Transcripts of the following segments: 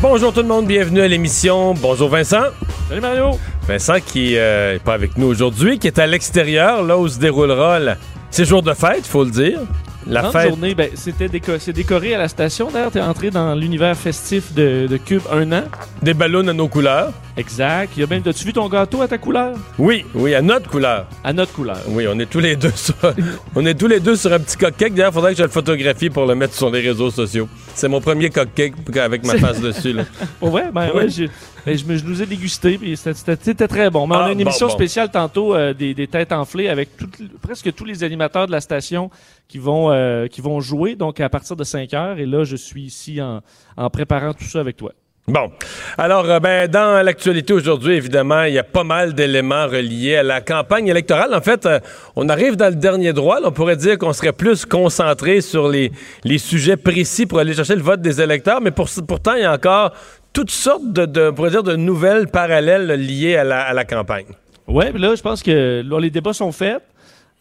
Bonjour tout le monde, bienvenue à l'émission. Bonjour Vincent. Salut Mario. Vincent qui n'est pas avec nous aujourd'hui, qui est à l'extérieur, là où se déroulera le... ces jours de fête, faut le dire. La Grande fête. journée, ben, c'était déco- c'est décoré à la station. D'ailleurs, t'es entré dans l'univers festif de, de Cube un an. Des ballons à nos couleurs. Exact. Il y a même, as-tu vu ton gâteau à ta couleur? Oui, oui, à notre couleur. À notre couleur. Oui, on est tous les deux sur, on est tous les deux sur un petit cupcake. D'ailleurs, il faudrait que je le photographie pour le mettre sur les réseaux sociaux. C'est mon premier cupcake avec ma face dessus. Là. Pour vrai? Ben, Oui. ouais, ben, je, me, je nous ai dégusté, puis c'était- très bon. Mais on Ah, a une bon, émission bon. spéciale tantôt, euh, des, des têtes enflées, avec presque tous les animateurs de la station qui vont, euh, qui vont jouer, donc à partir de 5 heures. Et là, je suis ici en, en préparant tout ça avec toi. Bon. Alors, euh, ben, dans l'actualité aujourd'hui, évidemment, il y a pas mal d'éléments reliés à la campagne électorale. En fait, euh, on arrive dans le dernier droit. là. on pourrait dire qu'on serait plus concentré sur les, les sujets précis pour aller chercher le vote des électeurs, mais pour, pourtant, il y a encore toutes sortes de, de, on pourrait dire, de nouvelles parallèles liées à la, à la campagne. Ouais, puis là, je pense que là, les débats sont faits.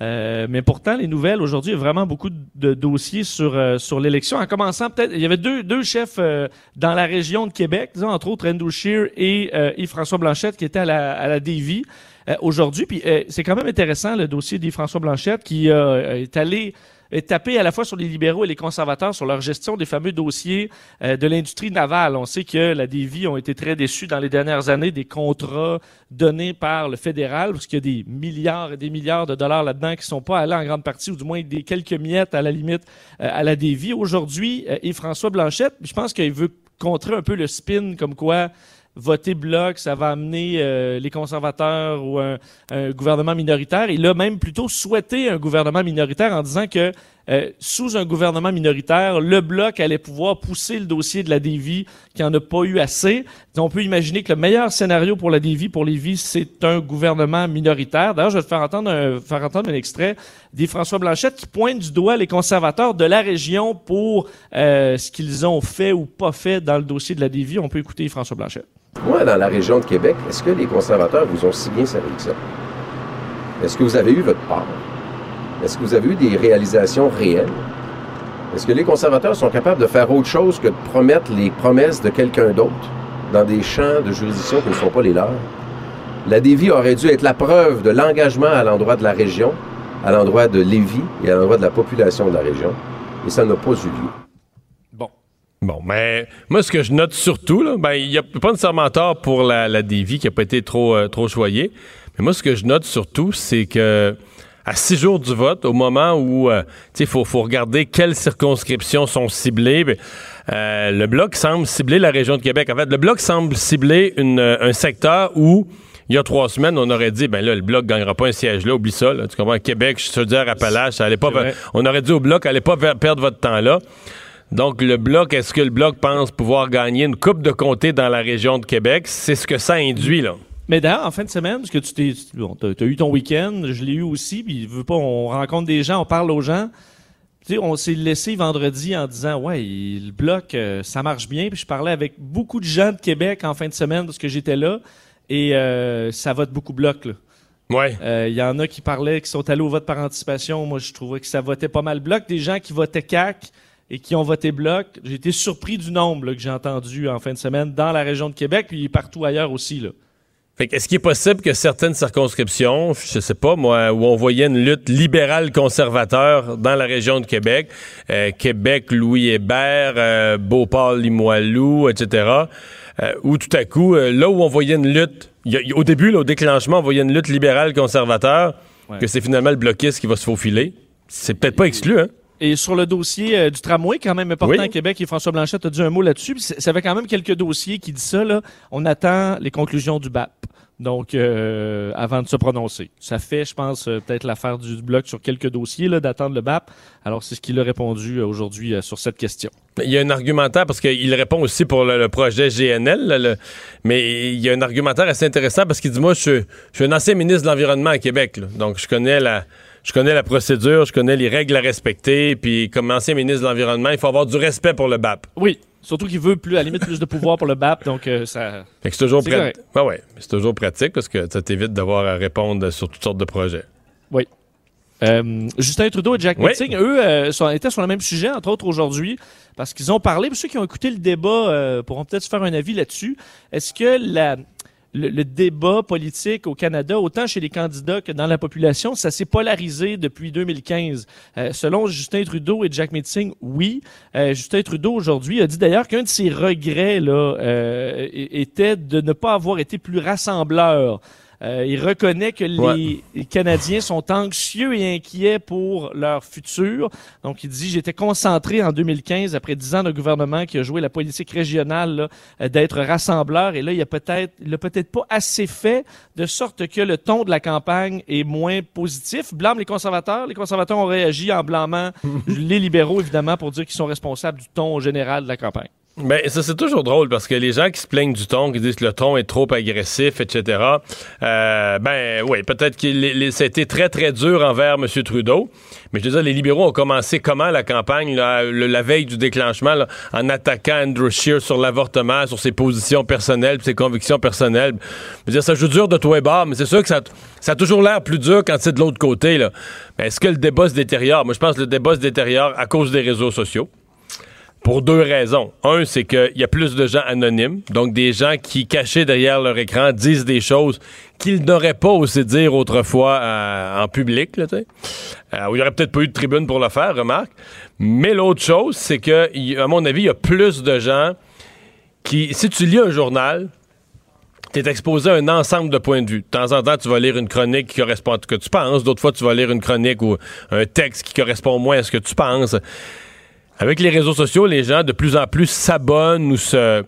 Euh, mais pourtant, les nouvelles, aujourd'hui, il y a vraiment beaucoup de dossiers sur, euh, sur l'élection. En commençant, peut-être, il y avait deux, deux chefs euh, dans la région de Québec, disons, entre autres Andrew Scheer et euh, Yves-François Blanchette, qui étaient à la, à la euh, aujourd'hui. Puis c'est quand même intéressant, le dossier d'Yves-François Blanchette, qui est allé taper à la fois sur les libéraux et les conservateurs sur leur gestion des fameux dossiers euh, de l'industrie navale. On sait que la Davie ont été très déçus dans les dernières années des contrats donnés par le fédéral, parce qu'il y a des milliards et des milliards de dollars là-dedans qui sont pas allés en grande partie, ou du moins des quelques miettes à la limite euh, à la Davie. Aujourd'hui, euh, et François Blanchette, je pense qu'il veut contrer un peu le spin comme quoi voter bloc, ça va amener euh, les conservateurs ou un, un gouvernement minoritaire. Il a même plutôt souhaité un gouvernement minoritaire en disant que euh, sous un gouvernement minoritaire, le bloc allait pouvoir pousser le dossier de la Davie qui en a pas eu assez. On peut imaginer que le meilleur scénario pour la Davie, pour Lévis, c'est un gouvernement minoritaire. D'ailleurs, je vais te faire entendre un, faire entendre un extrait des François Blanchette qui pointe du doigt les conservateurs de la région pour euh, ce qu'ils ont fait ou pas fait dans le dossier de la Davie. On peut écouter François Blanchette. Moi, dans la région de Québec, est-ce que les conservateurs vous ont si bien servi que ça? Est-ce que vous avez eu votre part? Est-ce que vous avez eu des réalisations réelles? Est-ce que les conservateurs sont capables de faire autre chose que de promettre les promesses de quelqu'un d'autre dans des champs de juridiction qui ne sont pas les leurs? La dévie aurait dû être la preuve de l'engagement à l'endroit de la région, à l'endroit de Lévis et à l'endroit de la population de la région. Et ça n'a pas eu lieu. Bon. Bon, mais moi, ce que je note surtout, ben, il n'y a pas nécessairement tort pour la, la Davie qui n'a pas été trop, euh, trop choyée. Mais moi, ce que je note surtout, c'est que à six jours du vote, au moment où euh, il faut, faut regarder quelles circonscriptions sont ciblées, euh, le Bloc semble cibler la région de Québec. En fait, le Bloc semble cibler une, euh, un secteur où il y a trois semaines, on aurait dit, ben là, le Bloc gagnera pas un siège là, oublie ça. Là, tu comprends? Québec, je suis dire Appalaches, ça allait pas. On aurait dit au Bloc, allez pas per- perdre votre temps là. Donc, le Bloc, est-ce que le Bloc pense pouvoir gagner une coupe de comté dans la région de Québec? C'est ce que ça induit, là. Mais d'ailleurs, en fin de semaine, parce que tu t'es, bon, t'as, t'as eu ton week-end, je l'ai eu aussi, puis pas, on rencontre des gens, on parle aux gens. Tu sais, on s'est laissé vendredi en disant, ouais, le bloc, euh, ça marche bien. Puis je parlais avec beaucoup de gens de Québec en fin de semaine parce que j'étais là, et euh, ça vote beaucoup bloc. Là. Ouais. Euh, Il y en a qui parlaient, qui sont allés au vote par anticipation. Moi, je trouvais que ça votait pas mal bloc. Des gens qui votaient CAC et qui ont voté bloc. J'ai été surpris du nombre là, que j'ai entendu en fin de semaine dans la région de Québec, puis partout ailleurs aussi. Là. Fait que est-ce qu'il est possible que certaines circonscriptions, je sais pas moi, où on voyait une lutte libérale conservateur dans la région de Québec, euh, Québec, Louis Hébert, euh, Beauport, Limoilou, etc., euh, où tout à coup, euh, là où on voyait une lutte, y a- y au début, là, au déclenchement, on voyait une lutte libérale conservateur, Ouais. que c'est finalement le bloquiste qui va se faufiler. C'est peut-être pas exclu, hein? Et sur le dossier euh, du tramway, quand même important Oui. à Québec, et François Blanchet a dit un mot là-dessus. Ça fait quand même quelques dossiers qui disent ça. Là. On attend les conclusions du BAP. Donc, euh, avant de se prononcer. Ça fait, je pense, euh, peut-être l'affaire du bloc sur quelques dossiers, là, d'attendre le BAP. Alors, c'est ce qu'il a répondu euh, aujourd'hui sur cette question. Il y a un argumentaire parce qu'il répond aussi pour le, le projet GNL, là, le- mais il y a un argumentaire assez intéressant parce qu'il dit moi je, suis- je suis un ancien ministre de l'environnement à Québec, là. donc je connais la je connais la procédure, je connais les règles à respecter, puis comme ancien ministre de l'environnement, il faut avoir du respect pour le BAP. Oui, surtout qu'il veut plus, à la limite, plus de pouvoir pour le BAP. Donc, euh, ça. Fait que c'est toujours C'est prat- correct. Ouais, c'est toujours pratique parce que ça t'évite d'avoir à répondre sur toutes sortes de projets. Oui. Euh, Justin Trudeau et Jack Oui. Meeting, eux, euh, sont, étaient sur le même sujet, entre autres aujourd'hui, parce qu'ils ont parlé. Pour ceux qui ont écouté le débat euh, pourront peut-être se faire un avis là-dessus. Est-ce que la, le, le débat politique au Canada, autant chez les candidats que dans la population, ça s'est polarisé depuis 2015? Euh, selon Justin Trudeau et Jack Meeting, oui. Euh, Justin Trudeau aujourd'hui a dit d'ailleurs qu'un de ses regrets là euh, était de ne pas avoir été plus rassembleur. Euh, il reconnaît que les Canadiens sont anxieux et inquiets pour leur futur. Donc, il dit, j'étais concentré en 2015, après dix ans de gouvernement qui a joué la politique régionale, euh, d'être rassembleur. Et là, il a peut-être, il a peut-être pas assez fait, de sorte que le ton de la campagne est moins positif. Blâme les conservateurs. Les conservateurs ont réagi en blâmant les libéraux, évidemment, pour dire qu'ils sont responsables du ton général de la campagne. Ben, ça, c'est toujours drôle parce que les gens qui se plaignent du ton, qui disent que le ton est trop agressif, etc., euh, ben, oui, peut-être que ça a été très, très dur envers M. Trudeau. Mais je veux dire, les libéraux ont commencé comment la campagne, la veille du déclenchement, en attaquant Andrew Scheer sur l'avortement, sur ses positions personnelles, ses convictions personnelles. Je veux dire, ça joue dur de toi et bord, mais c'est sûr que ça, a toujours l'air plus dur quand c'est de l'autre côté, est-ce que le débat se détériore? Moi, je pense que le débat se détériore à cause des réseaux sociaux. Pour deux raisons. Un, c'est qu'il y a plus de gens anonymes, donc des gens qui, cachés derrière leur écran, disent des choses qu'ils n'auraient pas osé dire autrefois euh, en public, là, sais. Euh, où il n'y aurait peut-être pas eu de tribune pour le faire, remarque. Mais l'autre chose, c'est que, à mon avis, il y a plus de gens qui, si tu lis un journal, tu es exposé à un ensemble de points de vue. De temps en temps, tu vas lire une chronique qui correspond à ce que tu penses. D'autres fois, tu vas lire une chronique ou un texte qui correspond moins à ce que tu penses. Avec les réseaux sociaux, les gens de plus en plus s'abonnent ou se,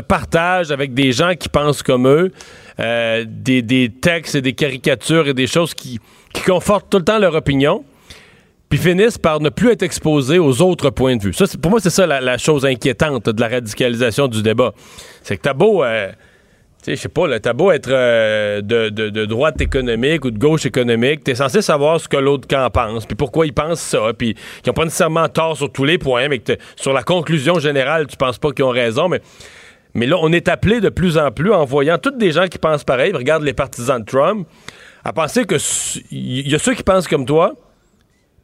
partagent avec des gens qui pensent comme eux, euh, des, textes et des caricatures et des choses qui, confortent tout le temps leur opinion, puis finissent par ne plus être exposés aux autres points de vue. Ça, pour moi, c'est ça la, chose inquiétante de la radicalisation du débat. C'est que t'as beau... euh, sais, je sais pas, t'as beau être euh, de, droite économique ou de gauche économique, t'es censé savoir ce que l'autre camp pense, puis pourquoi il pense ça, puis qu'ils ont pas nécessairement tort sur tous les points, mais que sur la conclusion générale, tu penses pas qu'ils ont raison, mais, là, on est appelé de plus en plus, en voyant toutes des gens qui pensent pareil, regarde les partisans de Trump, à penser que s- il y a ceux qui pensent comme toi,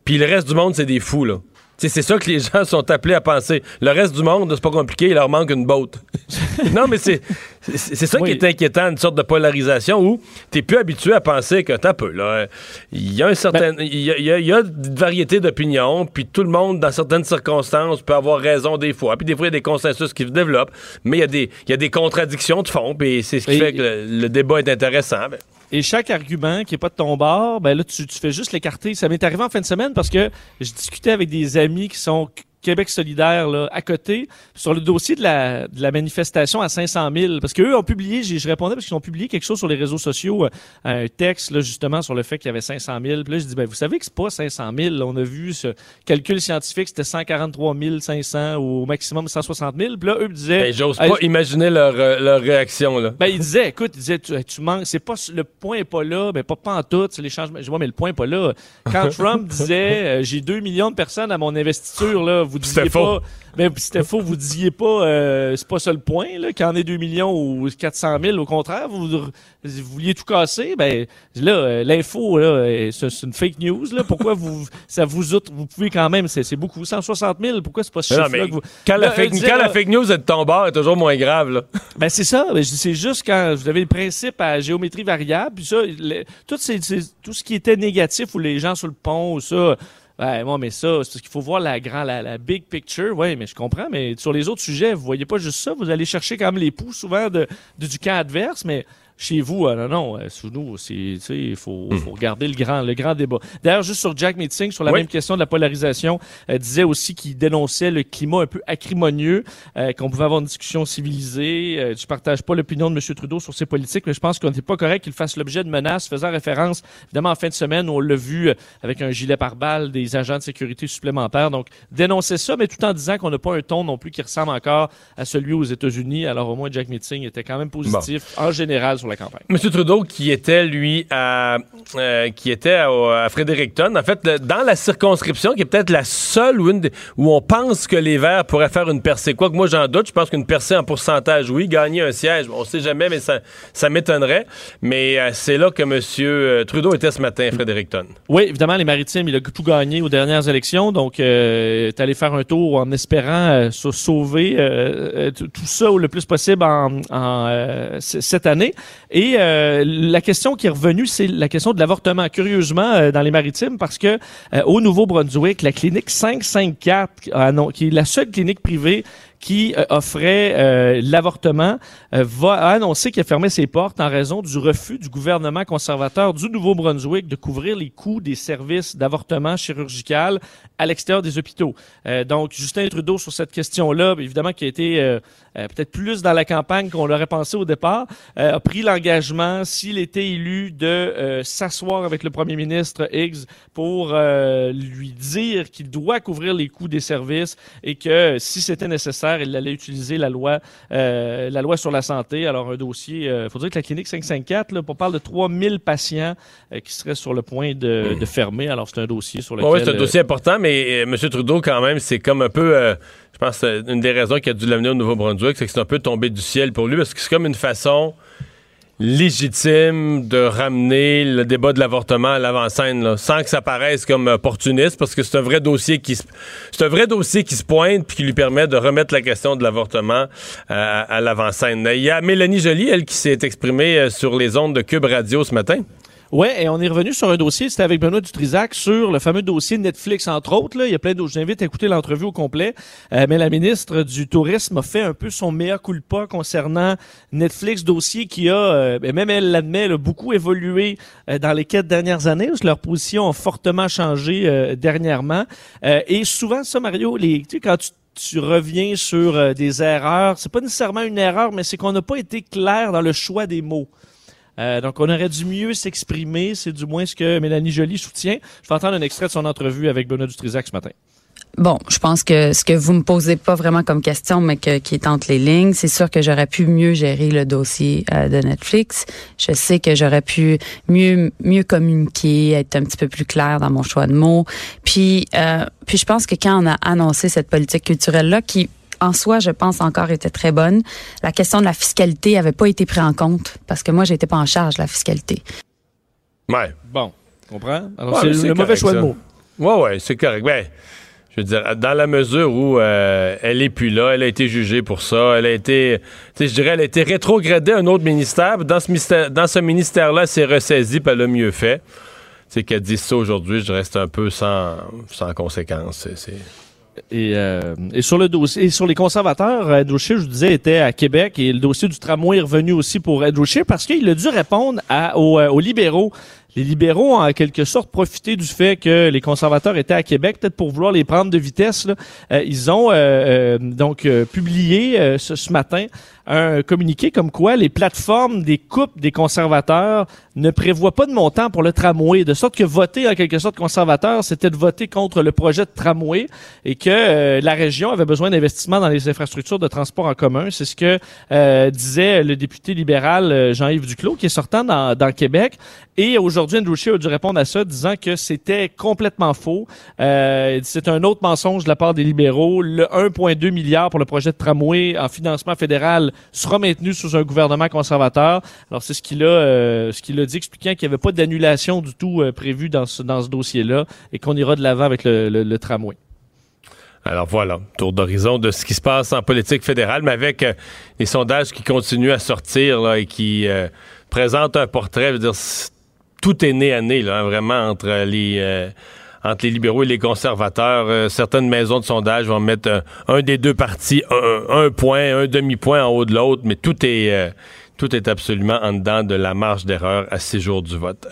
puis le reste du monde, c'est des fous, là. C'est ça que les gens sont appelés à penser. Le reste du monde, c'est pas compliqué, il leur manque une botte. non, mais c'est ça Oui. qui est inquiétant, une sorte de polarisation où t'es plus habitué à penser que t'as peu, là. Il y a un certain, il y a, il y a- il y a une variété d'opinions, puis tout le monde, dans certaines circonstances, peut avoir raison des fois. Puis des fois, il y a des consensus qui se développent, mais il y a des, il y a des contradictions de fond, puis c'est ce qui Et- fait que le, le débat est intéressant. Ben, Et chaque argument qui est pas de ton bord, ben là, tu, tu fais juste l'écarter. Ça m'est arrivé en fin de semaine parce que je discutais avec des amis qui sont Québec solidaire là, à côté sur le dossier de la, de la manifestation à 500 000 parce qu'eux ont publié je répondais parce qu'ils ont publié quelque chose sur les réseaux sociaux euh, un texte là, justement sur le fait qu'il y avait 500 000 puis là je dis ben vous savez que c'est pas 500 000 là. on a vu ce calcul scientifique c'était 143 500 ou au maximum 160 000 puis là eux me disaient ben, J'ose pas imaginer leur, euh, leur réaction, là. ben, il disait, écoute, il disait, tu, tu manques, c'est pas, le point est pas là, mais pas, pas en tout, les changements. Je dis, mais le point est pas là. Quand Trump disait, euh, j'ai 2 millions de personnes à mon investiture, là, vous disiez C'était pas, faux. mais c'était faux, vous disiez pas, euh, c'est pas ça le point, là, qu'il y en ait 2 millions ou 400 000, au contraire, vous, vous vouliez tout casser, ben, là, euh, l'info, là, c'est une fake news, là, pourquoi vous, ça vous outre, vous pouvez quand même, c'est c'est beaucoup, 160 000, pourquoi c'est pas ce chiffre-là que vous, quand, la fake, quand la fake news est de ton bord, est toujours moins grave, là. ben c'est ça. Ben, c'est juste quand vous avez le principe à géométrie variable, puis ça, le- tout, c'est, c'est- tout ce qui était négatif ou les gens sur le pont ou ça. Ouais, moi, mais ça, c'est parce qu'il faut voir la grand, la, la big picture. Oui, mais je comprends. Mais sur les autres sujets, vous voyez pas juste ça. Vous allez chercher quand même les poux souvent de, de- du camp adverse. Mais chez vous, euh, non, non, euh, sous nous, il faut, Hmm. faut regarder le grand, le grand débat. D'ailleurs, juste sur Jack Meeting, sur la Oui. même question de la polarisation, euh, disait aussi qu'il dénonçait le climat un peu acrimonieux, euh, qu'on pouvait avoir une discussion civilisée. Je partage pas l'opinion de M. Trudeau sur ses politiques, mais je pense qu'on n'est pas correct qu'il fasse l'objet de menaces, faisant référence, évidemment, en fin de semaine, où on l'a vu avec un gilet pare-balles, des agents de sécurité supplémentaires. Donc, dénoncer ça, mais tout en disant qu'on n'a pas un ton non plus qui ressemble encore à celui aux États-Unis. Alors, au moins, Jack Meeting était quand même positif en général sur la campagne. M. Trudeau, qui était, lui, à, euh, qui était à, à Fredericton, en fait, le- dans la circonscription, qui est peut-être la seule où, une où on pense que les Verts pourraient faire une percée. Quoi que moi, j'en doute. Je pense qu'une percée en pourcentage, oui. Gagner un siège, on sait jamais, mais ça, ça m'étonnerait. Mais euh, c'est là que M. Trudeau était ce matin à Fredericton. Oui, évidemment, les Maritimes, il a tout gagné aux dernières élections, donc euh, est allé faire un tour en espérant euh, se sauver euh, tout ça le plus possible en, euh, cette année. Et euh, la question qui est revenue, c'est la question de l'avortement. Curieusement, euh, dans les Maritimes, parce que euh, au Nouveau-Brunswick, la clinique 554, ah non, qui est la seule clinique privée qui euh, offrait euh, l'avortement, euh, va a annoncé qu'il a fermé ses portes en raison du refus du gouvernement conservateur du Nouveau-Brunswick de couvrir les coûts des services d'avortement chirurgical à l'extérieur des hôpitaux. Euh, donc, Justin Trudeau, sur cette question-là, évidemment, qui a été euh, peut-être plus dans la campagne qu'on l'aurait pensé au départ, a pris l'engagement, s'il était élu, de s'asseoir avec le premier ministre Higgs pour lui dire qu'il doit couvrir les coûts des services et que si c'était nécessaire, il allait utiliser la loi, euh, la loi sur la santé. Alors, un dossier, il faut dire que la clinique 554, là, on parle de 3000 patients euh, qui seraient sur le point de, de fermer. Alors, c'est un dossier sur lequel... Oui, c'est un euh, dossier important, mais euh, M. Trudeau, quand même, c'est comme un peu. euh, je pense une des raisons qui a dû l'amener au Nouveau-Brunswick, c'est que c'est un peu tombé du ciel pour lui, parce que c'est comme une façon légitime de ramener le débat de l'avortement à l'avant-scène, sans que ça paraisse comme opportuniste, parce que c'est un vrai dossier qui se, c'est un vrai dossier qui se pointe puis qui lui permet de remettre la question de l'avortement euh, à l'avant-scène. Il y a Mélanie Joly, elle, qui s'est exprimée euh, sur les ondes de Cube Radio ce matin. Ouais, et on est revenu sur un dossier, c'était avec Benoît Dutrisac, sur le fameux dossier Netflix, entre autres. Il y a plein d'autres. Je t'invite à écouter l'entrevue au complet. Euh, mais la ministre du Tourisme a fait un peu son mea culpa concernant Netflix, dossier qui a, euh, ben, même elle l'admet, beaucoup évolué euh, dans les quatre dernières années, parce que leur position a fortement changé dernièrement. Et souvent, ça, Mario, les, tu sais, quand tu tu reviens sur des erreurs. C'est pas nécessairement une erreur, mais c'est qu'on n'a pas été clair dans le choix des mots. Euh, donc, on aurait dû mieux s'exprimer. C'est du moins ce que Mélanie Joly soutient. Je vais entendre un extrait de son entrevue avec Benoît Dutrisac ce matin. Bon, je pense que ce que vous me posez pas vraiment comme question, mais que, qui est entre les lignes, c'est sûr que j'aurais pu mieux gérer le dossier euh, de Netflix. Je sais que j'aurais pu mieux mieux communiquer, être un petit peu plus clair dans mon choix de mots. Puis, euh, puis je pense que quand on a annoncé cette politique culturelle là, qui en soi, je pense encore était très bonne. La question de la fiscalité avait pas été prise en compte parce que moi, j'étais pas en charge de la fiscalité. Ouais. Bon, comprends? Alors, Ouais, c'est le, c'est le mauvais correct, choix ça. de mots. Ouais, ouais, c'est correct. Ben, je veux dire, dans la mesure où euh, elle est plus là, elle a été jugée pour ça, elle a été, tu sais, je dirais, elle a été rétrogradée à un autre ministère. Dans ce ministère, dans ce ministère-là, elle s'est ressaisie, puis elle a mieux fait. Tu sais, qu'elle dise ça aujourd'hui, je reste un peu sans, sans conséquence. C'est- c'est- Et, euh, et sur le dossier, et sur les conservateurs, Andrew Scheer, je vous disais, était à Québec et le dossier du tramway est revenu aussi pour Andrew Scheer parce qu'il a dû répondre euh, aux libéraux. Les libéraux ont en quelque sorte profité du fait que les conservateurs étaient à Québec, peut-être pour vouloir les prendre de vitesse. Là. Euh, ils ont euh, euh, donc publié ce matin un communiqué comme quoi les plateformes des coupes des conservateurs ne prévoient pas de montant pour le tramway, de sorte que voter en quelque sorte conservateur, c'était de voter contre le projet de tramway et que euh, la région avait besoin d'investissements dans les infrastructures de transport en commun. C'est ce que euh, disait le député libéral euh, Jean-Yves Duclos, qui est sortant dans, dans Québec. Et aujourd'hui, Andrew Scheer a dû répondre à ça, disant que c'était complètement faux. Euh, c'est un autre mensonge de la part des libéraux. Le 1,2 milliard pour le projet de tramway en financement fédéral sera maintenu sous un gouvernement conservateur. Alors c'est ce qu'il a, euh, dit, expliquant qu'il n'y avait pas d'annulation du tout euh, prévue dans ce, dossier-là et qu'on ira de l'avant avec le, tramway. Alors voilà, tour d'horizon de ce qui se passe en politique fédérale, mais avec euh, les sondages qui continuent à sortir et qui présentent un portrait, je veux dire, tout est né à là, hein, vraiment, entre les, entre les libéraux et les conservateurs. Euh, certaines maisons de sondage vont mettre euh, un des deux partis un, point, un demi-point en haut de l'autre, mais tout est, euh, tout est absolument en dedans de la marge d'erreur à six jours du vote.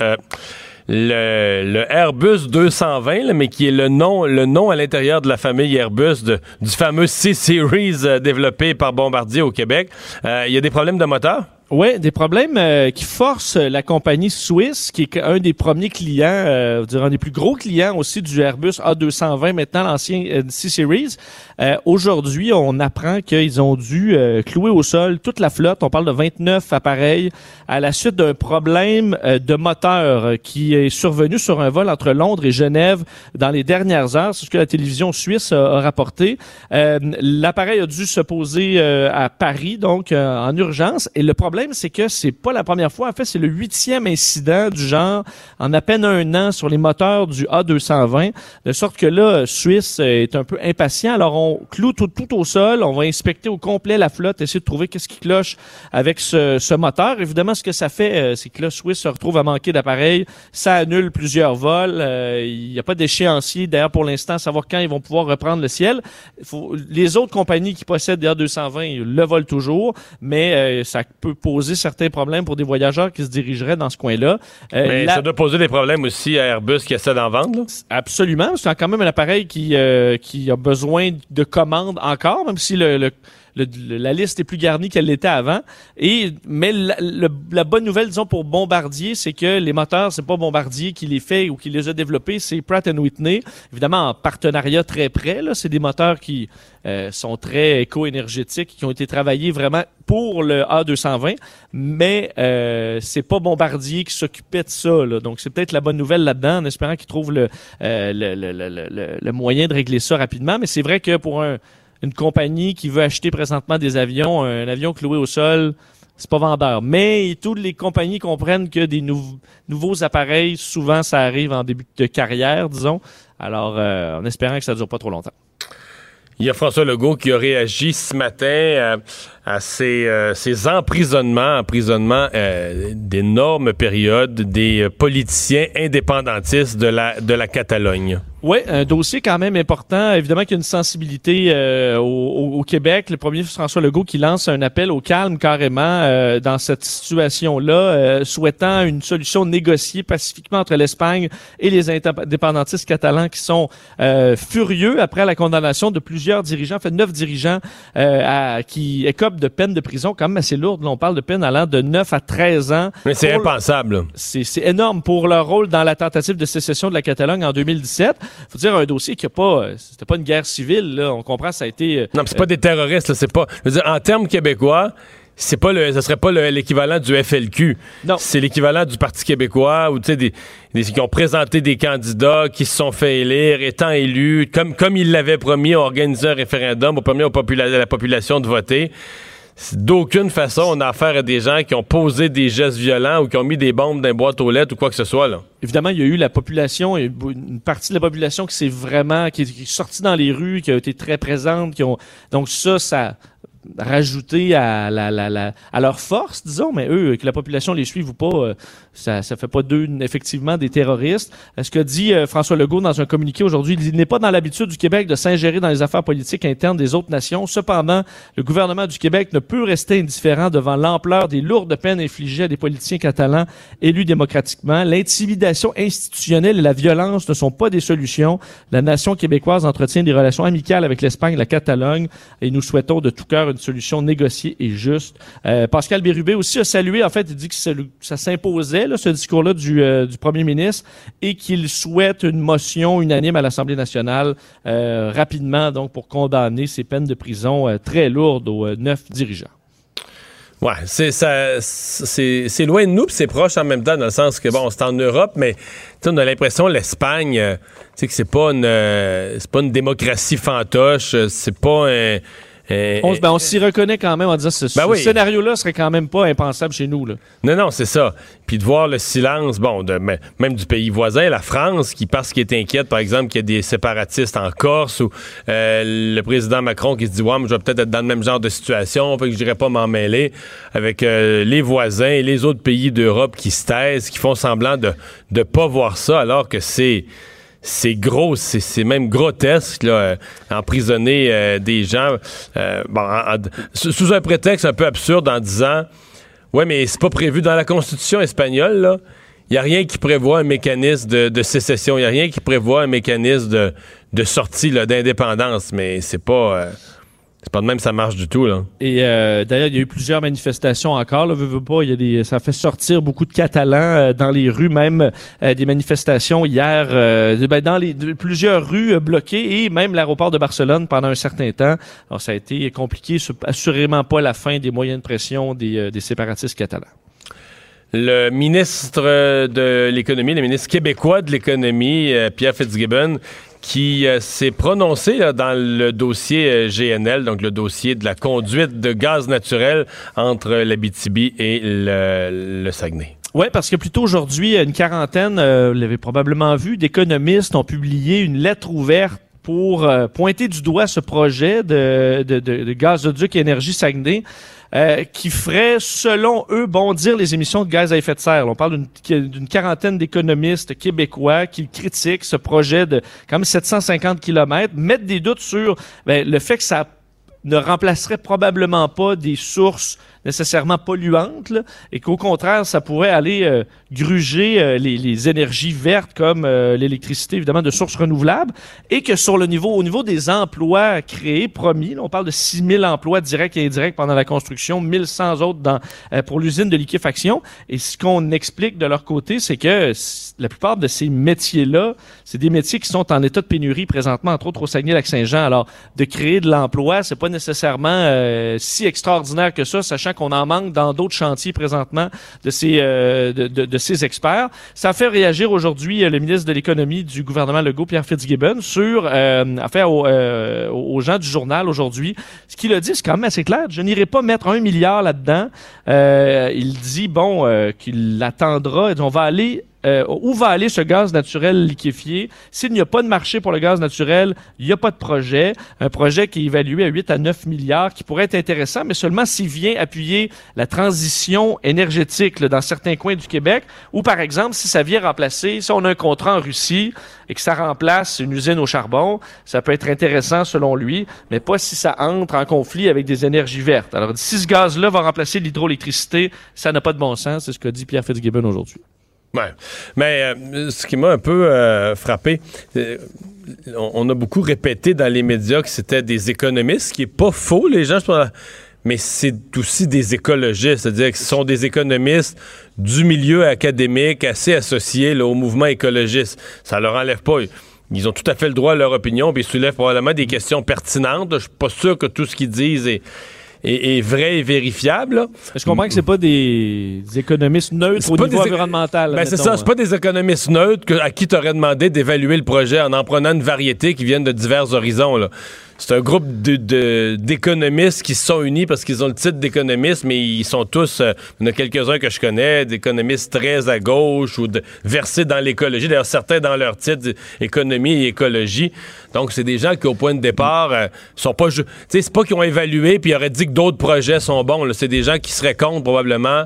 Le, Airbus 220, mais qui est le nom, le nom à l'intérieur de la famille Airbus du fameux C-Series développé par Bombardier au Québec. Il y a des problèmes de moteur? Oui, des problèmes euh, qui forcent la compagnie suisse, qui est un des premiers clients, euh, un des plus gros clients aussi du Airbus A220, maintenant l'ancien euh, C-Series. Euh, aujourd'hui, on apprend qu'ils ont dû clouer au sol toute la flotte. On parle de 29 appareils à la suite d'un problème de moteur qui est survenu sur un vol entre Londres et Genève dans les dernières heures. C'est ce que la télévision suisse a, a rapporté. L'appareil a dû se poser à Paris, donc en urgence. Et le problème c'est que c'est pas la première fois. En fait, c'est le huitième incident du genre en à peine un an sur les moteurs du A220. De sorte que là, Suisse est un peu impatient. Alors, on cloue tout, tout au sol. On va inspecter au complet la flotte, essayer de trouver qu'est-ce qui cloche avec ce, ce, moteur. Évidemment, ce que ça fait, euh, c'est que là, Suisse se retrouve à manquer d'appareils. Ça annule plusieurs vols. Euh, il n'y a pas d'échéancier, d'ailleurs, pour l'instant, savoir quand ils vont pouvoir reprendre le ciel. Faut, les autres compagnies qui possèdent des A220 le volent toujours, mais euh, ça peut poser certains problèmes pour des voyageurs qui se dirigeraient dans ce coin-là. Euh, Mais la... ça doit poser des problèmes aussi à Airbus qui essaie d'en vendre. Là. Absolument. C'est quand même un appareil qui, euh, qui a besoin de commandes encore, même si le, le la liste est plus garnie qu'elle l'était avant. Et mais la, bonne nouvelle, disons pour Bombardier, c'est que les moteurs, c'est pas Bombardier qui les fait ou qui les a développés, c'est Pratt Whitney. Évidemment en partenariat très près. Là, c'est des moteurs qui euh, sont très éco-énergétiques, qui ont été travaillés vraiment pour le A220, mais euh, c'est pas Bombardier qui s'occupait de ça. Donc c'est peut-être la bonne nouvelle là-dedans, en espérant qu'ils trouvent le, euh, le, le moyen de régler ça rapidement. Mais c'est vrai que pour un une compagnie qui veut acheter présentement des avions, un avion cloué au sol, c'est pas vendeur. Mais toutes les compagnies comprennent que des nou nouveaux appareils, souvent, ça arrive en début de carrière, disons. Alors, euh, en espérant que ça dure pas trop longtemps. Il y a François Legault qui a réagi ce matin euh, à ces, euh, ces emprisonnements, emprisonnements euh, d'énormes périodes des euh, politiciens indépendantistes de la, de la Catalogne. Oui, un dossier quand même important. Évidemment qu'il y a une sensibilité euh, au, au, Québec. Le premier François Legault qui lance un appel au calme carrément euh, dans cette situation-là, euh, souhaitant une solution négociée pacifiquement entre l'Espagne et les indépendantistes catalans qui sont furieux après la condamnation de plusieurs dirigeants, en fait neuf dirigeants à, qui écopent de peine de prison quand même assez lourde. Là, on parle de peine allant de 9 à 13 ans. Mais c'est impensable. C'est énorme pour leur rôle dans la tentative de sécession de la Catalogne en 2017 faut dire un dossier qui a pas c'était pas une guerre civile là, on comprend ça a été euh, Non, c'est pas des terroristes, c'est pas je veux dire en termes québécois, c'est pas le, ce serait pas l'équivalent du FLQ. Non. C'est l'équivalent du Parti québécois ou tu sais des, des, qui ont présenté des candidats qui se sont fait élire, étant élus, comme comme ils l'avaient promis, ont organisé un référendum, ont permis aux popula la population de voter. D'aucune façon, on a affaire à des gens qui ont posé des gestes violents ou qui ont mis des bombes dans les boîtes aux lettres ou quoi que ce soit. Là. Évidemment, il y a eu la population, une partie de la population qui s'est vraiment, qui est sortie dans les rues, qui a été très présente, qui ont, donc ça, ça, rajouter à, la, la, à leur force, disons, mais eux, que la population les suive ou pas, euh, ça ça fait pas d'eux effectivement des terroristes. Ce que dit euh, François Legault dans un communiqué aujourd'hui, il n'est pas dans l'habitude du Québec de s'ingérer dans les affaires politiques internes des autres nations. Cependant, le gouvernement du Québec ne peut rester indifférent devant l'ampleur des lourdes peines infligées à des politiciens catalans élus démocratiquement. L'intimidation institutionnelle et la violence ne sont pas des solutions. La nation québécoise entretient des relations amicales avec l'Espagne la Catalogne et nous souhaitons de tout cœur une solution négociée et juste. Euh, Pascal Bérubé aussi a salué, en fait, il dit que ça s'imposait, ce discours-là du, euh, du premier ministre, et qu'il souhaite une motion unanime à l'Assemblée nationale euh, rapidement, donc, pour condamner ces peines de prison euh, très lourdes aux neuf dirigeants. Ouais, c'est ça, c'est loin de nous, puis c'est proche en même temps dans le sens que bon, c'est en Europe, mais on a l'impression l'Espagne, sais que c'est pas c'est pas une démocratie fantoche, c'est pas un euh, on, ben, on s'y reconnaît quand même en disant ce, ben ce oui. scénario-là serait quand même pas impensable chez nous. Là. Non, non, c'est ça. Puis de voir le silence, bon, de, même du pays voisin, la France, qui parce qu'il est inquiète, par exemple, qu'il y a des séparatistes en Corse, ou euh, le président Macron qui se dit, ouais, mais je vais peut-être être dans le même genre de situation, fait que je dirais pas m'en mêler, avec euh, les voisins et les autres pays d'Europe qui se taisent, qui font semblant de ne pas voir ça, alors que c'est c'est gros, c'est même grotesque, là, euh, emprisonner euh, des gens euh, bon, sous un prétexte un peu absurde en disant Oui, mais c'est pas prévu dans la Constitution espagnole, là. Il n'y a rien qui prévoit un mécanisme de, de sécession. Il n'y a rien qui prévoit un mécanisme de, de sortie d'indépendance. Mais c'est pas. C'est pas de même ça marche du tout, là. Et euh, d'ailleurs, il y a eu plusieurs manifestations encore. Là, veux, veux pas, il y a des, ça fait sortir beaucoup de Catalans euh, dans les rues, même euh, des manifestations hier, euh, ben, dans les de- plusieurs rues bloquées et même l'aéroport de Barcelone pendant un certain temps. Alors, ça a été compliqué, assurément pas la fin des moyens de pression des, euh, des séparatistes catalans. Le ministre de l'économie, le ministre québécois de l'économie, Pierre Fitzgibbon, qui euh, s'est prononcé là, dans le dossier euh, GNL, donc le dossier de la conduite de gaz naturel entre l'Abitibi et le, le Saguenay. Oui, parce que plutôt aujourd'hui, une quarantaine, euh, vous l'avez probablement vu, d'économistes ont publié une lettre ouverte pour euh, pointer du doigt ce projet de, de, de gazoduc énergie Saguenay euh, qui ferait, selon eux, bondir les émissions de gaz à effet de serre. On parle d'une quarantaine d'économistes québécois qui critiquent ce projet de quand même 750 km, mettent des doutes sur ben, le fait que ça ne remplacerait probablement pas des sources nécessairement polluantes et qu'au contraire, ça pourrait aller euh, gruger euh, les, énergies vertes comme euh, l'électricité, évidemment, de sources renouvelables et que sur le niveau, au niveau des emplois créés, promis, on parle de 6000 emplois directs et indirects pendant la construction, 1100 autres dans, euh, pour l'usine de liquéfaction. Et ce qu'on explique de leur côté, c'est que la plupart de ces métiers-là, c'est des métiers qui sont en état de pénurie présentement, entre autres au Saguenay-Lac-Saint-Jean. Alors, de créer de l'emploi, c'est pas nécessairement euh, si extraordinaire que ça, sachant qu'on en manque dans d'autres chantiers présentement de ces de, de- de ces experts. Ça fait réagir aujourd'hui euh, le ministre de l'économie du gouvernement Legault, Pierre Fitzgibbon, sur euh, affaire aux, euh, aux gens du journal aujourd'hui. Ce qu'il a dit, c'est quand même assez clair. Je n'irai pas mettre un milliard là-dedans. Euh, il dit bon euh, qu'il attendra. Il dit, On va aller euh, où va aller ce gaz naturel liquéfié? S'il n'y a pas de marché pour le gaz naturel, il n'y a pas de projet. Un projet qui est évalué à 8 à 9 milliards, qui pourrait être intéressant, mais seulement s'il vient appuyer la transition énergétique là, dans certains coins du Québec, ou par exemple, si ça vient remplacer, si on a un contrat en Russie et que ça remplace une usine au charbon, ça peut être intéressant selon lui, mais pas si ça entre en conflit avec des énergies vertes. Alors, si ce gaz-là va remplacer l'hydroélectricité, ça n'a pas de bon sens, c'est ce que dit Pierre Fitzgibbon aujourd'hui. Ouais. Mais euh, ce qui m'a un peu euh, frappé, euh, on, on a beaucoup répété dans les médias que c'était des économistes, ce qui est pas faux, les gens, je pense, mais c'est aussi des écologistes, c'est-à-dire que ce sont des économistes du milieu académique assez associés là, au mouvement écologiste. Ça leur enlève pas. Ils ont tout à fait le droit à leur opinion, puis ils soulèvent probablement des questions pertinentes. Je suis pas sûr que tout ce qu'ils disent est, est- est vrai et vérifiable. là. Je comprends que c'est pas des économistes neutres au pas niveau des- environnemental. là, Ben, c'est ça, hein. c'est pas des économistes neutres que- à qui tu aurais demandé d'évaluer le projet en en prenant une variété qui viennent de divers horizons. là. C'est un groupe de- de- d'économistes qui se sont unis parce qu'ils ont le titre d'économistes, mais ils sont tous, euh, il y en a quelques-uns que je connais, d'économistes très à gauche ou de, versés dans l'écologie. D'ailleurs, certains dans leur titre, économie et écologie. Donc, c'est des gens qui, au point de départ, euh, sont pas... Tu sais, c'est pas qu'ils ont évalué puis ils auraient dit que d'autres projets sont bons. C'est des gens qui seraient contre, probablement,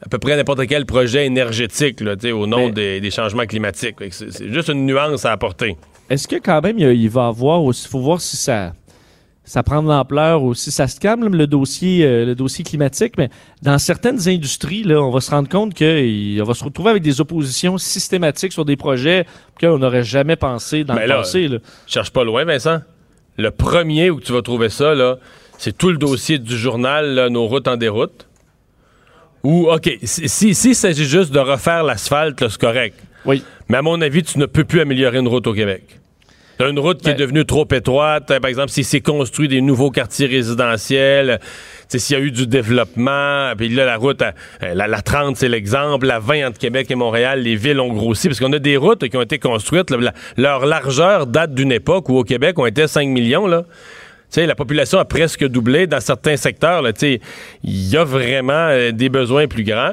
à peu près n'importe quel projet énergétique là, au nom Mais- des, des changements climatiques. C'est juste une nuance à apporter. Est-ce que quand même il, il va avoir aussi, faut voir si ça ça prend de l'ampleur ou si ça se calme le dossier euh, le dossier climatique, mais dans certaines industries là, on va se rendre compte qu'on va se retrouver avec des oppositions systématiques sur des projets auxquels on n'aurait jamais pensé dans Mais le là, passé. Là. Cherche pas loin, Vincent. Le premier où tu vas trouver ça, là, c'est tout le dossier du journal là, Nos routes en déroute. Ou, OK, si- si- s'il s'agit juste de refaire l'asphalte, c'est correct. Oui. Mais à mon avis, tu ne peux plus améliorer une route au Québec. T'as une route qui Ben- est devenue trop étroite. euh, Par exemple, si c'est construit des nouveaux quartiers résidentiels, s'il y a eu du développement, puis là, la route, euh, la, la 30, c'est l'exemple, la 20 entre Québec et Montréal, les villes ont grossi, parce qu'on a des routes qui ont été construites, là, la- leur largeur date d'une époque où au Québec, on était 5 millions, là. La population a presque doublé dans certains secteurs. Il y a vraiment euh, des besoins plus grands.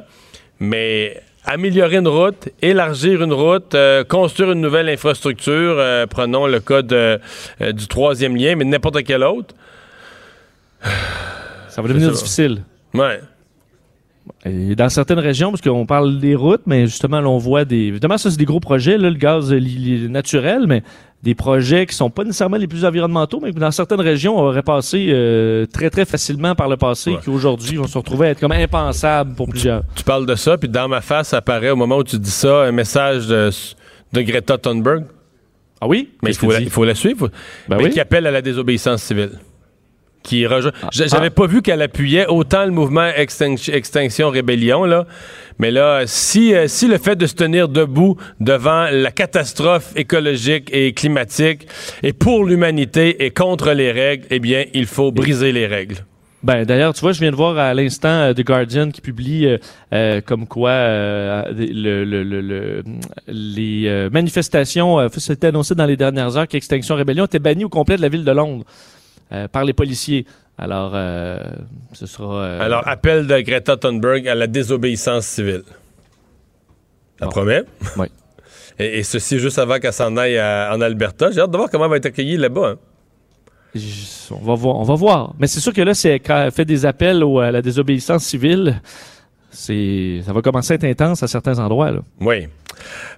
Mais améliorer une route, élargir une route, euh, construire une nouvelle infrastructure, euh, prenons le cas de, euh, du troisième lien, mais n'importe quel autre. Ça va devenir difficile. Ouais. Et dans certaines régions, parce qu'on parle des routes, mais justement, là, on voit des. Évidemment, ça, c'est des gros projets, là, le gaz euh, naturel, mais des projets qui sont pas nécessairement les plus environnementaux, mais que dans certaines régions, on aurait passé euh, très, très facilement par le passé, Ouais. qui aujourd'hui vont se retrouver à être comme impensables pour plusieurs. Tu parles de ça, puis dans ma face apparaît au moment où tu dis ça un message de, de Greta Thunberg. Ah oui? Mais faut, la, il faut la suivre. Ben mais oui. qui appelle à la désobéissance civile. Qui rejoint. J- J'avais ah. pas vu qu'elle appuyait autant le mouvement Extinction, Extinction Rébellion, là. Mais là, si, euh, si le fait de se tenir debout devant la catastrophe écologique et climatique est pour l'humanité et contre les règles, eh bien, il faut briser les règles. Ben, d'ailleurs, tu vois, je viens de voir à l'instant euh, The Guardian qui publie euh, euh, comme quoi euh, le, le- le- le- les manifestations, c'était annoncé dans les dernières heures qu'Extinction Rébellion était bannie au complet de la ville de Londres euh, par les policiers. Alors, euh, ce sera... euh, Alors, appel de Greta Thunberg à la désobéissance civile. Ça Bon. promet? Oui. Et, et ceci juste avant qu'elle s'en aille à- en Alberta. J'ai hâte de voir comment elle va être accueillie là-bas. hein. on va voir. On va voir. Mais c'est sûr que là, c'est quand elle fait des appels au- à la désobéissance civile. C'est, ça va commencer à être intense à certains endroits. Là. Oui.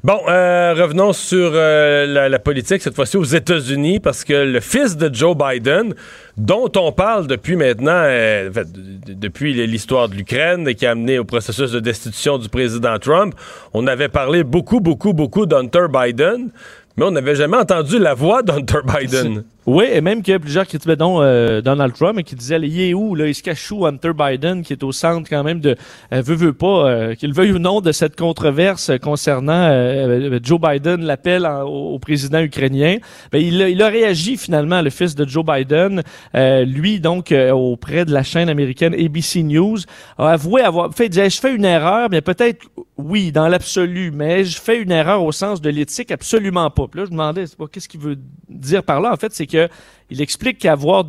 Bon, euh, revenons sur euh, la, politique, cette fois-ci aux États-Unis, parce que le fils de Joe Biden, dont on parle depuis maintenant, euh, fait, depuis l'histoire de l'Ukraine et qui a amené au processus de destitution du président Trump, on avait parlé beaucoup, beaucoup, beaucoup d'Hunter Biden, mais on n'avait jamais entendu la voix d'Hunter Biden. Oui, et même que plusieurs critiquaient donc euh, Donald Trump qui disaient il est où là, il se cache où Hunter Biden qui est au centre quand même de euh, veut veut pas euh, qu'il veuille ou non de cette controverse concernant euh, euh, Joe Biden l'appel au, président ukrainien. Ben, il, a, il a réagi finalement le fils de Joe Biden, euh, lui donc auprès de la chaîne américaine ABC News a avoué avoir fait disait, je fais une erreur, mais peut-être oui dans l'absolu, mais je fais une erreur au sens de l'éthique absolument pas. Puis là je me demandais qu'est-ce qu'il veut dire par là? En fait, c'est que il explique qu'avoir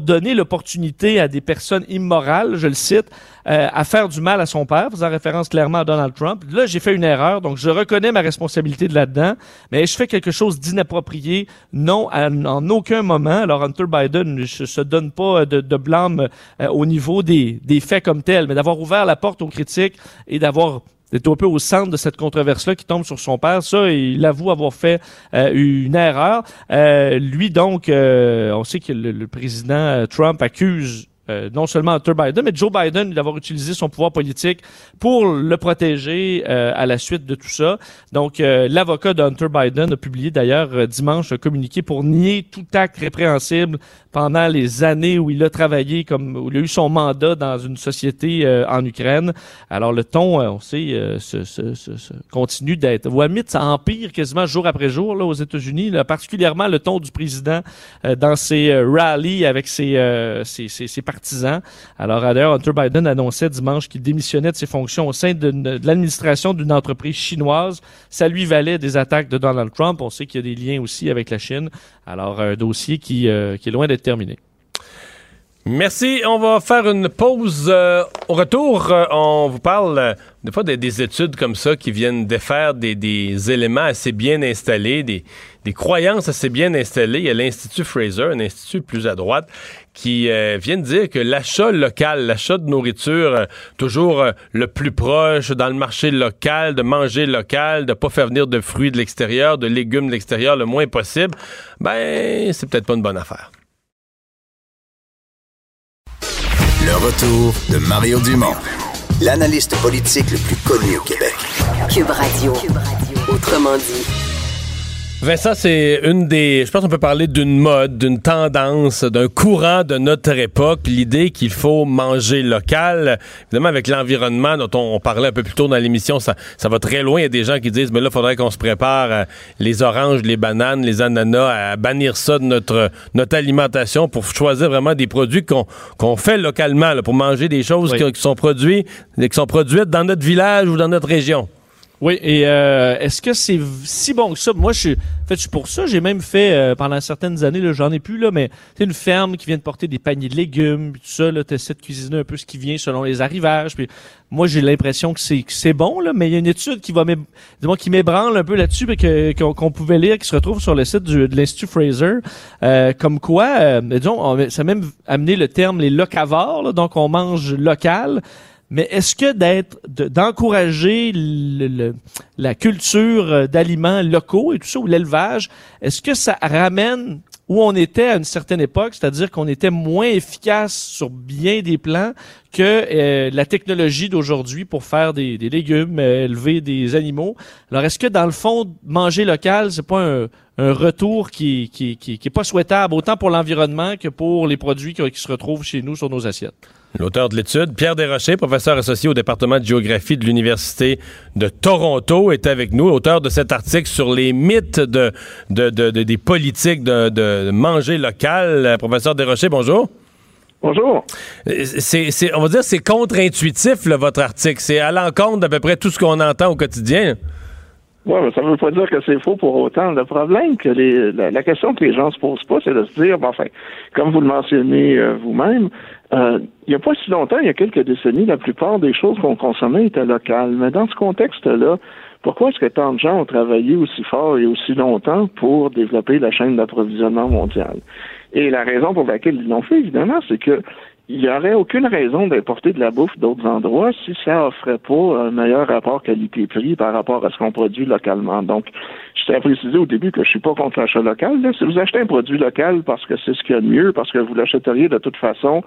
donné l'opportunité à des personnes immorales, je le cite, euh, à faire du mal à son père, faisant référence clairement à Donald Trump. Là, j'ai fait une erreur, donc je reconnais ma responsabilité de là-dedans, mais je fais quelque chose d'inapproprié, non, en aucun moment. Alors, Hunter Biden ne se donne pas de, de blâme euh, au niveau des, des faits comme tels, mais d'avoir ouvert la porte aux critiques et d'avoir d'être un peu au centre de cette controverse-là qui tombe sur son père. Ça, il avoue avoir fait euh, une erreur. Euh, lui, donc, euh, on sait que le, le président euh, Trump accuse euh, non seulement Hunter Biden, mais Joe Biden d'avoir utilisé son pouvoir politique pour le protéger euh, à la suite de tout ça. Donc, euh, l'avocat de Hunter Biden a publié d'ailleurs euh, dimanche un communiqué pour nier tout acte répréhensible pendant les années où il a travaillé, comme où il a eu son mandat dans une société euh, en Ukraine. Alors, le ton, euh, on sait, se, se- se- continue d'être... Limite, ça empire quasiment jour après jour là, aux États-Unis, particulièrement le ton du président dans ses rallyes avec ses, ses, ses- ses partisans. Alors, d'ailleurs, Hunter Biden annonçait dimanche qu'il démissionnait de ses fonctions au sein de, l'administration d'une entreprise chinoise. Ça lui valait des attaques de Donald Trump. On sait qu'il y a des liens aussi avec la Chine. Alors, un dossier qui, euh, est loin d'être terminé. Merci. On va faire une pause. Euh, au retour, euh, on vous parle euh, des des, des études comme ça qui viennent défaire des, éléments assez bien installés, des croyances assez bien installées. Il y a l'Institut Fraser, un institut plus à droite, qui euh, vient de dire que l'achat local, l'achat de nourriture euh, toujours euh, le plus proche dans le marché local, de manger local, de pas faire venir de fruits de l'extérieur, de légumes de l'extérieur le moins possible, ben c'est peut-être pas une bonne affaire. Le retour de Mario Dumont, l'analyste politique le plus connu au Québec. Cube Radio. Autrement dit. Vincent, c'est une des. Je pense qu'on peut parler d'une mode, d'une tendance, d'un courant de notre époque. L'idée qu'il faut manger local. Évidemment, avec l'environnement dont on, on parlait un peu plus tôt dans l'émission, ça, ça va très loin. Il y a des gens qui disent, mais là, il faudrait qu'on se prépare euh, les oranges, les bananes, les ananas, à bannir ça de notre, notre alimentation pour choisir vraiment des produits qu'on fait localement, là, pour manger des choses Oui. qui, qui sont produits, qui sont produites dans notre village ou dans notre région. Oui, et euh, est-ce que c'est si bon que ça? Moi, je suis, en fait, je suis pour ça. J'ai même fait euh, pendant certaines années, là, j'en ai plus là, mais c'est une ferme qui vient de porter des paniers de légumes, puis tout ça. Là, t'essaies de cuisiner un peu ce qui vient selon les arrivages. Moi, j'ai l'impression que c'est que c'est bon là, mais il y a une étude qui va qui m'ébranle un peu là-dessus, mais que qu'on qu'on pouvait lire, qui se retrouve sur le site du, de l'Institut Fraser, euh, comme quoi, euh, disons, on- ça a même amené le terme les locavores. là, donc, on mange local. Mais est-ce que d'être, d'encourager la culture euh, d'aliments locaux et tout ça, ou l'élevage, est-ce que ça ramène où on était à une certaine époque, c'est-à-dire qu'on était moins efficace sur bien des plans que euh, la technologie d'aujourd'hui pour faire des, légumes, euh, élever des animaux? Alors, est-ce que dans le fond, manger local, c'est pas un, retour qui, qui, qui, qui, est pas souhaitable autant pour l'environnement que pour les produits qui se retrouvent chez nous sur nos assiettes? L'auteur de l'étude, Pierre Desrochers, professeur associé au département de géographie de l'Université de Toronto, est avec nous, auteur de cet article sur les mythes de, de, des politiques de, manger local. Professeur Desrochers, bonjour. Bonjour. C'est, on va dire c'est contre-intuitif, votre article. C'est à l'encontre d'à peu près tout ce qu'on entend au quotidien. Oui, mais ça ne veut pas dire que c'est faux pour autant. Le problème, que les, la, question que les gens se posent pas, c'est de se dire, bon, enfin, comme vous le mentionnez euh, vous-même, euh, il n'y a pas si longtemps, il y a quelques décennies, la plupart des choses qu'on consommait étaient locales. Mais dans ce contexte-là, pourquoi est-ce que tant de gens ont travaillé aussi fort et aussi longtemps pour développer la chaîne d'approvisionnement mondiale? Et la raison pour laquelle ils l'ont fait, évidemment, c'est que il n'y aurait aucune raison d'importer de la bouffe d'autres endroits si ça offrait pas un meilleur rapport qualité-prix par rapport à ce qu'on produit localement. Donc, je tiens à préciser au début que je suis pas contre l'achat local. Si vous achetez un produit local parce que c'est ce qu'il y a de mieux, parce que vous l'achèteriez de toute façon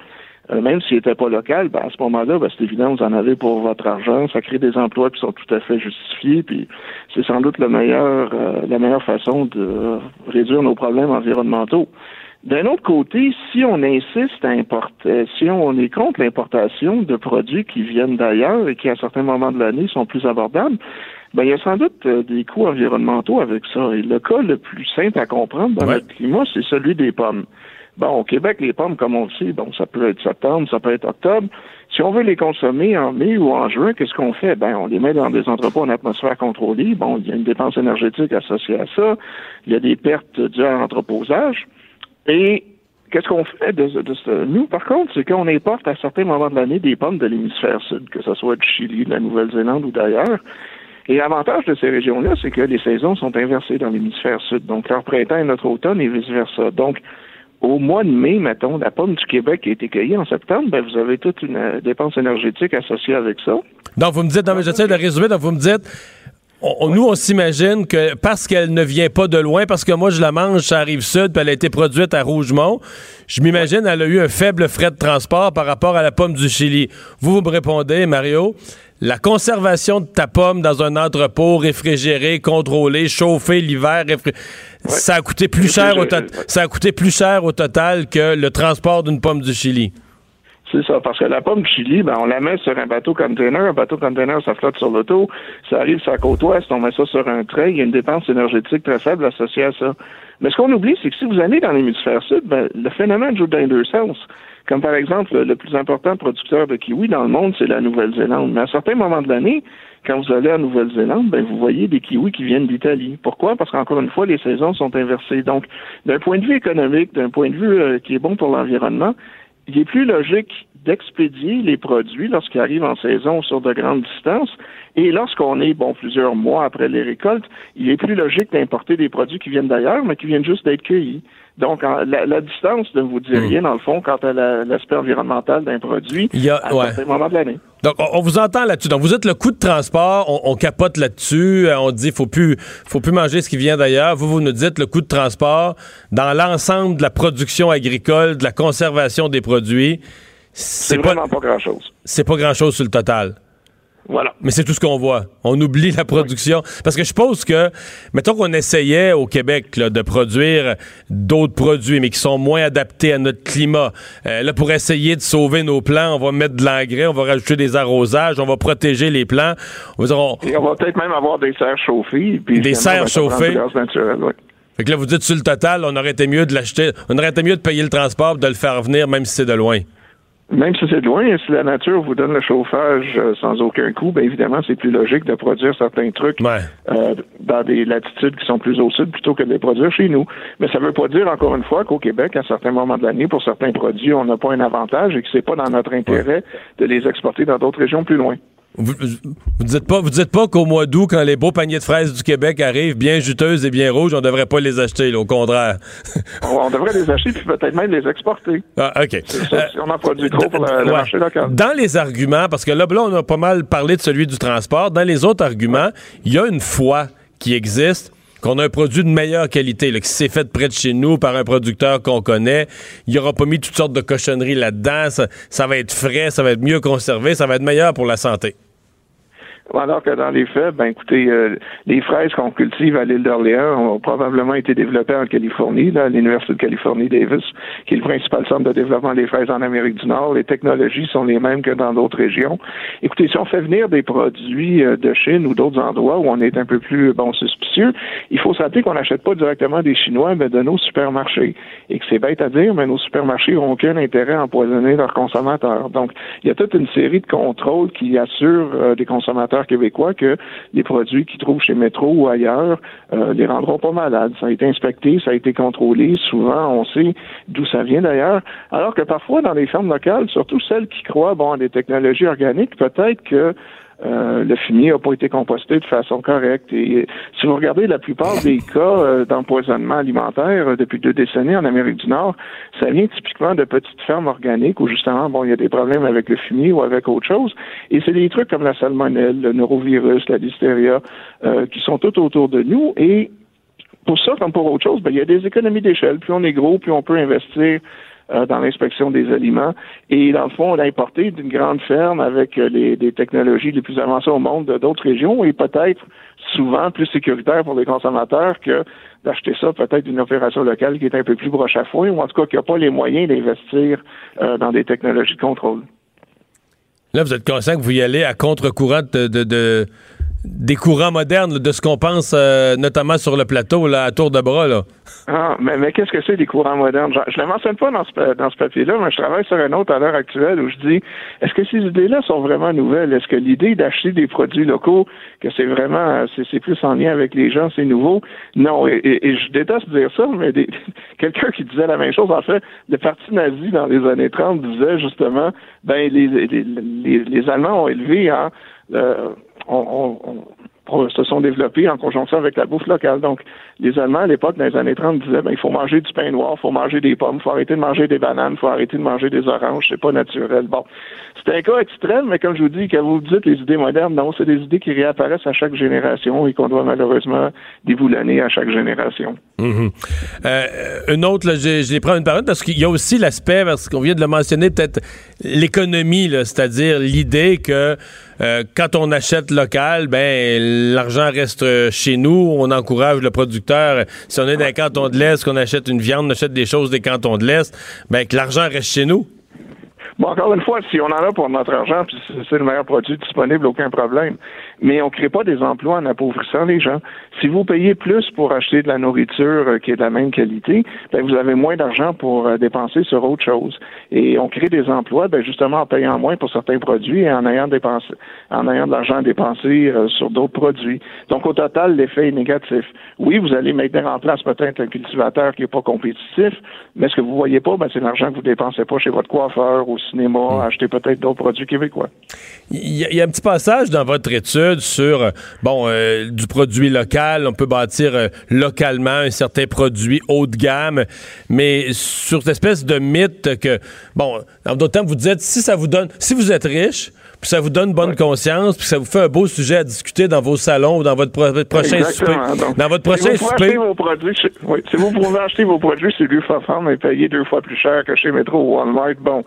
euh, même s'il n'était pas local, ben, à ce moment-là, ben, c'est évident, vous en avez pour votre argent. Ça crée des emplois qui sont tout à fait justifiés. Puis c'est sans doute le meilleur, euh, la meilleure façon de réduire nos problèmes environnementaux. D'un autre côté, si on insiste à importer, si on est contre l'importation de produits qui viennent d'ailleurs et qui, à certains moments de l'année, sont plus abordables, ben, il y a sans doute euh, des coûts environnementaux avec ça. Et le cas le plus simple à comprendre dans notre climat, c'est celui des pommes. Bon, au Québec, les pommes, comme on le sait, bon, ça peut être septembre, ça peut être octobre. Si on veut les consommer en mai ou en juin, qu'est-ce qu'on fait? Ben, on les met dans des entrepôts en atmosphère contrôlée. Bon, il y a une dépense énergétique associée à ça. Il y a des pertes dues à l'entreposage. Et qu'est-ce qu'on fait de, de, Nous, par contre, c'est qu'on importe à certains moments de l'année des pommes de l'hémisphère sud, que ce soit du Chili, de la Nouvelle-Zélande ou d'ailleurs. Et l'avantage de ces régions-là, c'est que les saisons sont inversées dans l'hémisphère sud. Donc, leur printemps est notre automne et vice-versa. Donc, au mois de mai, mettons, la pomme du Québec qui a été cueillie en septembre, ben, vous avez toute une euh, dépense énergétique associée avec ça. Donc, vous me dites, non, mais j'essaie de résumer, donc vous me dites, nous, on s'imagine que parce qu'elle ne vient pas de loin, parce que moi, je la mange, ça arrive sud, puis elle a été produite à Rougemont, je m'imagine qu'elle a eu un faible frais de transport par rapport à la pomme du Chili. Vous, vous me répondez, Mario, la conservation de ta pomme dans un entrepôt réfrigéré, contrôlé, chauffé l'hiver, ça a coûté plus cher au ça a coûté plus cher au total que le transport d'une pomme du Chili. C'est ça, parce que la pomme du Chili, ben, on la met sur un bateau container. Un bateau container, ça flotte sur l'auto. Ça arrive sur la côte ouest, on met ça sur un trait. Il y a une dépense énergétique très faible associée à ça. Mais ce qu'on oublie, c'est que si vous allez dans l'hémisphère sud, ben, le phénomène joue dans les deux sens. Comme par exemple, le plus important producteur de kiwi dans le monde, c'est la Nouvelle-Zélande. Mais à certains moments de l'année, quand vous allez en Nouvelle-Zélande, ben, vous voyez des kiwis qui viennent d'Italie. Pourquoi? Parce qu'encore une fois, les saisons sont inversées. Donc, d'un point de vue économique, d'un point de vue euh, qui est bon pour l'environnement, il est plus logique d'expédier les produits lorsqu'ils arrivent en saison sur de grandes distances. Et lorsqu'on est, bon, plusieurs mois après les récoltes, il est plus logique d'importer des produits qui viennent d'ailleurs, mais qui viennent juste d'être cueillis. Donc, la, distance ne vous dit hmm. rien, dans le fond, quant à l'aspect environnemental d'un produit Il y a, à ouais. certains moments de l'année. Donc, on, vous entend là-dessus. Donc, vous êtes le coût de transport, on, capote là-dessus, euh, on dit faut plus, faut plus manger ce qui vient d'ailleurs. Vous, vous nous dites le coût de transport dans l'ensemble de la production agricole, de la conservation des produits. C'est vraiment pas grand-chose. C'est pas grand-chose sur le total. Voilà. Mais c'est tout ce qu'on voit. On oublie la production. Parce que je suppose que, mettons qu'on essayait au Québec de produire d'autres produits, mais qui sont moins adaptés à notre climat. Euh, là, pour essayer de sauver nos plants, on va mettre de l'engrais, on va rajouter des arrosages, on va protéger les plants. On va, Et on va peut-être même avoir des serres chauffées. des serres chauffées. Fait que là, vous dites sur le total, on aurait été mieux de l'acheter, on aurait été mieux de payer le transport, de le faire venir, même si c'est de loin. Même si c'est loin, si la nature vous donne le chauffage euh, sans aucun coût, bien évidemment, c'est plus logique de produire certains trucs euh, dans des latitudes qui sont plus au sud plutôt que de les produire chez nous. Mais ça ne veut pas dire, encore une fois, qu'au Québec, à certains moments de l'année, pour certains produits, on n'a pas un avantage et que c'est pas dans notre intérêt de les exporter dans d'autres régions plus loin. Vous, vous dites pas, vous dites pas qu'au mois d'août, quand les beaux paniers de fraises du Québec arrivent, bien juteuses et bien rouges, on devrait pas les acheter, là, au contraire. on devrait les acheter puis peut-être même les exporter. Ah, OK. Ça, si on en produit trop pour le, le Ouais. marché local. Dans les arguments, parce que là, là, on a pas mal parlé de celui du transport. Dans les autres arguments, il y a une foi qui existe qu'on a un produit de meilleure qualité, là, qui s'est fait près de chez nous par un producteur qu'on connaît. Il n'y aura pas mis toutes sortes de cochonneries là-dedans. Ça, ça va être frais, ça va être mieux conservé, ça va être meilleur pour la santé. Alors que dans les faits, ben écoutez, euh, les fraises qu'on cultive à l'île d'Orléans ont probablement été développées en Californie, là, à l'Université de Californie Davis, qui est le principal centre de développement des fraises en Amérique du Nord. Les technologies sont les mêmes que dans d'autres régions. Écoutez, si on fait venir des produits euh, de Chine ou d'autres endroits où on est un peu plus bon suspicieux, il faut s'appeler qu'on n'achète pas directement des Chinois, mais de nos supermarchés. Et que c'est bête à dire, mais nos supermarchés n'ont aucun intérêt à empoisonner leurs consommateurs. Donc, il y a toute une série de contrôles qui assurent euh, des consommateurs québécois que les produits qu'ils trouvent chez Métro ou ailleurs euh, les rendront pas malades. Ça a été inspecté, ça a été contrôlé. Souvent, on sait d'où ça vient d'ailleurs. Alors que parfois, dans les fermes locales, surtout celles qui croient bon à des technologies organiques, peut-être que euh, le fumier n'a pas été composté de façon correcte. Et euh, si vous regardez la plupart des cas euh, d'empoisonnement alimentaire euh, depuis deux décennies en Amérique du Nord, ça vient typiquement de petites fermes organiques où justement, bon, il y a des problèmes avec le fumier ou avec autre chose. Et c'est des trucs comme la salmonelle, le neurovirus, la listeria, euh, qui sont tout autour de nous. Et pour ça, comme pour autre chose, ben, il y a des économies d'échelle. Plus on est gros, plus on peut investir euh, dans l'inspection des aliments. Et dans le fond, on a importé d'une grande ferme avec euh, les, des technologies les plus avancées au monde de d'autres régions et peut-être souvent plus sécuritaire pour les consommateurs que d'acheter ça peut-être d'une opération locale qui est un peu plus broche à foin ou en tout cas qui n'a pas les moyens d'investir euh, dans des technologies de contrôle. Là, vous êtes conscient que vous y allez à contre-courant de, de- de- des courants modernes, là, de ce qu'on pense, euh, notamment sur le plateau, là, à tour de bras. Là. Ah, mais, mais qu'est-ce que c'est des courants modernes? Je, je le mentionne pas dans ce, dans ce papier-là, mais je travaille sur un autre à l'heure actuelle où je dis est-ce que ces idées-là sont vraiment nouvelles? Est-ce que l'idée d'acheter des produits locaux, que c'est vraiment c'est, plus en lien avec les gens, c'est nouveau? Non, et, et- et je déteste dire ça, mais quelqu'un qui disait la même chose, en fait, le parti nazi dans les années 30 disait justement ben les, les, les, les Allemands ont élevé euh, on- on- on- se sont développés en conjonction avec la bouffe locale. Donc, les Allemands, à l'époque, dans les années 30, disaient, ben, il faut manger du pain noir, il faut manger des pommes, il faut arrêter de manger des bananes, il faut arrêter de manger des oranges, c'est pas naturel. Bon. C'est un cas extrême, mais comme je vous dis, quand vous dites les idées modernes, non, c'est des idées qui réapparaissent à chaque génération et qu'on doit malheureusement déboulonner à chaque génération. Mhm. Euh, une autre, là, je, les une parole parce qu'il y a aussi l'aspect, parce qu'on vient de le mentionner, peut-être l'économie, là, c'est-à-dire l'idée que euh, quand on achète local, ben l'argent reste chez nous, on encourage le producteur. Si on est dans un canton de l'Est, qu'on achète une viande, on achète des choses des cantons de l'Est, ben que l'argent reste chez nous. Bon, encore une fois, si on en a pour notre argent, puis c'est le meilleur produit disponible, aucun problème. Mais on ne crée pas des emplois en appauvrissant les gens. Si vous payez plus pour acheter de la nourriture euh, qui est de la même qualité, ben vous avez moins d'argent pour euh, dépenser sur autre chose. Et on crée des emplois, ben justement en payant moins pour certains produits et en ayant dépensé, en ayant de l'argent à dépenser euh, sur d'autres produits. Donc au total, l'effet est négatif. Oui, vous allez mettre en place peut-être un cultivateur qui n'est pas compétitif, mais ce que vous voyez pas, ben, c'est l'argent que vous dépensez pas chez votre coiffeur, au cinéma, acheter peut-être d'autres produits québécois. Il y, y a un petit passage dans votre étude sur euh, bon euh, du produit local. On peut bâtir euh, localement un certain produit haut de gamme, mais sur cette espèce de mythe que bon, en d'autres termes, vous dites si ça vous donne, si vous êtes riche, puis ça vous donne bonne conscience, puis ça vous fait un beau sujet à discuter dans vos salons ou dans votre, pro- votre prochain souper. Donc, dans votre si prochain vous pouvez souper. acheter vos produits chez- oui, si vous pouvez acheter vos produits chez et payer deux fois plus cher que chez Metro ou Walmart, bon,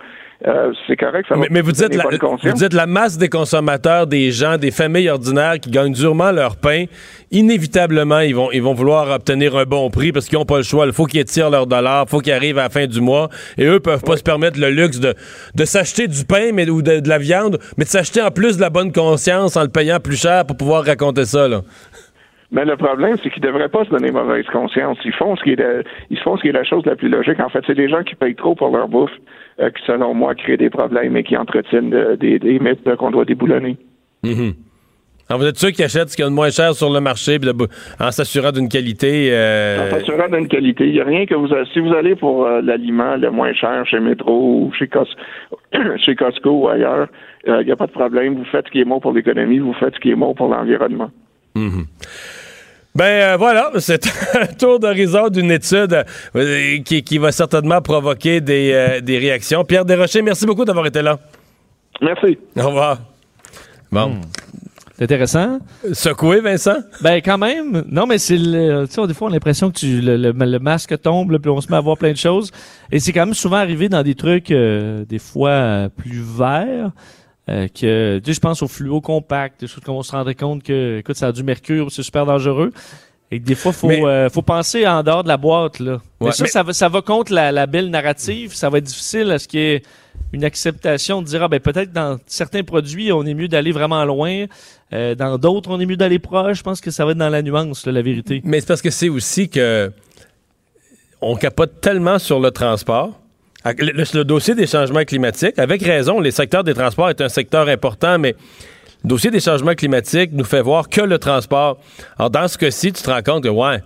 euh, c'est correct, ça va Mais, mais vous, dites la, vous dites la masse des consommateurs, des gens, des familles ordinaires qui gagnent durement leur pain, inévitablement, ils vont, ils vont vouloir obtenir un bon prix parce qu'ils n'ont pas le choix. Il faut qu'ils étirent leur dollar, il faut qu'ils arrivent à la fin du mois. Et eux peuvent pas se permettre le luxe de, de s'acheter du pain mais, ou de, de la viande, mais de s'acheter en plus de la bonne conscience en le payant plus cher pour pouvoir raconter ça. Là. Mais le problème, c'est qu'ils ne devraient pas se donner mauvaise conscience. Ils font ce qui est la, ils font ce qui est la chose la plus logique. En fait, c'est des gens qui payent trop pour leur bouffe, euh, qui, selon moi, créent des problèmes et qui entretiennent euh, des, des mythes euh, qu'on doit déboulonner. Mhm. Alors, vous êtes sûr qu'ils achètent ce qu'il y a de moins cher sur le marché puis de- en s'assurant d'une qualité. euh, En s'assurant d'une qualité. Il n'y a rien que vous si vous allez pour euh, l'aliment le moins cher chez Metro ou chez, Cos- chez Costco ou ailleurs, il n'y a pas de problème. Vous faites ce qui est bon pour l'économie, vous faites ce qui est bon pour l'environnement. Ben euh, voilà, c'est un tour d'horizon d'une étude euh, qui, qui va certainement provoquer des, euh, des réactions. Pierre Desrochers, merci beaucoup d'avoir été là. Merci. Au revoir. Bon. C'est intéressant. Secoué, Vincent? Ben quand même. Non, mais c'est le, tu sais, des fois on a l'impression que tu, le, le- le masque tombe, puis on se met à voir plein de choses. Et c'est quand même souvent arrivé dans des trucs euh, des fois euh, plus verts. Euh, que je pense au fluo compact, des choses qu'on se rendrait compte que écoute, ça a du mercure, c'est super dangereux. Et que des fois, faut Mais- euh, faut penser en dehors de la boîte là. mais ça, mais- ça va ça va contre la, la belle narrative. Ça va être difficile à ce qu'il y ait une acceptation de dire ah ben peut-être dans certains produits on est mieux d'aller vraiment loin, euh, dans d'autres on est mieux d'aller proche. Je pense que ça va être dans la nuance là, la vérité. Mais c'est parce que c'est aussi que on capote tellement sur le transport. Le dossier des changements climatiques, avec raison, les secteurs des transports est un secteur important, mais le dossier des changements climatiques nous fait voir que le transport. Alors, dans ce cas-ci, tu te rends compte que, ouais, tu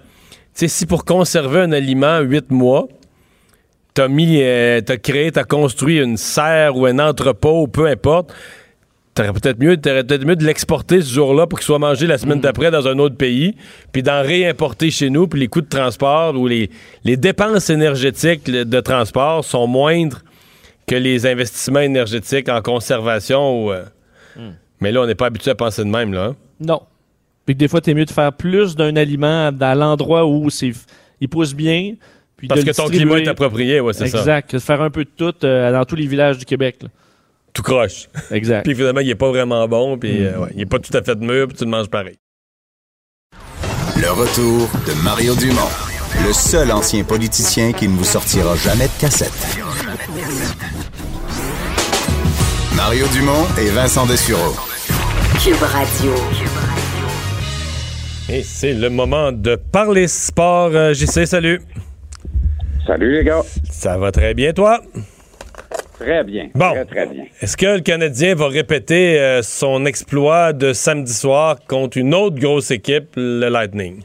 sais, si pour conserver un aliment huit mois, t'as mis, euh, t'as créé, t'as construit une serre ou un entrepôt, peu importe, T'aurais peut-être mieux, peut-être mieux de l'exporter ce jour-là pour qu'il soit mangé la semaine d'après dans un autre pays, puis d'en réimporter chez nous, puis les coûts de transport ou les, les dépenses énergétiques de transport sont moindres que les investissements énergétiques en conservation. ou, euh, Mais là, on n'est pas habitué à penser de même, là. hein? Non. Puis que des fois, t'es mieux de faire plus d'un aliment dans l'endroit où il pousse bien. Puis Parce de que ton climat est approprié, ouais, c'est ça. Exact. De faire un peu de tout euh, dans tous les villages du Québec. là. Tout croche. Exact. puis finalement, il est pas vraiment bon, puis euh, ouais, il est pas tout à fait de mûr, puis tu le manges pareil. Le retour de Mario Dumont, le seul ancien politicien qui ne vous sortira jamais de cassette. Mario Dumont et Vincent Dessureau. Cube Radio. Et c'est le moment de parler sport. Euh, JC, salut. Salut les gars. Ça va très bien, toi? Très bien. Bon. Très, très bien. Est-ce que le Canadien va répéter euh, son exploit de samedi soir contre une autre grosse équipe, le Lightning?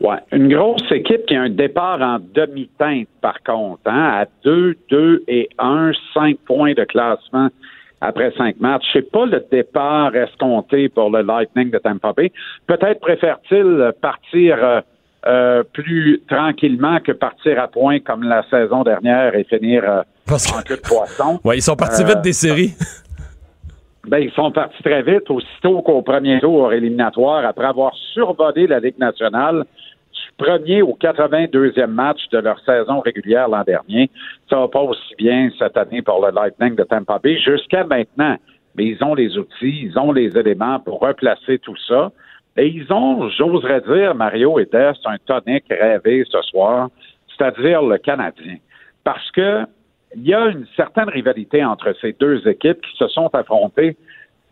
Ouais. Une grosse équipe qui a un départ en demi-teinte, par contre, hein, à 2, 2 et 1, 5 points de classement après 5 matchs. C'est pas le départ escompté pour le Lightning de Tampa Bay. Peut-être préfère-t-il partir euh, euh, plus tranquillement que partir à point comme la saison dernière et finir euh, Parce que- en queue de poisson. Ouais, ils sont partis Euh, vite des séries. Ben, ils sont partis très vite, aussitôt qu'au premier tour éliminatoire, après avoir survolé la Ligue nationale, du premier au 82e match de leur saison régulière l'an dernier. Ça va pas aussi bien cette année pour le Lightning de Tampa Bay jusqu'à maintenant. Mais ils ont les outils, ils ont les éléments pour replacer tout ça. Et ils ont, j'oserais dire, Mario et Des, un tonique rêvé ce soir, c'est-à-dire le Canadien. Parce que il y a une certaine rivalité entre ces deux équipes qui se sont affrontées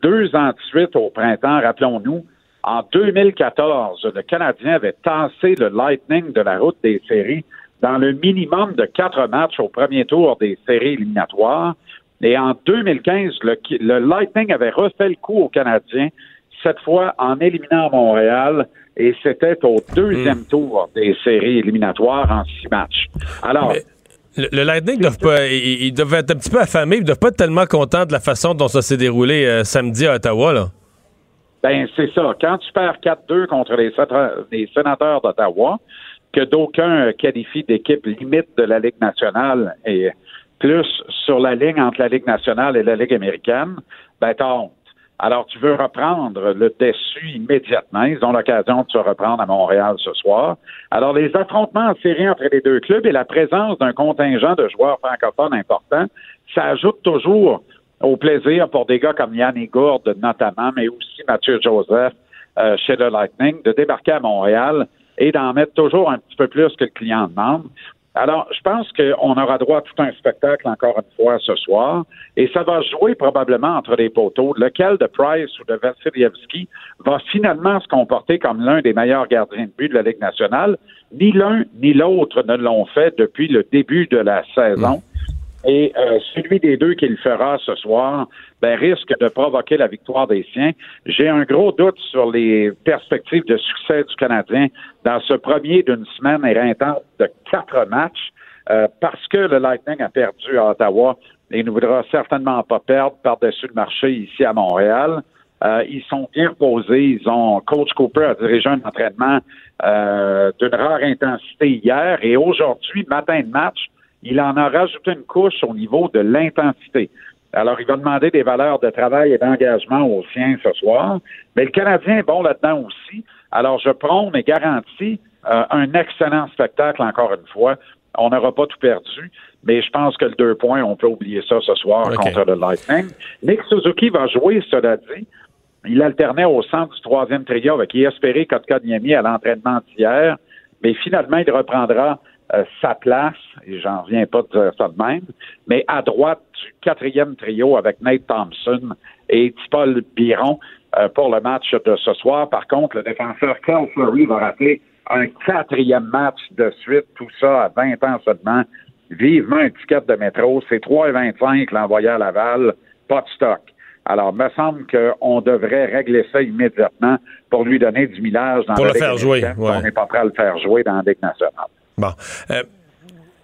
deux ans de suite au printemps, rappelons-nous. En 2014, le Canadien avait tassé le Lightning de la route des séries dans le minimum de quatre matchs au premier tour des séries éliminatoires. Et en 2015, le, le Lightning avait refait le coup au Canadien, cette fois en éliminant Montréal, et c'était au deuxième tour des séries éliminatoires en six matchs. Alors, Mais- Le, le Lightning doivent pas, ils, ils doivent être un petit peu affamés, ils doivent pas être tellement contents de la façon dont ça s'est déroulé euh, samedi à Ottawa, là. Ben, c'est ça. Quand tu perds 4-2 contre les, sénat- les sénateurs d'Ottawa, que d'aucuns qualifient d'équipe limite de la Ligue nationale et plus sur la ligne entre la Ligue nationale et la Ligue américaine, ben, t'as honte. Alors, tu veux reprendre le dessus immédiatement. Ils ont l'occasion de se reprendre à Montréal ce soir. Alors, les affrontements en série entre les deux clubs et la présence d'un contingent de joueurs francophones important, ça ajoute toujours au plaisir pour des gars comme Yann Gourde notamment, mais aussi Mathieu Joseph euh, chez le Lightning, de débarquer à Montréal et d'en mettre toujours un petit peu plus que le client demande. Alors, je pense qu'on aura droit à tout un spectacle encore une fois ce soir, et ça va jouer probablement entre les poteaux. Lequel de Price ou de Vassilievski va finalement se comporter comme l'un des meilleurs gardiens de but de la Ligue nationale? Ni l'un ni l'autre ne l'ont fait depuis le début de la saison. Et euh, celui des deux qui le fera ce soir ben, risque de provoquer la victoire des siens. J'ai un gros doute sur les perspectives de succès du Canadien dans ce premier d'une semaine éreintante de quatre matchs euh, parce que le Lightning a perdu à Ottawa et ne voudra certainement pas perdre par-dessus le marché ici à Montréal. Euh, ils sont bien reposés. Ils ont Coach Cooper a dirigé un entraînement euh, d'une rare intensité hier et aujourd'hui, matin de match, il en a rajouté une couche au niveau de l'intensité. Alors, il va demander des valeurs de travail et d'engagement aux siens ce soir. Mais le Canadien est bon là-dedans aussi. Alors, je prône et garantis euh, un excellent spectacle encore une fois. On n'aura pas tout perdu, mais je pense que le deux points, on peut oublier ça ce soir contre le Lightning. Nick Suzuki va jouer, cela dit. Il alternait au centre du troisième trio avec Yesperi Kotkaniemi à l'entraînement d'hier, mais finalement, il reprendra euh, sa place, et j'en reviens pas de dire ça de même, mais à droite du quatrième trio avec Nate Thompson et Paul Biron euh, pour le match de ce soir. Par contre, le défenseur Cal Fleury va rater un quatrième match de suite, tout ça à 20 ans seulement. Vivement un ticket de métro, c'est 3,25 l'envoyé à Laval, pas de stock. Alors, me semble qu'on devrait régler ça immédiatement pour lui donner du millage dans pour la le faire jouer. On n'est pas prêt à le faire jouer dans la Ligue nationale. Bon. Euh,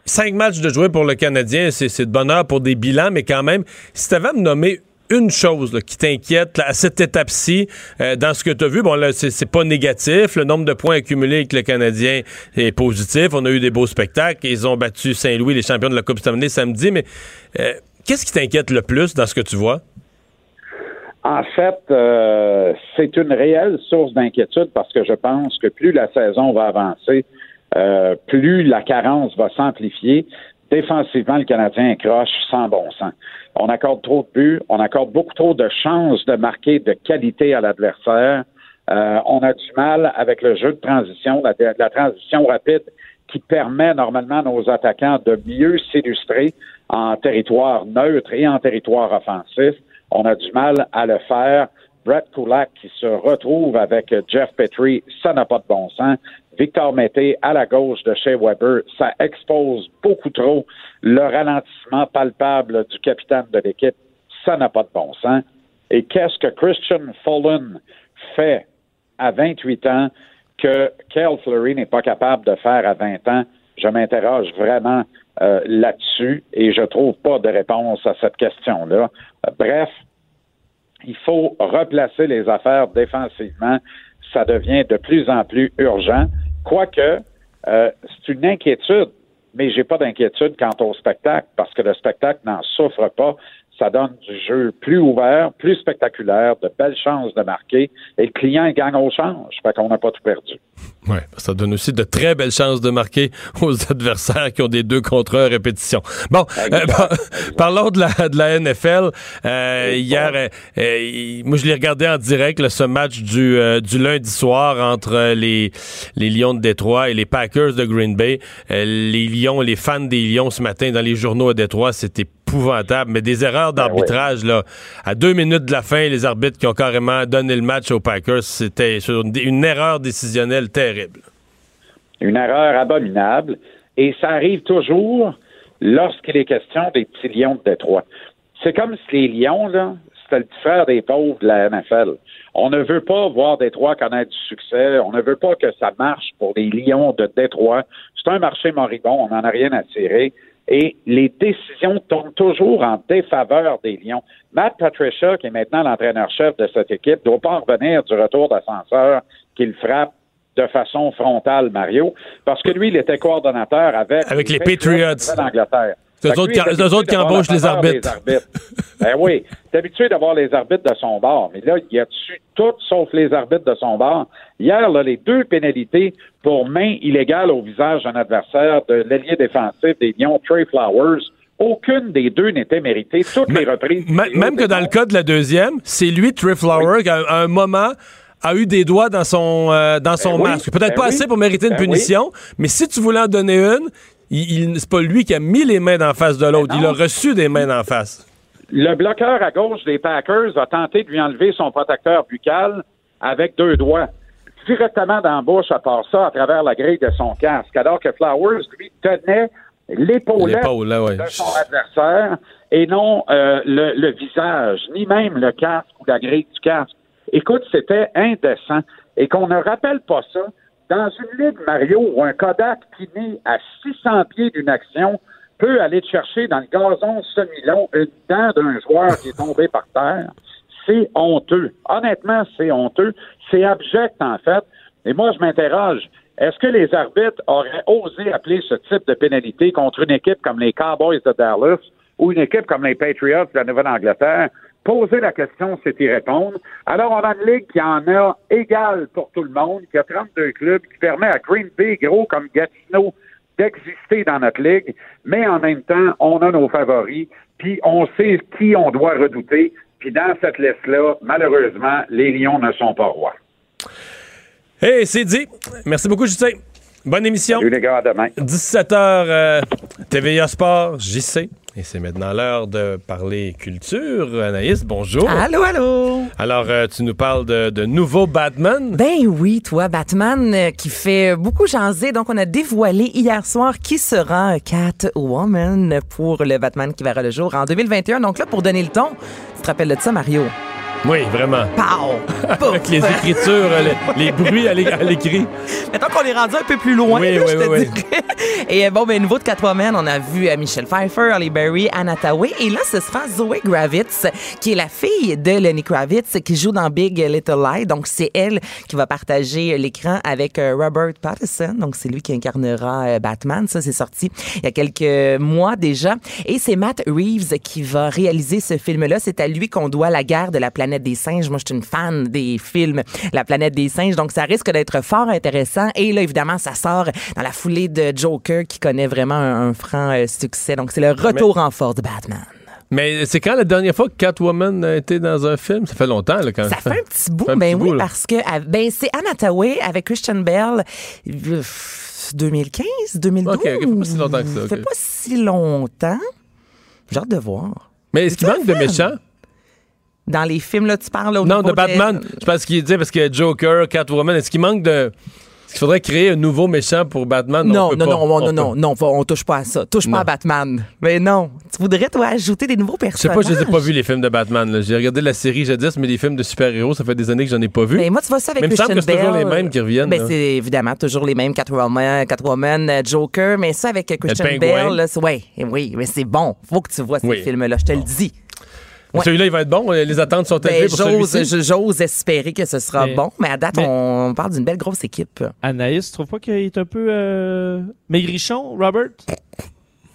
cinq matchs de jouer pour le Canadien, c'est de bonheur pour des bilans, mais quand même, si tu avais à me nommer une chose qui t'inquiète à cette étape-ci, euh, dans ce que tu as vu, bon là, c'est pas négatif. Le nombre de points accumulés avec le Canadien est positif. On a eu des beaux spectacles. Ils ont battu Saint-Louis, les champions de la Coupe Stanley samedi. Mais euh, qu'est-ce qui t'inquiète le plus dans ce que tu vois? En fait, euh, c'est une réelle source d'inquiétude parce que je pense que plus la saison va avancer, euh, plus la carence va s'amplifier. Défensivement, le Canadien croche sans bon sens. On accorde trop de buts, on accorde beaucoup trop de chances de marquer de qualité à l'adversaire. Euh, on a du mal avec le jeu de transition, la, la transition rapide qui permet normalement à nos attaquants de mieux s'illustrer en territoire neutre et en territoire offensif. On a du mal à le faire. Brett Kulak qui se retrouve avec Jeff Petrie, ça n'a pas de bon sens. Victor Mété à la gauche de chez Weber, ça expose beaucoup trop le ralentissement palpable du capitaine de l'équipe. Ça n'a pas de bon sens. Et qu'est-ce que Christian Fullen fait à 28 ans que Kel Fleury n'est pas capable de faire à 20 ans? Je m'interroge vraiment euh, là-dessus et je trouve pas de réponse à cette question-là. Euh, bref, il faut replacer les affaires défensivement. Ça devient de plus en plus urgent. Quoique, euh, c'est une inquiétude, mais j'ai pas d'inquiétude quant au spectacle parce que le spectacle n'en souffre pas ça donne du jeu plus ouvert, plus spectaculaire, de belles chances de marquer, et le client gagne au change. Fait qu'on n'a pas tout perdu. Oui, ça donne aussi de très belles chances de marquer aux adversaires qui ont des deux contre un répétition. Bon, euh, parlons de la, de la NFL. Euh, hier, euh, moi je l'ai regardé en direct, ce match du, du lundi soir entre les, les Lions de Détroit et les Packers de Green Bay. les Lions, les fans des Lions ce matin dans les journaux à Détroit, c'était épouvantable, mais des erreurs ben d'arbitrage, là. À deux minutes de la fin, les arbitres qui ont carrément donné le match aux Packers, c'était une erreur décisionnelle terrible. Une erreur abominable. Et ça arrive toujours lorsqu'il est question des petits lions de Détroit. C'est comme si les lions, là, c'était le petit frère des pauvres de la NFL. On ne veut pas voir Détroit connaître du succès. On ne veut pas que ça marche pour les lions de Détroit. C'est un marché moribond. On n'en a rien à tirer et les décisions tombent toujours en défaveur des Lions. Matt Patricia, qui est maintenant l'entraîneur-chef de cette équipe, ne doit pas en revenir du retour d'ascenseur qu'il frappe de façon frontale, Mario, parce que lui, il était coordonnateur avec, avec les, Patriots d'Angleterre. C'est eux autres, qui embauchent les arbitres. ben oui, t'es habitué d'avoir les arbitres de son bord, mais là, il a dessus tout sauf les arbitres de son bord. Hier, là, les deux pénalités pour main illégale au visage d'un adversaire de l'ailier défensif des Lions, Trey Flowers, aucune des deux n'était méritée. Toutes les reprises. Même que dans le cas de la deuxième, c'est lui, Trey Flowers, qui à un moment a eu des doigts dans son, euh, dans son ben masque. Peut-être ben pas assez pour mériter une ben punition, mais si tu voulais en donner une, il, c'est pas lui qui a mis les mains en face de l'autre. Il a reçu des mains en face. Le bloqueur à gauche des Packers a tenté de lui enlever son protecteur buccal avec deux doigts. Directement dans la bouche, à part ça, à travers la grille de son casque. Alors que Flowers, lui, tenait l'épaulette L'épaule, ouais. de son adversaire et non euh, le, le visage, ni même le casque ou la grille du casque. Écoute, c'était indécent. Et qu'on ne rappelle pas ça, dans une ligue Mario où un Kodak qui naît à 600 pieds d'une action peut aller chercher dans le gazon semi-long une dent d'un joueur qui est tombé par terre, c'est honteux. Honnêtement, c'est honteux. C'est abject, en fait. Et moi, je m'interroge. Est-ce que les arbitres auraient osé appeler ce type de pénalité contre une équipe comme les Cowboys de Dallas ou une équipe comme les Patriots de la Nouvelle-Angleterre? Poser la question, c'est y répondre. Alors, on a une ligue qui en a égal pour tout le monde, qui a 32 clubs, qui permet à Green Bay, gros comme Gatineau, d'exister dans notre ligue, mais en même temps, on a nos favoris, puis on sait qui on doit redouter, puis dans cette liste-là, malheureusement, les Lions ne sont pas rois. Hey, c'est dit. Merci beaucoup, Justin. Bonne émission. Salut les gars, à demain. 17h, euh, TVA Sport, JC. Et c'est maintenant l'heure de parler culture. Anaïs, bonjour. Allô, allô. Alors, euh, tu nous parles de, de nouveau Batman? Ben oui, toi, Batman, euh, qui fait beaucoup jaser. Donc, on a dévoilé hier soir qui sera Catwoman pour le Batman qui verra le jour en 2021. Donc là, pour donner le ton, tu te rappelles de ça, Mario? Oui, vraiment. Pow! Avec les écritures, les, les bruits à l'é- à l'écrit. Maintenant qu'on est rendu un peu plus loin, Oui, là, oui, je te oui, oui. dirais. Et bon, ben, nouveau de Catwoman, on a vu euh, Michelle Pfeiffer, Halle Berry, Anna Tawai. Et là, ce sera Zoe Gravitz, qui est la fille de Lenny Kravitz, qui joue dans Big Little Lie. Donc, c'est elle qui va partager l'écran avec euh, Robert Pattinson. Donc, c'est lui qui incarnera euh, Batman. Ça, c'est sorti il y a quelques mois déjà. Et c'est Matt Reeves qui va réaliser ce film-là. C'est à lui qu'on doit la guerre de la planète des singes. Moi, je suis une fan des films La planète des singes. Donc, ça risque d'être fort intéressant. Et là, évidemment, ça sort dans la foulée de Joker qui connaît vraiment un, un franc euh, succès. Donc, c'est le retour en force de Batman. Mais c'est quand la dernière fois que Catwoman a été dans un film? Ça fait longtemps, là, quand Ça fait un petit bout, un ben petit oui, bout, parce que ben c'est Anna Tawai avec Christian Bell. euh, 2015, 2012. Ok, pas si longtemps que ça, Ça fait pas si longtemps. J'ai hâte de voir. Mais est-ce qu'il manque de méchants? Dans les films, là, tu parles au Non, de Batman. Je pense qu'il dit parce qu'il y a Joker, Catwoman. Est-ce qu'il manque de. Est-ce qu'il faudrait créer un nouveau méchant pour Batman? Non, on non, pas. non, On non, peut. non, non, on touche pas à ça. Touche Non. pas à Batman. Mais non. Tu voudrais, toi, ajouter des nouveaux Je sais personnages. pas, je les ai pas vus, les films de Batman. J'ai regardé la série jadis, mais les films de super-héros, ça fait des années que j'en ai pas vu. Mais moi, tu vois ça avec Mais il me semble Christian que c'est toujours Bale. les mêmes qui reviennent, Ben, c'est évidemment toujours les mêmes Catwoman, Catwoman, euh, Joker, mais ça avec Christian. Bale, là, ouais, oui, mais c'est bon. Faut que tu vois ces Oui. films-là, je te le dis. Ouais. Celui-là, il va être bon. Les attentes sont élevées Ben, pour j'ose, celui-ci. je- j'ose espérer que ce sera Mais- bon, mais à date, mais- on parle d'une belle grosse équipe. Anaïs, tu trouves pas qu'il est un peu euh, maigrichon, Robert?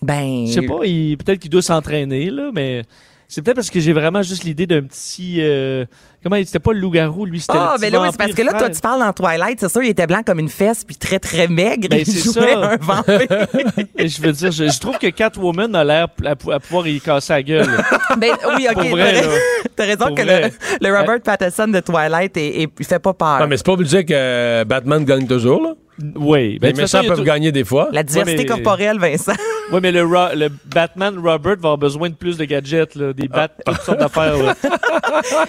Ben, Je sais pas, il- peut-être qu'il doit s'entraîner, là, mais c'est peut-être parce que j'ai vraiment juste l'idée d'un petit... euh, comment il c'était pas le loup-garou, lui, c'était Ah, le petit ben là, oui, c'est parce que là, toi, tu parles dans Twilight, c'est sûr, il était blanc comme une fesse, puis très, très maigre. Ben, il c'est ça. un vampire. Et je veux dire, je, je trouve que Catwoman a l'air à, pou- à pouvoir y casser la gueule. ben, oui, Pour ok, vrai, t'as- raison Pour que le, le Robert Pattinson de Twilight, est, est- il fait pas peur. Non, mais c'est pas obligé que euh, Batman gagne toujours. Là. Oui. ben, les façon, méchants peuvent gagner des fois. La diversité Ouais, mais- corporelle, Vincent. Oui, mais le, Ro- le Batman Robert va avoir besoin de plus de gadgets, là, des bats, toutes sortes d'affaires.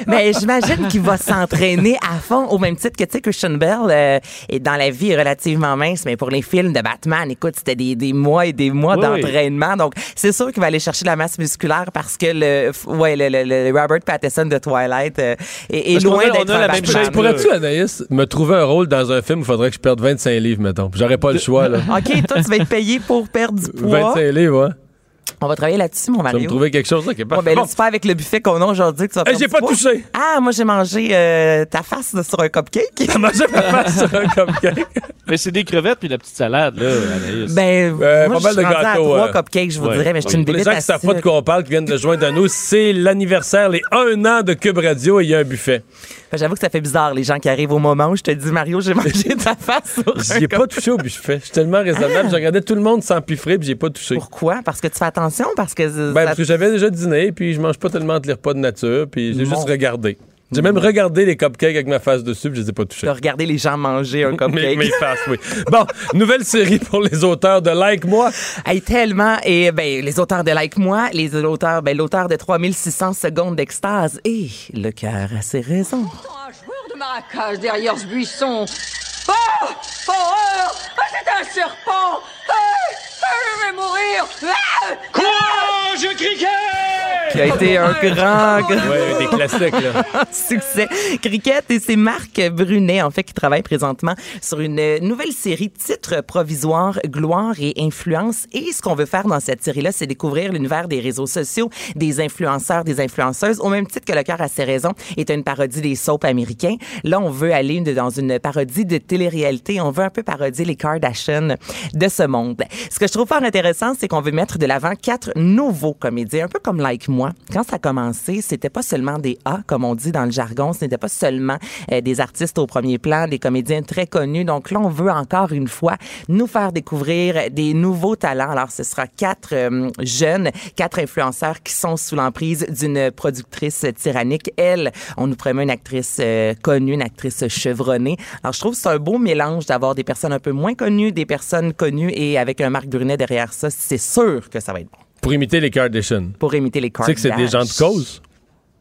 Mais j'imagine qu'il va s'entraîner à fond, au même titre que, tu sais, Christian Bell euh, est dans la vie est relativement mince, mais pour les films de Batman, écoute, c'était des, des mois et des mois Oui, d'entraînement. Donc, c'est sûr qu'il va aller chercher la masse musculaire parce que le, ouais, le, le- le Robert Pattinson de Twilight euh, est, loin d'être un la même Batman. shape, Pourrais-tu, Anaïs, me trouver un rôle dans un film où il faudrait que je perde 25 livres, mettons? J'aurais pas le choix, là? OK, toi, tu vas être payé pour perdre du poids. 25 livres, ouais. On va travailler là-dessus, mon Tu vas me Mario. trouver quelque chose, là, qui est Ouais, parfait. ben là, Bon. tu fais avec le buffet qu'on a aujourd'hui que tu vas Hey, j'ai pas poids. touché. Ah, moi, j'ai mangé euh, ta face là, sur un cupcake. Comment je peux faire sur un cupcake? mais c'est des crevettes puis la petite salade, là, Anaïs. Ben, Euh, moi, pas mal je suis de à gâteaux, trois euh. cupcakes, je vous Ouais. dirais, mais je suis une Pour les bébête gens qui savent pas de quoi on parle, qui viennent de joindre à nous, c'est l'anniversaire, les un an de Cube Radio et il y a un buffet. Fait, J'avoue que ça fait bizarre, les gens qui arrivent au moment où je te dis, Mario, j'ai mangé ta face sur un J'y ai pas touché au buffet. Je suis tellement raisonnable. J'ai regardé tout le monde s'empiffrer puis j'ai pas touché. Pourquoi? Parce que tu fais attention? Parce que... Ben, ça- parce que j'avais déjà dîné, puis je mange pas tellement de repas de nature, puis j'ai juste regardé. J'ai même regardé les cupcakes avec ma face dessus, puis je les ai pas touchés. de regarder les gens manger un cupcake. mes faces, oui. Bon, nouvelle série pour les auteurs de Like Moi. Hey, tellement. Et ben, les auteurs de Like Moi, les auteurs, ben, l'auteur de 3600 secondes d'extase. Et le cœur a ses raisons. Un joueur de maracas derrière ce buisson. Oh Horreur Ah, c'est un serpent je vais mourir. Ah Cricket! qui a été un grand, grand Ouais, des classiques, là. succès. Cricket, et c'est Marc Brunet, en fait, qui travaille présentement sur une nouvelle série titre provisoire, gloire et influence. Et ce qu'on veut faire dans cette série-là, c'est découvrir l'univers des réseaux sociaux, des influenceurs, des influenceuses, au même titre que Le cœur a ses raisons est une parodie des soaps américains. Là, on veut aller dans une parodie de télé-réalité. On veut un peu parodier les Kardashians de ce monde. Ce que je trouve fort intéressant, c'est qu'on veut mettre de l'avant quatre nouveaux comédiens, un peu comme Like Moi. Quand ça a commencé, c'était pas seulement des A, comme on dit dans le jargon, ce n'était pas seulement euh, des artistes au premier plan, des comédiens très connus. Donc là, on veut encore une fois nous faire découvrir des nouveaux talents. Alors, ce sera quatre euh, jeunes, quatre influenceurs qui sont sous l'emprise d'une productrice tyrannique. Elle, on nous promet une actrice euh, connue, une actrice chevronnée. Alors, je trouve que c'est un beau mélange d'avoir des personnes un peu moins connues, des personnes connues et avec un Marc Brunet derrière ça, c'est sûr que ça va être bon. Pour imiter les Kardashians. Pour imiter les Tu sais que c'est des gens de cause?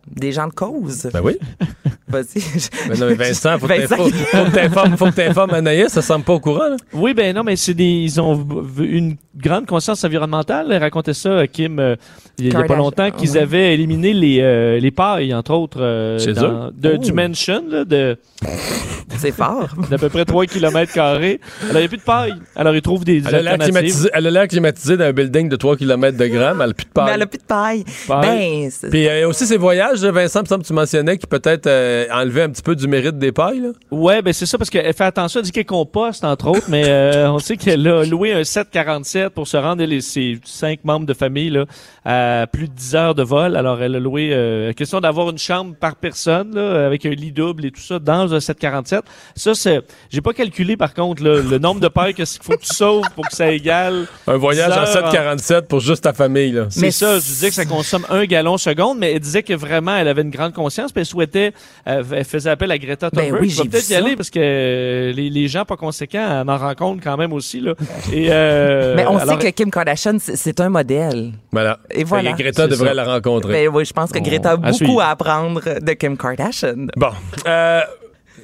Des gens de cause. Ben oui. Vas-y. Ben non, mais Vincent, faut que Vincent, t'informes- faut que t'informes- faut que t'informes Anaïs, ça semble pas au courant, là. Oui, ben non, mais c'est des, ils ont une grande conscience environnementale. Elle racontait ça, euh, Kim, euh, il y a pas longtemps, qu'ils ouais. avaient éliminé les, euh, les pailles, entre autres, euh, Chez dans- eux? de, Oh. du mansion, là, de, C'est fort. d'à peu près 3 km carrés. Alors, il n'y a plus de paille. Alors, ils trouvent des Elle a l'air alternatives. climatisée, elle a l'air climatisée dans un building de 3 km de gramme, elle a plus de Mais paille. elle a plus de paille. Paille. Ben, Puis euh, aussi ses voyages, là, Vincent, il me semble que tu mentionnais qui peut-être euh, enlever un petit peu du mérite des pailles. Là. Ouais, ben c'est ça, parce qu'elle fait attention, dit qu'elle composte, entre autres, mais euh, on sait qu'elle a loué un 747 pour se rendre, et ses cinq membres de famille, là, à plus de 10 heures de vol. Alors, elle a loué, euh, question d'avoir une chambre par personne, là, avec un lit double et tout ça, dans un 747. Ça, c'est, j'ai pas calculé, par contre, là, le nombre de pailles qu'il faut que tu sauves pour que ça égale. Un voyage 10 en heures 747 pour juste ta famille. Là. C'est Mais ça, je disais que ça consomme un gallon seconde, mais elle disait que vraiment, elle avait une grande conscience, puis elle souhaitait, euh, elle faisait appel à Greta Ben Thunberg. oui, Je vais peut-être y ça. aller parce que les, les gens pas conséquents en en rencontrent quand même aussi là. Et euh, mais on alors- sait que Kim Kardashian, c'est un modèle. Voilà. Et voilà. Greta C'est devrait ça. la rencontrer. Ben oui, je pense que Greta a beaucoup à apprendre de Kim Kardashian. Bon. Euh,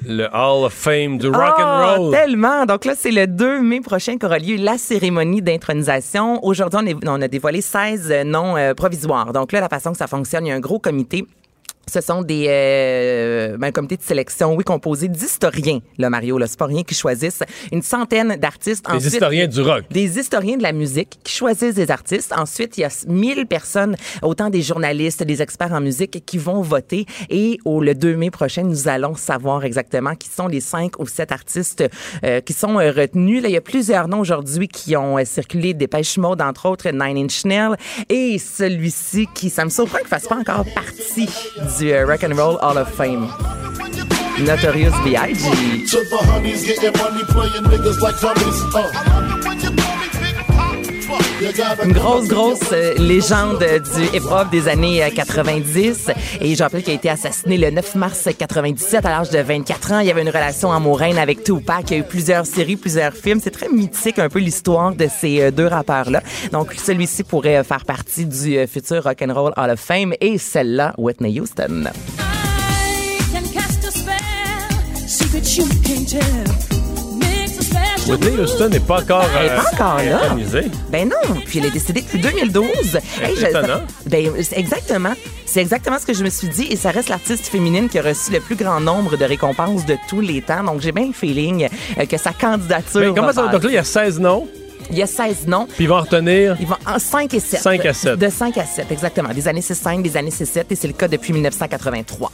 le Hall of Fame du rock Ah, and roll. tellement! Donc là, c'est le 2 mai prochain qu'aura lieu la cérémonie d'intronisation. Aujourd'hui, on, a dévoilé 16 noms euh, provisoires. Donc là, la façon que ça fonctionne, il y a un gros comité. Ce sont des euh, ben, un comité de sélection, oui, composé d'historiens, là, Mario. Là, c'est pas rien qui choisissent une centaine d'artistes. Ensuite, historiens du rock. des historiens de la musique qui choisissent des artistes. Ensuite, il y a 1000 personnes, autant des journalistes, des experts en musique qui vont voter. Et au le 2 mai prochain, nous allons savoir exactement qui sont les 5 ou 7 artistes euh, qui sont euh, retenus. Là, il y a plusieurs noms aujourd'hui qui ont euh, circulé. Dépêche Mode, entre autres, Nine Inch Nails. Et celui-ci qui, ça me surprend qu'il fasse pas encore partie du Rock and Roll Hall of Fame. Notorious B.I.G. Une grosse, grosse euh, légende du hip-hop des années euh, 90. Et je rappelle qu'il a été assassiné le 9 mars 97 à l'âge de 24 ans. Il y avait une relation amoureuse avec Tupac. Il y a eu plusieurs séries, plusieurs films. C'est très mythique un peu l'histoire de ces euh, deux rappeurs-là. Donc, celui-ci pourrait euh, faire partie du euh, futur Rock'n'Roll Hall of Fame et celle-là, Whitney Houston. Whitney Houston n'est pas encore, Elle est pas euh, encore là. Ben non, puis elle est décédée depuis 2012. Hey, je- étonnant. ben c'est exactement, c'est exactement ce que je me suis dit et ça reste l'artiste féminine qui a reçu le plus grand nombre de récompenses de tous les temps. Donc j'ai bien le feeling euh, que sa candidature Mais comment va ça va? Donc là, il y a 16 noms, Il y a 16 noms. puis ils vont en retenir? Ils vont en 5 et 7. 5 à 7. De 5 à 7, exactement. Des années c'est 5, des années c'est 7 et c'est le cas depuis 1983.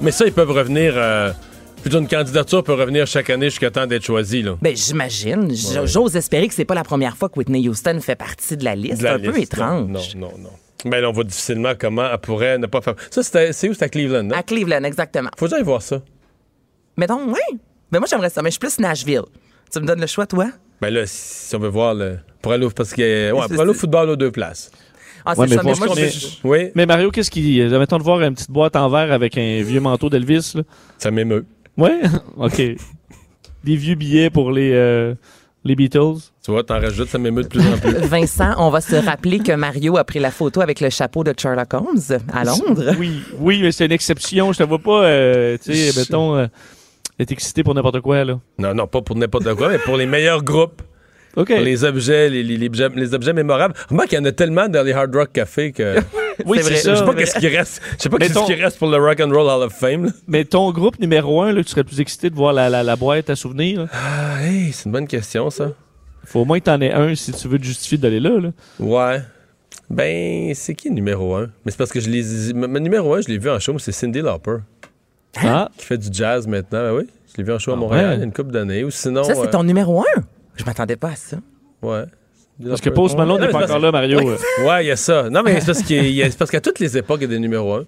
Mais ça, ils peuvent revenir. Euh, plutôt une candidature peut revenir chaque année jusqu'à temps d'être choisi. Là. Ben j'imagine, j'ose espérer que c'est pas la première fois que Whitney Houston fait partie de la liste. C'est un peu étrange. Non, non, non. Mais là, on voit difficilement comment elle pourrait ne pas faire. Ça, c'était- c'est où? C'est à Cleveland, non? À Cleveland, exactement. Faut j'aille voir ça. Mais donc, oui. Mais moi, j'aimerais ça. Mais je suis plus Nashville. Tu me donnes le choix, toi? Ben là, si on veut voir le. Pour aller au, parce que, ouais, pour aller au football aux deux places. Ah, Ouais, c'est mais ça. Mais moi, Oui, Mais Mario, qu'est-ce qui, euh, mettons de voir une petite boîte en verre avec un vieux manteau d'Elvis là? ça m'émeut. Ouais, ok. Des vieux billets pour les euh, les Beatles. Tu vois, t'en rajoutes, ça m'émeut de plus en plus. Vincent, on va se rappeler que Mario a pris la photo avec le chapeau de Sherlock Holmes à Londres. Oui, oui, mais c'est une exception. Je te vois pas, euh, tu sais, mettons, euh, être excité pour n'importe quoi là. Non, non, pas pour n'importe quoi, mais pour les meilleurs groupes. OK. Pour les objets, les, les- les objets, les objets mémorables. Remarque qu'il y en a tellement dans les Hard Rock Café que Oui, C'est ça. je sais pas qu'est-ce qui reste. Je sais pas qu'est-ce ton- qui reste pour le Rock and Roll Hall of Fame. là. Mais ton groupe numéro un, là, tu serais plus excité de voir la, la, la boîte à souvenirs. là? Ah, hey, c'est une bonne question ça. Faut au moins que t'en aies un si tu veux te justifier d'aller là. là. Ouais. Ben, c'est qui numéro un? Mais c'est parce que je les. m- Mon numéro un, je l'ai vu en show, mais c'est Cindy Lauper, Ah, qui fait du jazz maintenant. Ben oui, je l'ai vu en show à Ah Montréal ouais? il y a une couple d'années. Ou sinon. Ça, c'est euh, ton numéro un? Je m'attendais pas à ça. Ouais. Parce que. Post Malone n'est pas encore là, Mario. Oui. Ouais, il y a ça. Non, mais c'est parce, qu'il y a- c'est parce qu'à toutes les époques, il y a des numéros 1.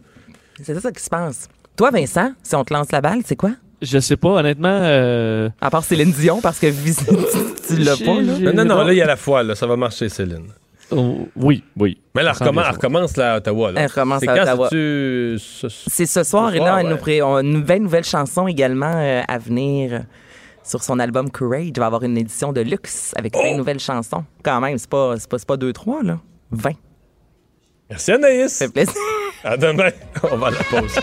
C'est ça qui se passe. Toi, Vincent, si on te lance la balle, c'est quoi? Je sais pas, honnêtement. euh, À part Céline Dion, parce que tu l'as pas, là. Non, non, non, là, il y a la foi, là. Ça va marcher, Céline. Oh, oui, oui. Mais là, elle recommence, elle recommence là, à Ottawa. Là. Elle recommence C'est à quand, Ottawa. c'est-tu ce- ce- C'est ce soir, Ce et soir, là, elle ouais. nous pré- on- une nouvelle, nouvelle chanson également euh, à venir euh, sur son album Courage. Il va avoir une édition de luxe avec plein Oh! de nouvelles chansons. Quand même, c'est pas, c'est pas, c'est pas 2-3, là. 20. Merci, Anaïs. Ça fait plaisir. À demain. On va à la pause.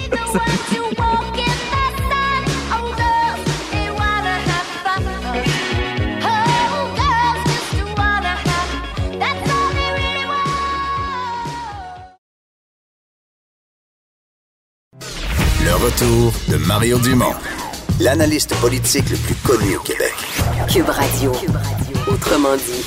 Le retour de Mario Dumont, l'analyste politique le plus connu au Québec. Cube Radio. Autrement dit.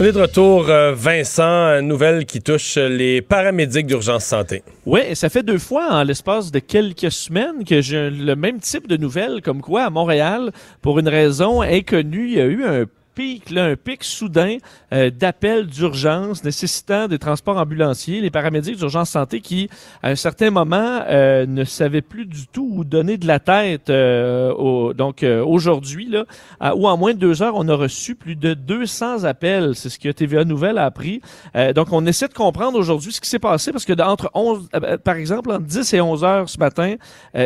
On est de retour, euh, Vincent, une nouvelle qui touche les paramédics d'urgence santé. Oui, et ça fait deux fois en l'espace de quelques semaines que j'ai le même type de nouvelles, comme quoi à Montréal, pour une raison inconnue, il y a eu un un pic soudain euh, d'appels d'urgence nécessitant des transports ambulanciers, les paramédics d'urgence santé qui, à un certain moment, euh, ne savaient plus du tout où donner de la tête. euh, au- donc euh, aujourd'hui, là, en moins de deux heures, on a reçu plus de 200 appels. C'est ce que TVA Nouvelle a appris. Euh, donc on essaie de comprendre aujourd'hui ce qui s'est passé parce que entre 11, euh, par exemple, entre 10 et 11 heures ce matin,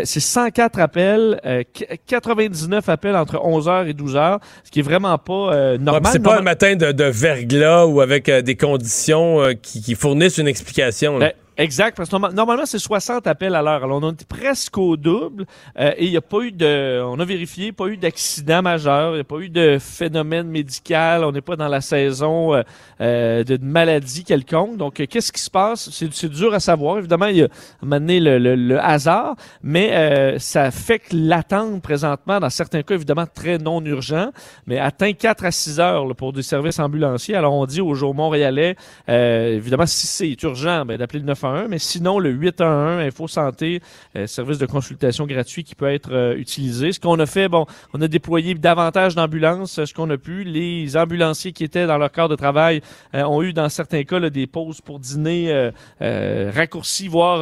c'est 104 appels, euh, qu- 99 appels entre 11 heures et 12 heures, ce qui est vraiment pas euh, normal. c'est pas un matin de, de verglas ou avec euh, des conditions euh, qui, qui fournissent une explication. Ben, Exact, parce que norma- normalement, c'est 60 appels à l'heure. Alors, on est presque au double euh, et il n'y a pas eu de... On a vérifié, pas eu d'accident majeur, il n'y a pas eu de phénomène médical, on n'est pas dans la saison euh, euh, de maladie quelconque. Donc, euh, qu'est-ce qui se passe? C'est dur à savoir. Évidemment, il y a donné le, le- le hasard, mais euh, ça fait que l'attente présentement, dans certains cas, évidemment, très non urgent, mais atteint 4 à 6 heures là, pour des services ambulanciers. Alors, on dit aux jours montréalais, évidemment, si c'est urgent, ben, d'appeler le 911, mais sinon, le 811, Info Santé, euh, service de consultation gratuit qui peut être euh, utilisé. Ce qu'on a fait, bon, on a déployé davantage d'ambulances, euh, ce qu'on a pu. Les ambulanciers qui étaient dans leur corps de travail ont eu, dans certains cas, des pauses pour dîner raccourcies, voire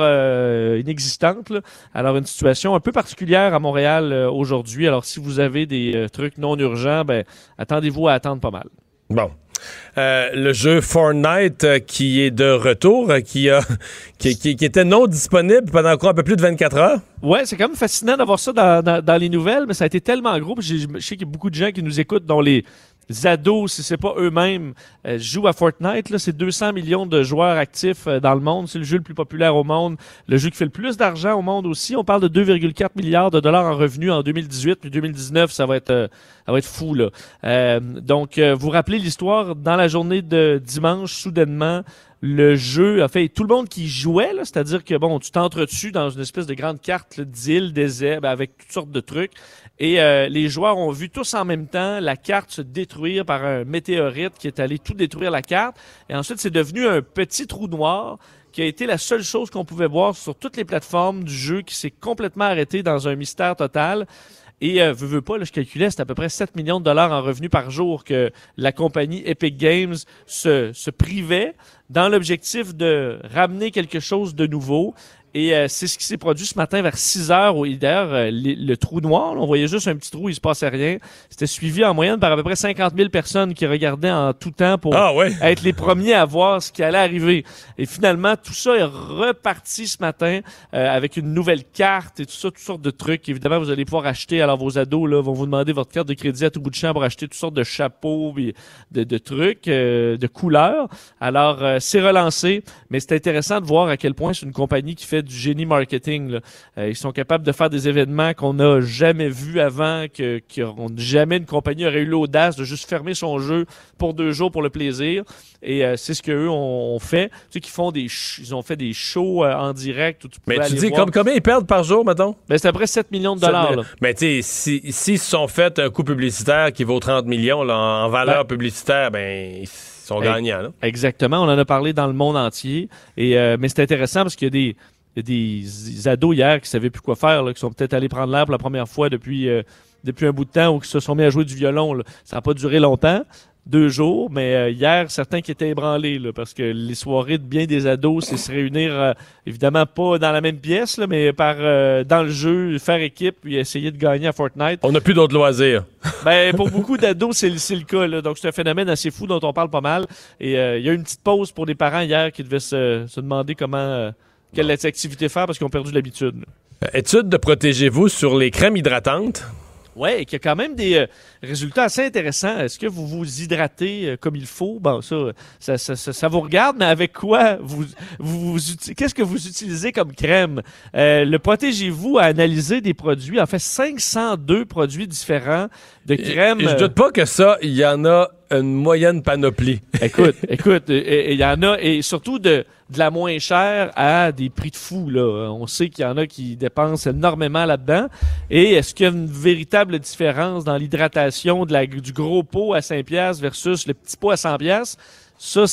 inexistantes. Alors, une situation un peu particulière à Montréal aujourd'hui. Alors, si vous avez des trucs non urgents, ben, attendez-vous à attendre pas mal. Bon. Euh, le jeu Fortnite euh, qui est de retour, euh, qui, a, qui, qui- qui était non disponible pendant encore un peu plus de 24 heures. Ouais, c'est quand même fascinant d'avoir ça dans, dans- dans les nouvelles, mais ça a été tellement gros. Je sais qu'il y a beaucoup de gens qui nous écoutent, dont les ados, si c'est pas eux-mêmes, euh, jouent à Fortnite. C'est 200 millions de joueurs actifs euh, dans le monde. C'est le jeu le plus populaire au monde, le jeu qui fait le plus d'argent au monde aussi. On parle de 2,4 milliards de dollars en revenus en 2018, puis 2019, ça va être, euh, ça va être fou là. Euh, donc, euh, vous rappelez l'histoire dans la journée de dimanche, soudainement le jeu a fait tout le monde qui jouait, c'est-à-dire que bon, tu t'entretues dans une espèce de grande carte d'îles, des ben, avec toutes sortes de trucs, et euh, les joueurs ont vu tous en même temps la carte se détruire par un météorite qui est allé tout détruire la carte, et ensuite c'est devenu un petit trou noir qui a été la seule chose qu'on pouvait voir sur toutes les plateformes du jeu qui s'est complètement arrêté dans un mystère total. Et euh, veux, veux pas, là, je calculais, c'est à peu près 7 millions de dollars en revenus par jour que la compagnie Epic Games se, se privait dans l'objectif de ramener quelque chose de nouveau. Et euh, c'est ce qui s'est produit ce matin vers 6 heures. Où, d'ailleurs, euh, les- le trou noir, là, on voyait juste un petit trou, il se passait rien. C'était suivi en moyenne par à peu près 50 000 personnes qui regardaient en tout temps pour Ah ouais. être les premiers à voir ce qui allait arriver. Et finalement, tout ça est reparti ce matin euh, avec une nouvelle carte et tout ça, toutes sortes de trucs. Évidemment, vous allez pouvoir acheter. Alors, vos ados là, vont vous demander votre carte de crédit à tout bout de champ pour acheter toutes sortes de chapeaux, puis de, de trucs, euh, de couleurs. Alors, euh, c'est relancé, mais c'est intéressant de voir à quel point c'est une compagnie qui fait fait du génie marketing. là. Euh, ils sont capables de faire des événements qu'on n'a jamais vus avant, que, que on- jamais une compagnie aurait eu l'audace de juste fermer son jeu pour deux jours pour le plaisir. Et euh, c'est ce qu'eux ont, ont fait. Tu sais qu'ils font des, ils ont fait des shows euh, en direct où tu pouvais Mais tu dis voir. comme, combien ils perdent par jour, mettons? Ben, c'est à peu près 7 millions de dollars. là. Mais tu sais, si- s'ils se sont fait un coup publicitaire qui vaut 30 millions là, en, valeur publicitaire, ben ils sont gagnants. là. Exactement, on en a parlé dans le monde entier. Et euh, mais c'est intéressant parce qu'il y a des, y a des ados hier qui savaient plus quoi faire, là, qui sont peut-être allés prendre l'air pour la première fois depuis euh, depuis un bout de temps ou qui se sont mis à jouer du violon. là. Ça n'a pas duré longtemps, deux jours, mais euh, hier certains qui étaient ébranlés là, parce que les soirées de bien des ados, c'est se réunir euh, évidemment pas dans la même pièce, là, mais par euh, dans le jeu, faire équipe puis essayer de gagner à Fortnite. On n'a plus d'autres loisirs. Ben, pour beaucoup d'ados, c'est, le- cas. Là. Donc, c'est un phénomène assez fou dont on parle pas mal. Et euh, il y a eu une petite pause pour des parents hier qui devaient se, se demander comment, euh, quelle activité faire parce qu'ils ont perdu l'habitude. Euh, Étude de protégez-vous sur les crèmes hydratantes. Qu'il y a quand même des euh, résultats assez intéressants. Est-ce que vous vous hydratez euh, comme il faut? Bon, ça, ça, ça, ça, ça vous regarde, mais avec quoi vous, vous, vous qu'est-ce que vous utilisez comme crème? Euh, le Protégez-vous a analysé des produits, en fait 502 produits différents de crème. Et je doute pas que ça, il y en a une moyenne panoplie. Écoute, écoute, il y en a, et surtout de, de la moins chère à des prix de fou. Là. On sait qu'il y en a qui dépensent énormément là-dedans. Et est-ce qu'il y a une véritable différence dans l'hydratation de la, du gros pot à 5 piastres versus le petit pot à 100 piastres? Ça,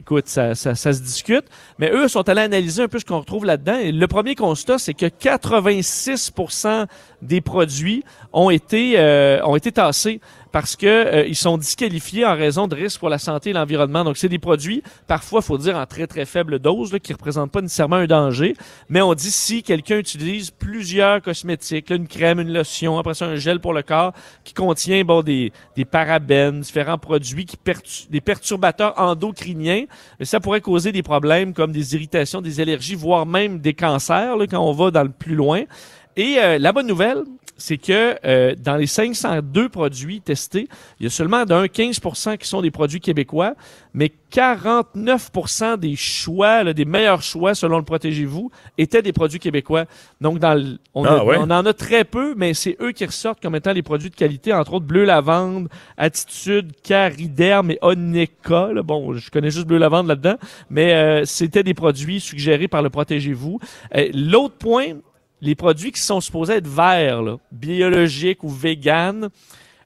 écoute, ça, ça, ça se discute. Mais eux sont allés analyser un peu ce qu'on retrouve là-dedans. Et le premier constat, c'est que 86% des produits ont été, euh, ont été tassés parce que euh, ils sont disqualifiés en raison de risques pour la santé et l'environnement. Donc, c'est des produits, parfois, faut dire, en très, très faible dose, là, qui représentent pas nécessairement un danger. Mais on dit si quelqu'un utilise plusieurs cosmétiques, là, une crème, une lotion, après ça, un gel pour le corps, qui contient, bon, des, des parabènes, différents produits, qui pertu- des perturbateurs endocriniens, ça pourrait causer des problèmes comme des irritations, des allergies, voire même des cancers, là, quand on va dans le plus loin. Et euh, la bonne nouvelle, c'est que euh, dans les 502 produits testés, il y a seulement d'un 15% qui sont des produits québécois, mais 49% des choix, là, des meilleurs choix selon le Protégez-vous, étaient des produits québécois. Donc, dans le- on, Ah a- ouais? on en a très peu, mais c'est eux qui ressortent comme étant les produits de qualité, entre autres Bleu Lavande, Attitude, Cariderme et Oneka. là. Bon, je connais juste Bleu Lavande là-dedans, mais euh, c'était des produits suggérés par le Protégez-vous. Euh, L'autre point, les produits qui sont supposés être verts, là, biologiques ou véganes,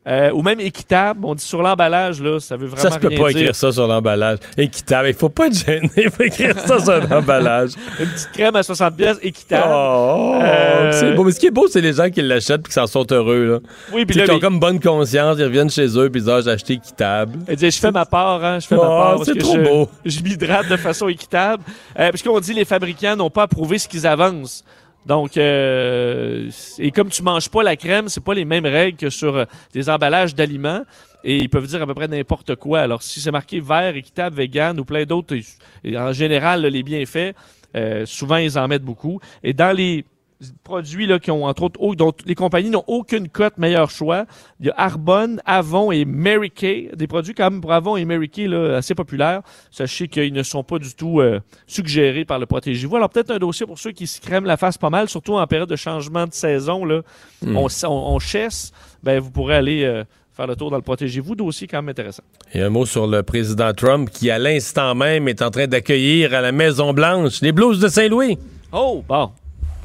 euh, ou même équitables, on dit sur l'emballage, là, ça veut vraiment Ça se peut rien pas dire. écrire ça sur l'emballage. Équitable. Il faut pas être gêné. Il faut écrire ça sur l'emballage. Une petite crème à 60 pièces équitable. Oh, Euh, c'est beau. Mais ce qui est beau, c'est les gens qui l'achètent et qui s'en sont heureux. Là. Oui, puis Puis là, qui ont comme bonne conscience, ils reviennent chez eux puis ils disent Ah, j'ai acheté équitable. Elle dit, je fais ma part, hein, je fais Oh, ma part. parce c'est que trop je, beau. Je m'hydrate de façon équitable. Euh, parce qu'on dit les fabricants n'ont pas approuvé ce qu'ils avancent. Donc, euh, et comme tu manges pas la crème, c'est pas les mêmes règles que sur euh, des emballages d'aliments. Et ils peuvent dire à peu près n'importe quoi. Alors, si c'est marqué vert, équitable, vegan ou plein d'autres, en général, les bienfaits, euh, souvent, ils en mettent beaucoup. Et dans les produits là, qui ont, entre autres, au- dont les compagnies n'ont aucune cote meilleur choix, il y a Arbonne, Avon et Mary Kay, des produits quand même pour Avon et Mary Kay là, assez populaires. Sachez qu'ils ne sont pas du tout euh, suggérés par le Protégez-vous. Alors peut-être un dossier pour ceux qui se crèment la face pas mal, surtout en période de changement de saison. Là, Hmm. on, on, on chasse, ben, vous pourrez aller euh, faire le tour dans le Protégez-vous. Dossier quand même intéressant. Et un mot sur le président Trump qui, à l'instant même, est en train d'accueillir à la Maison-Blanche les Blues de Saint-Louis. Oh, bon.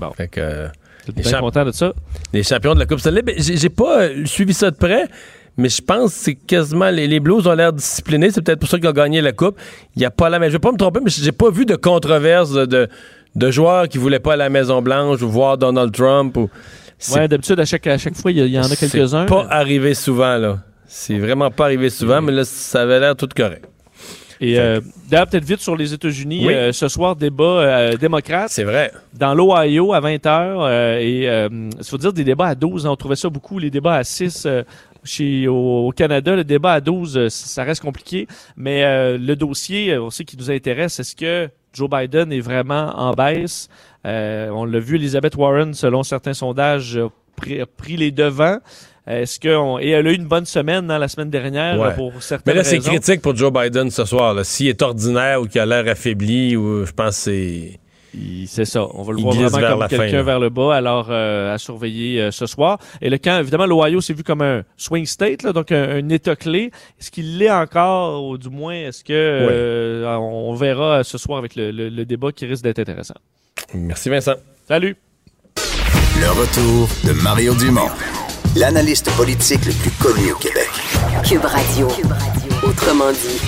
Bon. Fait que, euh, les, bien champ- content de ça? les champions de la Coupe Stanley. Ben, J'ai pas euh, suivi ça de près, mais je pense que c'est quasiment. Les, les Blues ont l'air disciplinés. C'est peut-être pour ça qu'ils ont gagné la Coupe. Il n'y a pas la même. Je vais pas me tromper, mais j'ai pas vu de controverse de, de, joueurs qui voulaient pas aller à la Maison-Blanche ou voir Donald Trump. Ou, c'est Ouais, d'habitude, à chaque, à chaque fois, il y, en a c'est quelques-uns. pas arrivé souvent, là. C'est vraiment pas arrivé souvent, mais là, ça avait l'air tout correct. Et euh, d'ailleurs, peut-être vite sur les États-Unis, Oui. euh, ce soir, débat euh, démocrate. C'est vrai. Dans l'Ohio à 20h. et euh, il faut dire des débats à 12. hein, on trouvait ça beaucoup. Les débats à 6 euh, chez, au, au Canada, le débat à 12, euh, ça reste compliqué. Mais euh, le dossier, euh, on sait qui nous intéresse, est-ce que Joe Biden est vraiment en baisse? Euh, on l'a vu, Elizabeth Warren, selon certains sondages, a pris, a pris les devants. Est-ce que on- et elle a eu une bonne semaine dans la semaine dernière Ouais. là, pour certaines Mais là, c'est critique pour Joe Biden ce soir. S'il est ordinaire ou qu'il a l'air affaibli, ou je pense que c'est. c'est ça. On va le Il voir vraiment comme quelqu'un vers le bas. Alors, euh, à surveiller euh, ce soir. Et le camp, évidemment, l'Ohio, c'est vu comme un swing state, là, donc un, un État clé. Est-ce qu'il l'est encore, ou du moins, est-ce que euh, on verra ce soir avec le, le- le débat qui risque d'être intéressant. Merci Vincent. Salut. Le retour de Mario Dumont, l'analyste politique le plus connu au Québec. Cube Radio. Autrement dit.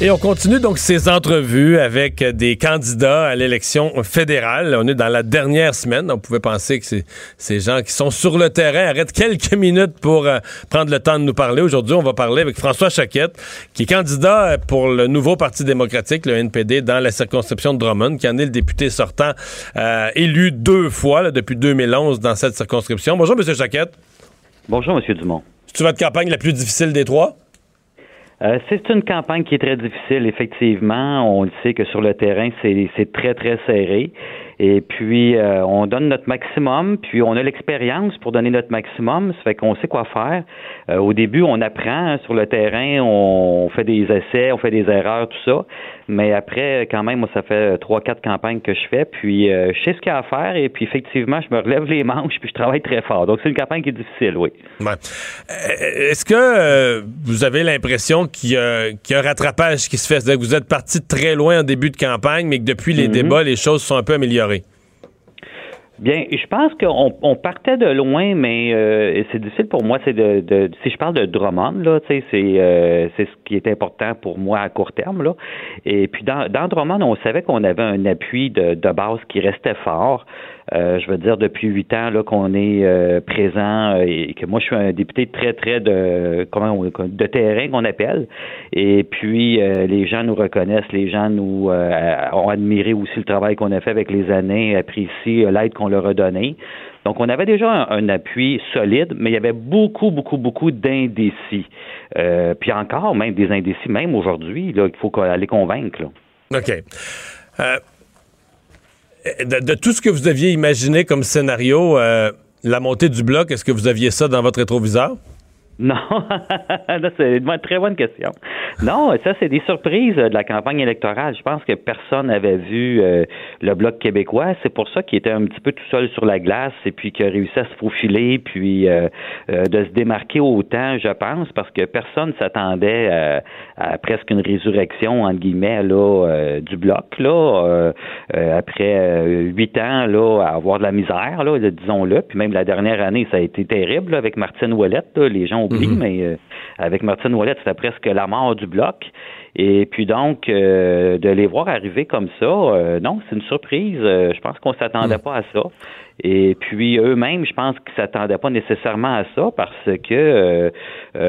Et on continue donc ces entrevues avec des candidats à l'élection fédérale. On est dans la dernière semaine. On pouvait penser que c'est ces gens qui sont sur le terrain arrêtent quelques minutes pour euh, prendre le temps de nous parler. Aujourd'hui, on va parler avec François Chaquette, qui est candidat euh, pour le nouveau Parti démocratique, le NPD, dans la circonscription de Drummond, qui en est le député sortant, euh, élu deux fois là, depuis 2011 dans cette circonscription. Bonjour, M. Chaquette. Bonjour, M. Dumont. C'est-tu votre campagne la plus difficile des trois? Euh, c'est une campagne qui est très difficile, effectivement. On le sait que sur le terrain, c'est très, très serré. Et puis, euh, on donne notre maximum, puis on a l'expérience pour donner notre maximum. Ça fait qu'on sait quoi faire. Euh, au début, on apprend hein, sur le terrain, on fait des essais, on fait des erreurs, tout ça. Mais après, quand même, moi, ça fait trois, quatre campagnes que je fais. Puis, euh, je sais ce qu'il y a à faire. Et puis, effectivement, je me relève les manches, puis je travaille très fort. Donc, c'est une campagne qui est difficile, oui. Ouais. Euh, Est-ce que euh, vous avez l'impression qu'il y, a- qu'il y a un rattrapage qui se fait? C'est-à-dire que vous êtes parti très loin en début de campagne, mais que depuis les Mhm. débats, les choses sont un peu améliorées. Bien, je pense qu'on on partait de loin, mais euh, c'est difficile pour moi. C'est de, de si je parle de Drummond là, c'est euh, c'est ce qui est important pour moi à court terme là. Et puis dans, dans Drummond, on savait qu'on avait un appui de, de base qui restait fort. Euh, je veux dire depuis huit ans qu'on est euh, présent euh, et que moi je suis un député très très de terrain qu'on appelle. Et puis les gens nous reconnaissent, les gens nous ont admiré aussi le travail qu'on a fait avec les années, apprécient l'aide qu'on leur a donnée. Donc, on avait déjà un, appui solide, mais il y avait beaucoup, beaucoup, beaucoup d'indécis. Puis encore, même des indécis, même aujourd'hui, il faut aller convaincre. là. OK. De, de tout ce que vous aviez imaginé comme scénario, euh, la montée du bloc, est-ce que vous aviez ça dans votre rétroviseur? Non, c'est une très bonne question. Non, ça, c'est des surprises euh, de la campagne électorale. Je pense que personne n'avait vu euh, le Bloc québécois. C'est pour ça qu'il était un petit peu tout seul sur la glace et puis qu'il a réussi à se faufiler puis euh, de se démarquer autant, je pense, parce que personne s'attendait à presque une résurrection, entre guillemets, là, du Bloc, là, après huit ans, là, à avoir de la misère, là, disons-le. Puis même la dernière année, ça a été terrible, avec Martine Ouellette. Les gens Mhm. mais euh, avec Martine Ouellette, c'était presque la mort du bloc. Et puis donc, euh, de les voir arriver comme ça, euh, non, c'est une surprise. Euh, je pense qu'on s'attendait pas à ça. Et puis eux-mêmes, je pense qu'ils s'attendaient pas nécessairement à ça parce que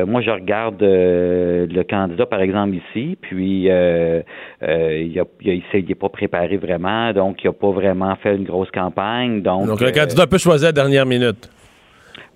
moi, je regarde le candidat, par exemple, ici, puis il a, il a- il s'est- il est pas préparé vraiment, donc il a pas vraiment fait une grosse campagne. Donc, Donc, le candidat peut choisir à la dernière minute.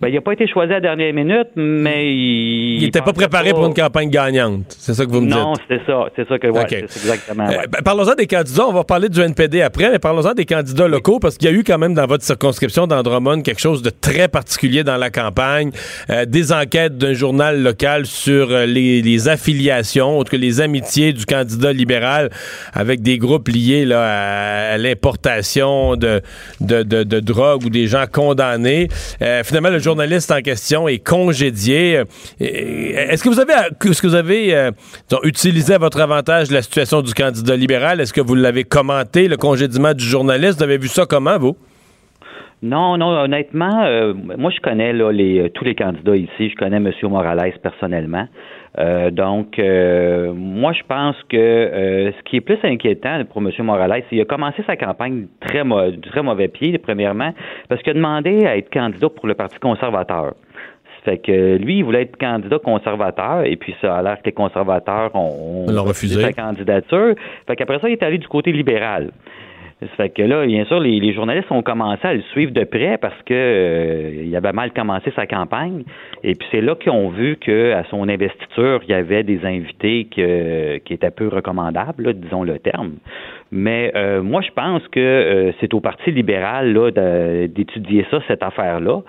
Ben, il n'a pas été choisi à la dernière minute, mais il. Il n'était pas préparé pour une campagne gagnante. C'est ça que vous me dites? Non, c'est ça. C'est ça que, ouais, OK. c'est exactement. ouais. Euh, ben, parlons-en des candidats. On va parler du NPD après, mais parlons-en des candidats locaux parce qu'il y a eu quand même dans votre circonscription d'Andromone quelque chose de très particulier dans la campagne. Euh, des enquêtes d'un journal local sur euh, les, les affiliations, autres que les amitiés du candidat libéral avec des groupes liés là, à, à l'importation de, de, de, de drogue ou des gens condamnés. Euh, finalement, le journaliste en question est congédié. Est-ce que vous avez, est-ce que vous avez euh, utilisé à votre avantage la situation du candidat libéral? Est-ce que vous l'avez commenté, le congédiement du journaliste? Vous avez vu ça comment, vous? Non, non, honnêtement, euh, moi je connais euh, tous les candidats ici. Je connais M. Morales personnellement. Euh, donc, euh, moi je pense que euh, ce qui est plus inquiétant pour M. Morales, c'est qu'il a commencé sa campagne très du très mauvais pied, premièrement, parce qu'il a demandé à être candidat pour le Parti conservateur. Fait que lui, il voulait être candidat conservateur, et puis ça a l'air que les conservateurs ont, ont refusé. sa candidature. Fait qu'après ça, il est allé du côté libéral. Ça fait que là, bien sûr, les, les journalistes ont commencé à le suivre de près parce que euh, il avait mal commencé sa campagne. Et puis c'est là qu'ils ont vu qu'à son investiture, il y avait des invités que- qui étaient peu recommandables, là, disons le terme. Mais euh, moi, je pense que euh, c'est au Parti libéral là, d'étudier ça, cette affaire-là.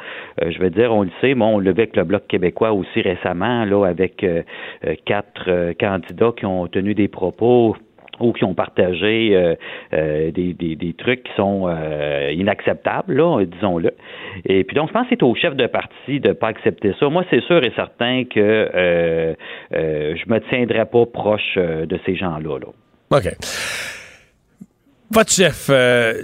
Euh, je veux dire, on le sait, bon, on vu avec le Bloc québécois aussi récemment, là, avec euh, euh, quatre candidats qui ont tenu des propos ou qui ont partagé euh, euh, des, des, des, trucs qui sont euh, inacceptables, là, disons-le. Et puis donc, je pense que c'est au chef de parti de ne pas accepter ça. Moi, c'est sûr et certain que euh, je me tiendrai pas proche de ces gens-là. Là. OK. Votre chef,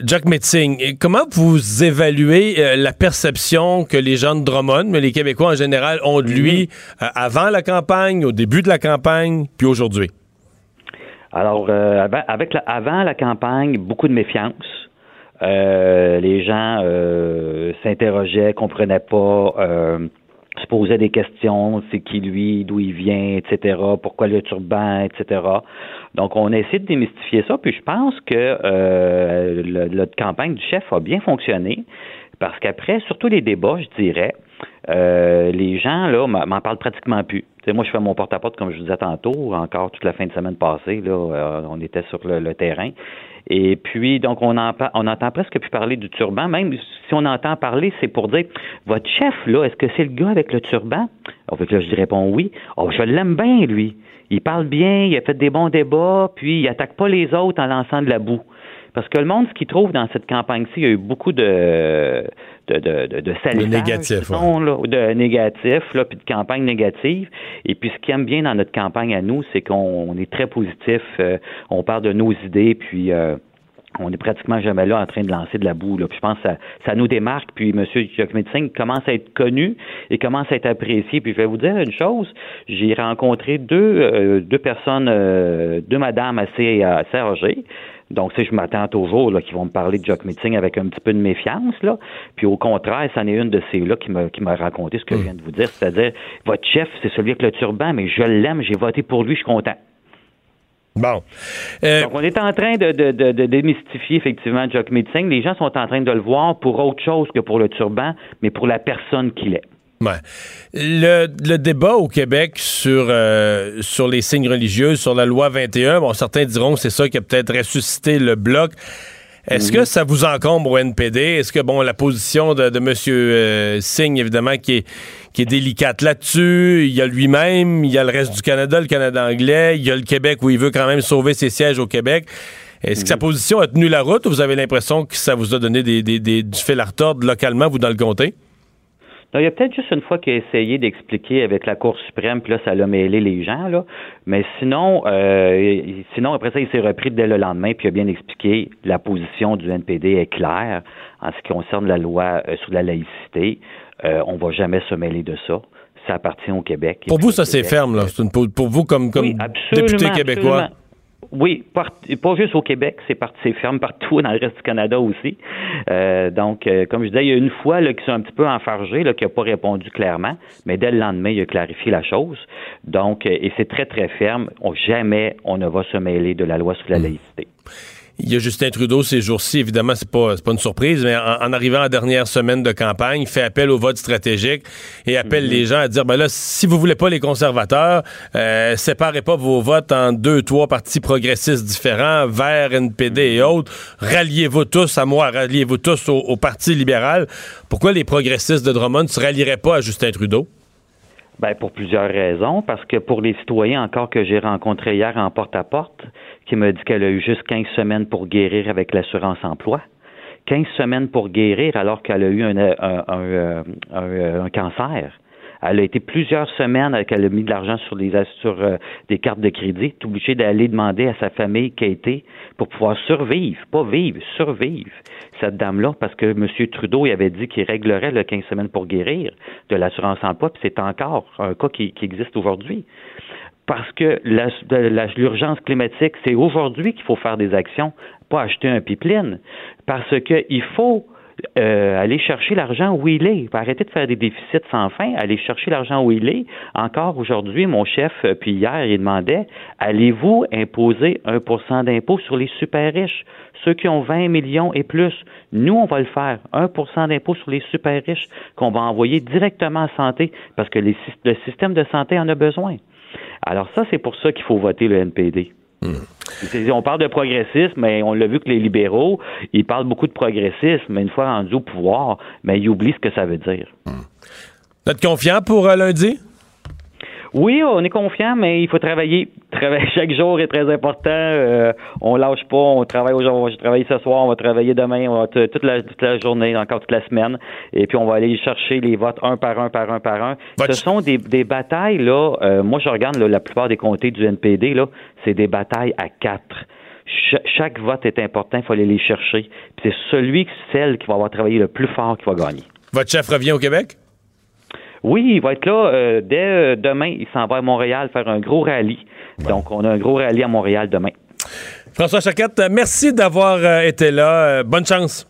Jack Metzing, comment vous évaluez la perception que les gens de Drummond, mais les Québécois en général, ont de lui mm-hmm. avant la campagne, au début de la campagne, puis aujourd'hui? Alors, euh, avec la, avant la campagne, beaucoup de méfiance. Euh, les gens euh, s'interrogeaient, comprenaient pas, euh, se posaient des questions, c'est qui lui, d'où il vient, etc., pourquoi le turban, etc. Donc, on a essayé de démystifier ça, puis je pense que euh, le, campagne du chef a bien fonctionné, parce qu'après, surtout les débats, je dirais, euh, les gens, là, m'en parlent pratiquement plus. Moi, je fais mon porte-à-porte, comme je vous disais tantôt, encore toute la fin de semaine passée, là, euh, on était sur le, terrain. Et puis, donc, on, en, on entend presque plus parler du turban. Même si on entend parler, c'est pour dire, votre chef, là, est-ce que c'est le gars avec le turban? En fait, là, je réponds oui. Oh, je l'aime bien, lui. Il parle bien, il a fait des bons débats, puis il attaque pas les autres en lançant de la boue. Parce que le monde, ce qu'il trouve dans cette campagne-ci, il y a eu beaucoup de, de, de, de, de négatifs, de négatifs, là, puis de campagnes négatives. Et puis, ce qu'il aime bien dans notre campagne à nous, c'est qu'on est très positif. Euh, on parle de nos idées, puis euh, on est pratiquement jamais là en train de lancer de la boue. Là. Puis je pense que ça, ça nous démarque. Puis M. Singh commence à être connu et commence à être apprécié. Puis je vais vous dire une chose, j'ai rencontré deux, euh, deux personnes, deux madames assez, assez âgées. Donc, si je m'attends toujours qu'ils vont me parler de Jock Meeting avec un petit peu de méfiance, là. Puis au contraire, c'en est une de ces-là qui m'a qui m'a raconté ce que je viens de vous dire, c'est-à-dire votre chef, c'est celui avec le turban, mais je l'aime, j'ai voté pour lui, je suis content. Bon. Euh, Donc, on est en train de, de, de, démystifier effectivement Jock Meeting. Les gens sont en train de le voir pour autre chose que pour le turban, mais pour la personne qu'il est. Ouais. Le, le, débat au Québec sur, euh, sur les signes religieux, sur la loi 21, bon, certains diront que c'est ça qui a peut-être ressuscité le bloc. Est-ce que mhm. ça vous encombre au NPD? Est-ce que, bon, la position de, de M. Euh, Singh, évidemment, qui est, qui est délicate là-dessus, il y a lui-même, il y a le reste du Canada, le Canada anglais, il y a le Québec où il veut quand même sauver ses sièges au Québec. Est-ce que sa mhm. position a tenu la route ou vous avez l'impression que ça vous a donné des, des, des, du fil à retordre localement, vous, dans le comté? Il y a peut-être juste une fois qu'il a essayé d'expliquer avec la Cour suprême, puis là, ça l'a mêlé les gens, là. Mais sinon, euh, sinon, après ça, il s'est repris dès le lendemain, puis il a bien expliqué la position du NPD est claire en ce qui concerne la loi euh, sur la laïcité. Euh, on va jamais se mêler de ça. Ça appartient au Québec. Pour vous, ça c'est ferme, là. pour vous, comme, comme député québécois. Oui, pas juste au Québec, c'est c'est ferme partout dans le reste du Canada aussi. Euh, donc, euh, comme je disais, il y a une fois qui sont un petit peu enfargés, qui n'a pas répondu clairement, mais dès le lendemain, il a clarifié la chose. Donc, euh, et c'est très, très ferme. jamais on ne va se mêler de la loi sur la laïcité. Il y a Justin Trudeau ces jours-ci, évidemment, c'est pas, pas une surprise, mais en, arrivant en dernière semaine de campagne, il fait appel au vote stratégique et appelle mhm. les gens à dire ben là, si vous voulez pas les conservateurs, euh, séparez pas vos votes en deux, trois partis progressistes différents, Vert, NPD et mhm. autres. Ralliez-vous tous à moi, ralliez-vous tous au, au Parti libéral. Pourquoi les progressistes de Drummond ne se rallieraient pas à Justin Trudeau? Ben, pour plusieurs raisons. Parce que pour les citoyens encore que j'ai rencontrés hier en porte-à-porte, qui me dit qu'elle a eu juste 15 semaines pour guérir avec l'assurance emploi, 15 semaines pour guérir alors qu'elle a eu un, un, un, cancer. Elle a été plusieurs semaines qu'elle a mis de l'argent sur, euh, des cartes de crédit, obligée d'aller demander à sa famille qui a été pour pouvoir survivre, pas vivre, survivre cette dame-là, parce que M. Trudeau avait dit qu'il réglerait le 15 semaines pour guérir de l'assurance emploi, puis c'est encore un cas qui, existe aujourd'hui. Parce que l'urgence climatique, c'est aujourd'hui qu'il faut faire des actions, pas acheter un pipeline. Parce qu'il faut euh, aller chercher l'argent où il est. Arrêter de faire des déficits sans fin, aller chercher l'argent où il est. Encore aujourd'hui, mon chef, euh, puis hier, il demandait allez-vous imposer un pourcent d'impôt sur les super riches, ceux qui ont 20 millions et plus Nous, on va le faire. 1% d'impôt sur les super riches qu'on va envoyer directement à santé parce que le système de santé en a besoin. Alors ça, c'est pour ça qu'il faut voter le NPD. Hmm. On parle de progressisme, mais on l'a vu que les libéraux, ils parlent beaucoup de progressisme, mais une fois rendus au pouvoir, mais ils oublient ce que ça veut dire. Hmm. Vous êtes confiant pour euh, lundi? Oui, on est confiant, mais il faut travailler. Travailler chaque jour est très important. Euh, on lâche pas. On travaille aujourd'hui. Je travaille ce soir. On va travailler demain. On va toute la, toute la journée, encore toute la semaine. Et puis on va aller chercher les votes un par un, par un, par un. Ce sont des, des batailles là. euh, moi, je regarde là, la plupart des comtés du NPD là. C'est des batailles à quatre. Cha- chaque vote est important. Il faut aller les chercher. Puis c'est celui, celle qui va avoir travaillé le plus fort qui va gagner. Votre chef revient au Québec? Oui, il va être là euh, dès euh, demain. Il s'en va à Montréal faire un gros rallye. Donc, on a un gros rallye à Montréal demain. François Choquette, euh, merci d'avoir euh, été là. Euh, bonne chance.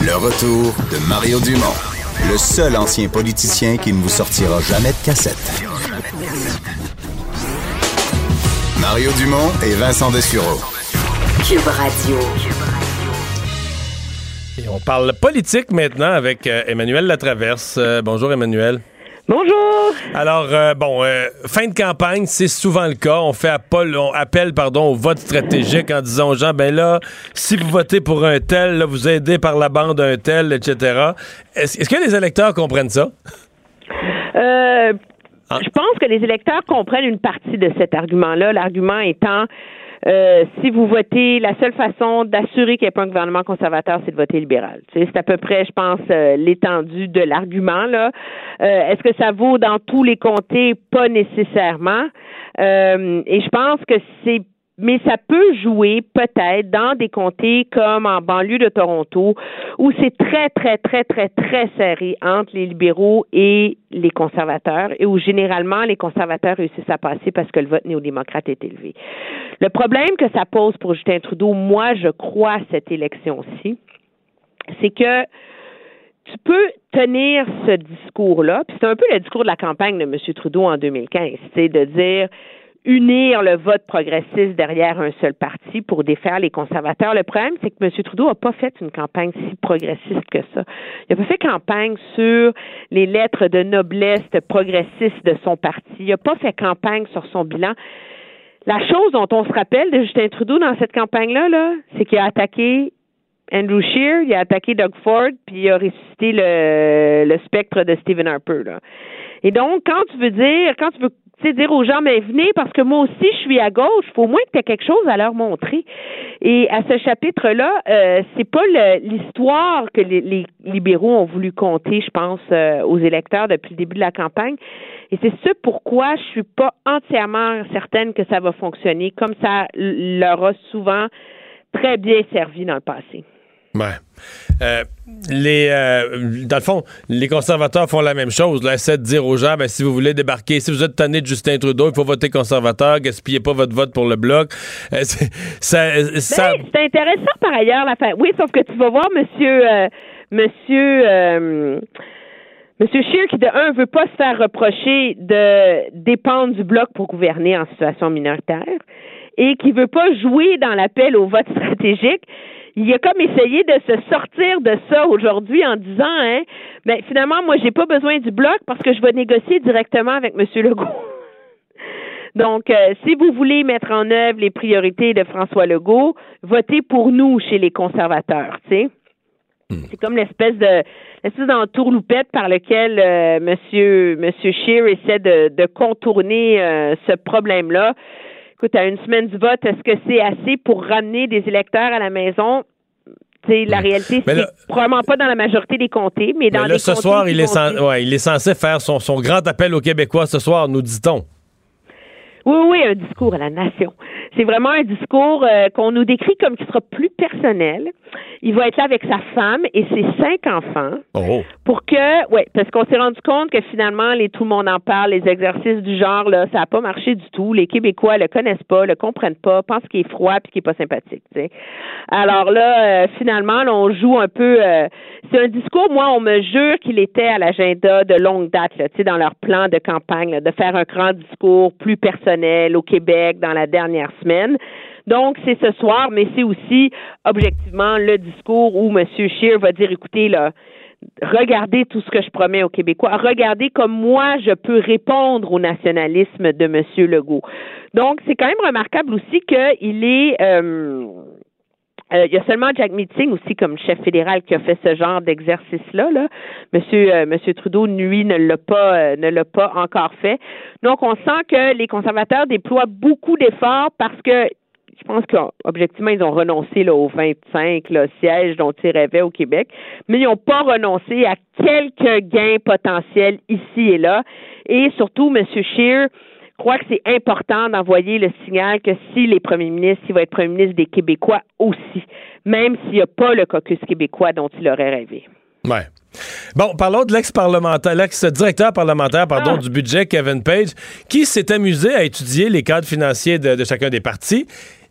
Le retour de Mario Dumont, le seul ancien politicien qui ne vous sortira jamais de cassette. Mario Dumont et Vincent Dessureau. Cube Radio. On parle politique maintenant avec euh, Emmanuel Latraverse. Euh, bonjour Emmanuel. Bonjour. Alors, euh, bon, fin de campagne, c'est souvent le cas. On fait appel, on appelle pardon, au vote stratégique en disant aux gens, ben là, si vous votez pour un tel, là, vous aidez par la bande un tel, etc. Est-ce que les électeurs comprennent ça? Euh, Ah. Je pense que les électeurs comprennent une partie de cet argument-là. L'argument étant, euh, si vous votez, la seule façon d'assurer qu'il n'y ait pas un gouvernement conservateur, c'est de voter libéral. C'est à peu près, je pense, euh, l'étendue de l'argument. Là, Euh, est-ce que ça vaut dans tous les comtés? Pas nécessairement. Et je pense que c'est mais ça peut jouer peut-être dans des comtés comme en banlieue de Toronto où c'est très, très, très, très, très serré entre les libéraux et les conservateurs et où généralement les conservateurs réussissent à passer parce que le vote néo-démocrate est élevé. Le problème que ça pose pour Justin Trudeau, moi, je crois, cette élection-ci, c'est que tu peux tenir ce discours-là, puis c'est un peu le discours de la campagne de M. Trudeau en 2015, c'est de dire unir le vote progressiste derrière un seul parti pour défaire les conservateurs. Le problème, c'est que M. Trudeau n'a pas fait une campagne si progressiste que ça. Il n'a pas fait campagne sur les lettres de noblesse progressistes de son parti. Il n'a pas fait campagne sur son bilan. La chose dont on se rappelle de Justin Trudeau dans cette campagne-là, là, c'est qu'il a attaqué Andrew Scheer, il a attaqué Doug Ford, puis il a ressuscité le, le spectre de Stephen Harper. Là. Et donc, quand tu veux dire, quand tu veux tu sais, dire aux gens, mais venez parce que moi aussi, je suis à gauche, faut au moins que tu aies quelque chose à leur montrer. Et à ce chapitre-là, euh, c'est pas l'histoire que les, libéraux ont voulu compter, je pense, euh, aux électeurs depuis le début de la campagne. Et c'est ce pourquoi je suis pas entièrement certaine que ça va fonctionner, comme ça leur a souvent très bien servi dans le passé. Ouais. Euh, les, euh, dans le fond, les conservateurs font la même chose. Là, essaient de dire aux gens, ben, si vous voulez débarquer, si vous êtes tanné de Justin Trudeau, il faut voter conservateur, gaspillez pas votre vote pour le bloc. Euh, c'est- ça, ça- Ben, c'est intéressant par ailleurs la fin. Oui, sauf que tu vas voir monsieur euh, monsieur euh, Monsieur Scheer qui de un veut pas se faire reprocher de dépendre du bloc pour gouverner en situation minoritaire et qui veut pas jouer dans l'appel au vote stratégique. Il a comme essayé de se sortir de ça aujourd'hui en disant hein, ben finalement moi j'ai pas besoin du bloc parce que je vais négocier directement avec monsieur Legault. Donc, euh, si vous voulez mettre en œuvre les priorités de François Legault, votez pour nous chez les conservateurs, tu sais. C'est comme l'espèce de l'espèce d'entourloupette par lequel euh, Monsieur Monsieur Scheer essaie de, de contourner euh, ce problème-là. Écoute, à une semaine du vote, est-ce que c'est assez pour ramener des électeurs à la maison? Tu sais, la réalité, c'est là- probablement pas dans la majorité des comtés, mais dans mais là, les ce soir, il est, ouais, il censé faire son, son grand appel aux Québécois ce soir, nous dit-on. Oui, oui, un discours à la nation. C'est vraiment un discours euh, qu'on nous décrit comme qui sera plus personnel. Il va être là avec sa femme et ses cinq enfants Oh. pour que, ouais, parce qu'on s'est rendu compte que finalement, les tout le monde en parle, les exercices du genre là, ça n'a pas marché du tout. Les Québécois le connaissent pas, le comprennent pas, pensent qu'il est froid puis qu'il est pas sympathique. Alors là, euh, finalement, là, on joue un peu. euh, c'est un discours, moi, on me jure qu'il était à l'agenda de longue date, là, tu sais, dans leur plan de campagne, là, de faire un grand discours plus personnel au Québec dans la dernière Donc, c'est ce soir, mais c'est aussi objectivement le discours où M. Scheer va dire, écoutez, là, regardez tout ce que je promets aux Québécois, regardez comme moi je peux répondre au nationalisme de M. Legault. Donc, c'est quand même remarquable aussi qu'il est Euh, il y a seulement Jack Meeting aussi comme chef fédéral qui a fait ce genre d'exercice-là. Là. Monsieur, euh, Monsieur Trudeau, lui, ne l'a pas, euh, ne l'a pas encore fait. Donc, on sent que les conservateurs déploient beaucoup d'efforts parce que je pense qu'objectivement, ils ont renoncé là, aux 25 là, sièges dont ils rêvaient au Québec, mais ils n'ont pas renoncé à quelques gains potentiels ici et là. Et surtout, M. Scheer crois que c'est important d'envoyer le signal que si les premiers ministres, il va être premier ministre des Québécois aussi, même s'il n'y a pas le caucus québécois dont il aurait rêvé. Ouais. Bon, parlons de l'ex-parlementaire, l'ex-directeur parlementaire, pardon, ah. du budget, Kevin Page, qui s'est amusé à étudier les cadres financiers de, chacun des partis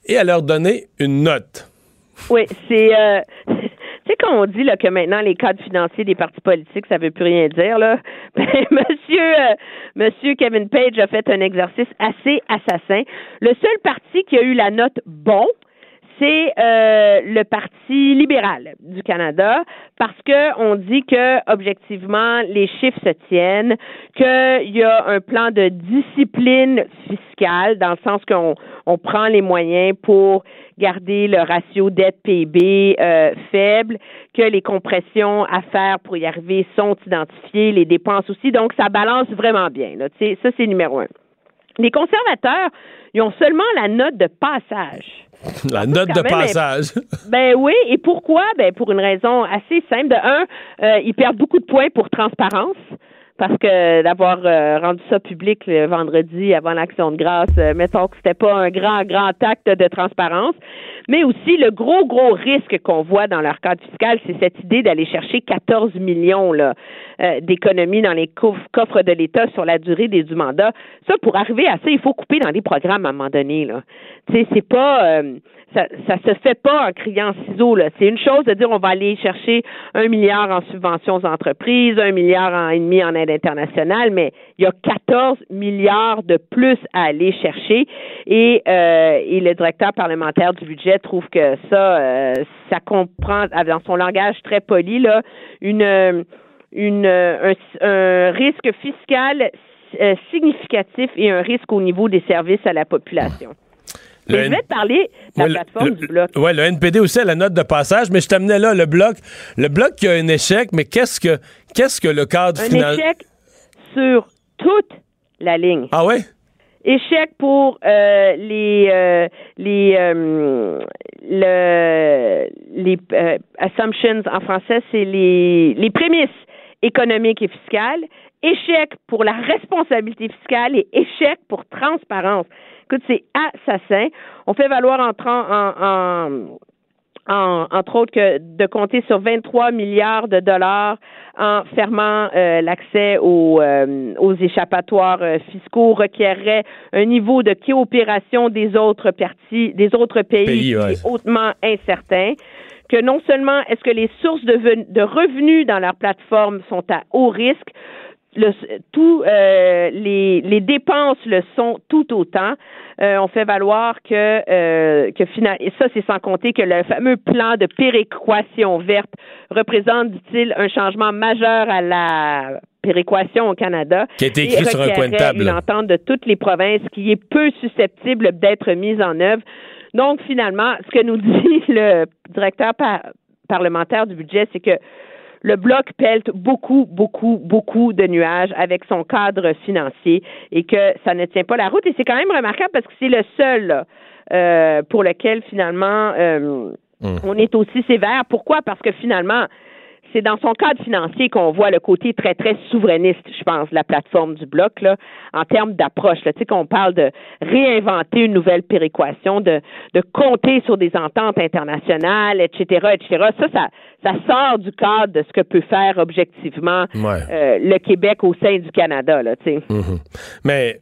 et à leur donner une note. Oui, c'est euh, tu sais, quand on dit là, que maintenant les cadres financiers des partis politiques, ça veut plus rien dire, là, ben, monsieur, euh, monsieur Kevin Page a fait un exercice assez assassin. Le seul parti qui a eu la note bon, c'est euh, le Parti libéral du Canada parce que on dit que objectivement les chiffres se tiennent, qu'il y a un plan de discipline fiscale dans le sens qu'on on prend les moyens pour garder le ratio dette PIB euh, faible, que les compressions à faire pour y arriver sont identifiées, les dépenses aussi, donc ça balance vraiment bien. Là, ça c'est numéro un. Les conservateurs, ils ont seulement la note de passage. La note de passage. Ben oui, et pourquoi? Ben pour une raison assez simple. De un, euh, ils perdent beaucoup de points pour transparence parce que d'avoir euh, rendu ça public le vendredi avant l'action de grâce, euh, mettons que c'était pas un grand, grand acte de transparence, mais aussi le gros, gros risque qu'on voit dans leur cadre fiscal, c'est cette idée d'aller chercher 14 millions là, euh, d'économies dans les coffres de l'État sur la durée des du mandat. Ça, pour arriver à ça, il faut couper dans des programmes à un moment donné. Là. Tu sais, c'est pas ça, ça se fait pas en criant ciseaux. Là. C'est une chose de dire on va aller chercher un milliard en subventions aux entreprises, un milliard et demi en aide internationale, mais il y a 14 milliards de plus à aller chercher. Et, euh, et le directeur parlementaire du budget trouve que ça, euh, ça comprend, dans son langage très poli, là, une, une, un, un risque fiscal euh, significatif et un risque au niveau des services à la population. Je vais te parler de la plateforme du bloc. Oui, le NPD aussi a la note de passage, mais je t'amenais là, le bloc. Le bloc qui a un échec, mais qu'est-ce que qu'est-ce que le cadre final? Un échec sur toute la ligne. Ah ouais? Échec pour euh, les euh, les euh, le, les assumptions en français, c'est les les prémices économiques et fiscales. Échec pour la responsabilité fiscale et échec pour transparence. Écoute, c'est assassin. On fait valoir en, en, entre autres, que de compter sur 23 milliards de dollars en fermant euh, l'accès aux, euh, aux échappatoires euh, fiscaux requerrait un niveau de coopération des autres parties, des autres pays, hautement incertain. Que non seulement est-ce que les sources de, de revenus dans leur plateforme sont à haut risque, le, tout, euh, les, les, dépenses le sont tout autant. Euh, on fait valoir que, euh, que et ça c'est sans compter que le fameux plan de péréquation verte représente, dit-il, un changement majeur à la péréquation au Canada. Qui été écrit sur un coin de table. Une entente de toutes les provinces qui est peu susceptible d'être mise en œuvre. Donc finalement, ce que nous dit le directeur parlementaire du budget, c'est que le bloc pèle beaucoup, beaucoup, beaucoup de nuages avec son cadre financier et que ça ne tient pas la route. Et c'est quand même remarquable parce que c'est le seul euh, pour lequel finalement euh, hum. on est aussi sévère. Pourquoi? Parce que finalement, c'est dans son cadre financier qu'on voit le côté très, très souverainiste, je pense, de la plateforme du bloc, là, en termes d'approche. Tu sais, qu'on parle de réinventer une nouvelle péréquation, de, de compter sur des ententes internationales, etc., etc. Ça, ça, ça sort du cadre de ce que peut faire objectivement euh, le Québec au sein du Canada, là, tu sais. Mm-hmm. Mais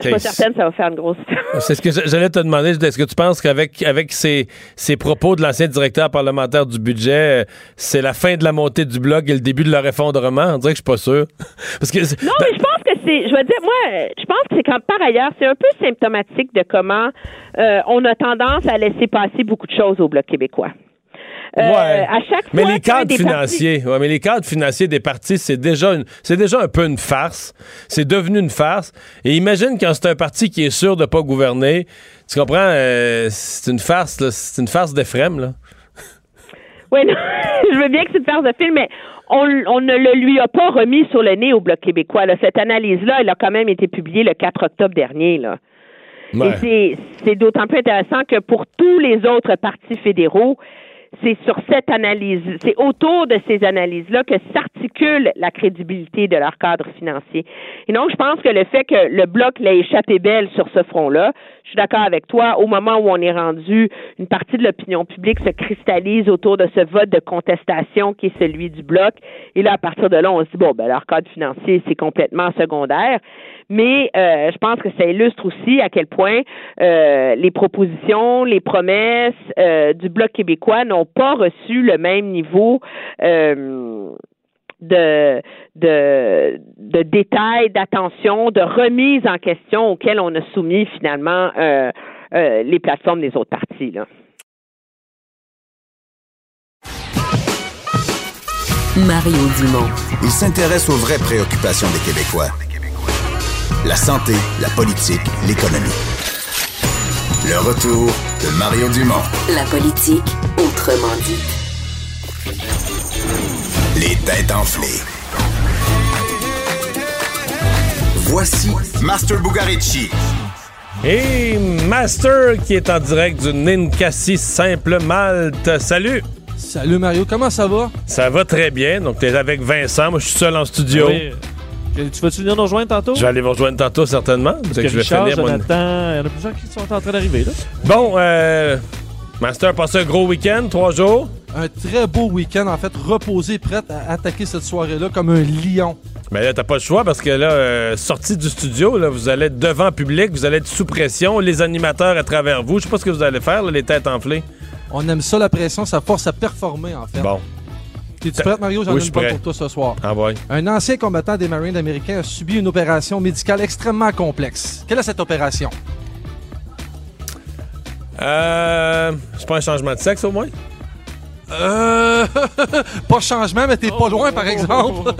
je suis pas certaine que ça va faire une grosse C'est ce que j'allais te demander. Est-ce que tu penses qu'avec avec ces, ces propos de l'ancien directeur parlementaire du budget, euh, c'est la fin de la montée du blog et le début de leur effondrement? On dirait que je suis pas sûr. Parce que non, mais je pense que c'est. Je veux dire, moi, je pense que c'est comme par ailleurs, c'est un peu symptomatique de comment euh, on a tendance à laisser passer beaucoup de choses au Bloc québécois. Euh, Ouais. À chaque Mais fois les cadres financiers, ouais, mais les cadres financiers des partis, c'est déjà une, c'est déjà un peu une farce. C'est devenu une farce. Et imagine quand c'est un parti qui est sûr de pas gouverner, tu comprends, euh, c'est une farce, là, c'est une farce d'Ephrem, là. Oui, non, je veux bien que c'est une farce de film, mais on, on ne le lui a pas remis sur le nez au Bloc québécois. Là. Cette analyse-là, elle a quand même été publiée le 4 octobre dernier. Là. Ouais. Et c'est- c'est d'autant plus intéressant que pour tous les autres partis fédéraux, c'est sur cette analyse, c'est autour de ces analyses-là que s'articule la crédibilité de leur cadre financier. Et donc, je pense que le fait que le bloc l'ait échappé belle sur ce front-là, je suis d'accord avec toi, au moment où on est rendu, une partie de l'opinion publique se cristallise autour de ce vote de contestation qui est celui du bloc. Et là, à partir de là, on se dit, bon, ben, leur cadre financier, c'est complètement secondaire. Mais euh, je pense que ça illustre aussi à quel point euh, les propositions, les promesses euh, du Bloc québécois n'ont pas reçu le même niveau euh, de, de, de détails, d'attention, de remise en question auxquelles on a soumis finalement euh, euh, les plateformes des autres partis. Là. Mario Dumont. Il s'intéresse aux vraies préoccupations des Québécois. La santé, la politique, l'économie. Le retour de Mario Dumont. La politique, autrement dit. Les têtes enflées. Voici Master Bugarici. Et Master qui est en direct du Ninkasi Simple Malte. Salut! Salut Mario, comment ça va? Ça va très bien. Donc, tu es avec Vincent. Moi, je suis seul en studio. Oui. Tu vas-tu venir nous rejoindre tantôt? Je vais aller vous rejoindre tantôt, certainement. Parce C'est que que je vais Richard, finir mon- Jonathan, il y en a plusieurs qui sont en train d'arriver. là. Bon, euh, Master a passé un gros week-end, trois jours. Un très beau week-end, en fait, reposé, prêt à attaquer cette soirée-là comme un lion. Mais là, t'as pas le choix parce que là, euh, sorti du studio, là, vous allez être devant le public, vous allez être sous pression, les animateurs à travers vous. Je sais pas ce que vous allez faire, là, les têtes enflées. On aime ça, la pression, ça force à performer, en fait. Bon. T'es-tu prête, Mario? J'en ai une bonne pour toi ce soir. Ah ouais. Un ancien combattant des Marines américains a subi une opération médicale extrêmement complexe. Quelle est cette opération? Euh. C'est pas un changement de sexe au moins? Euh. pas changement, mais t'es pas loin, par exemple.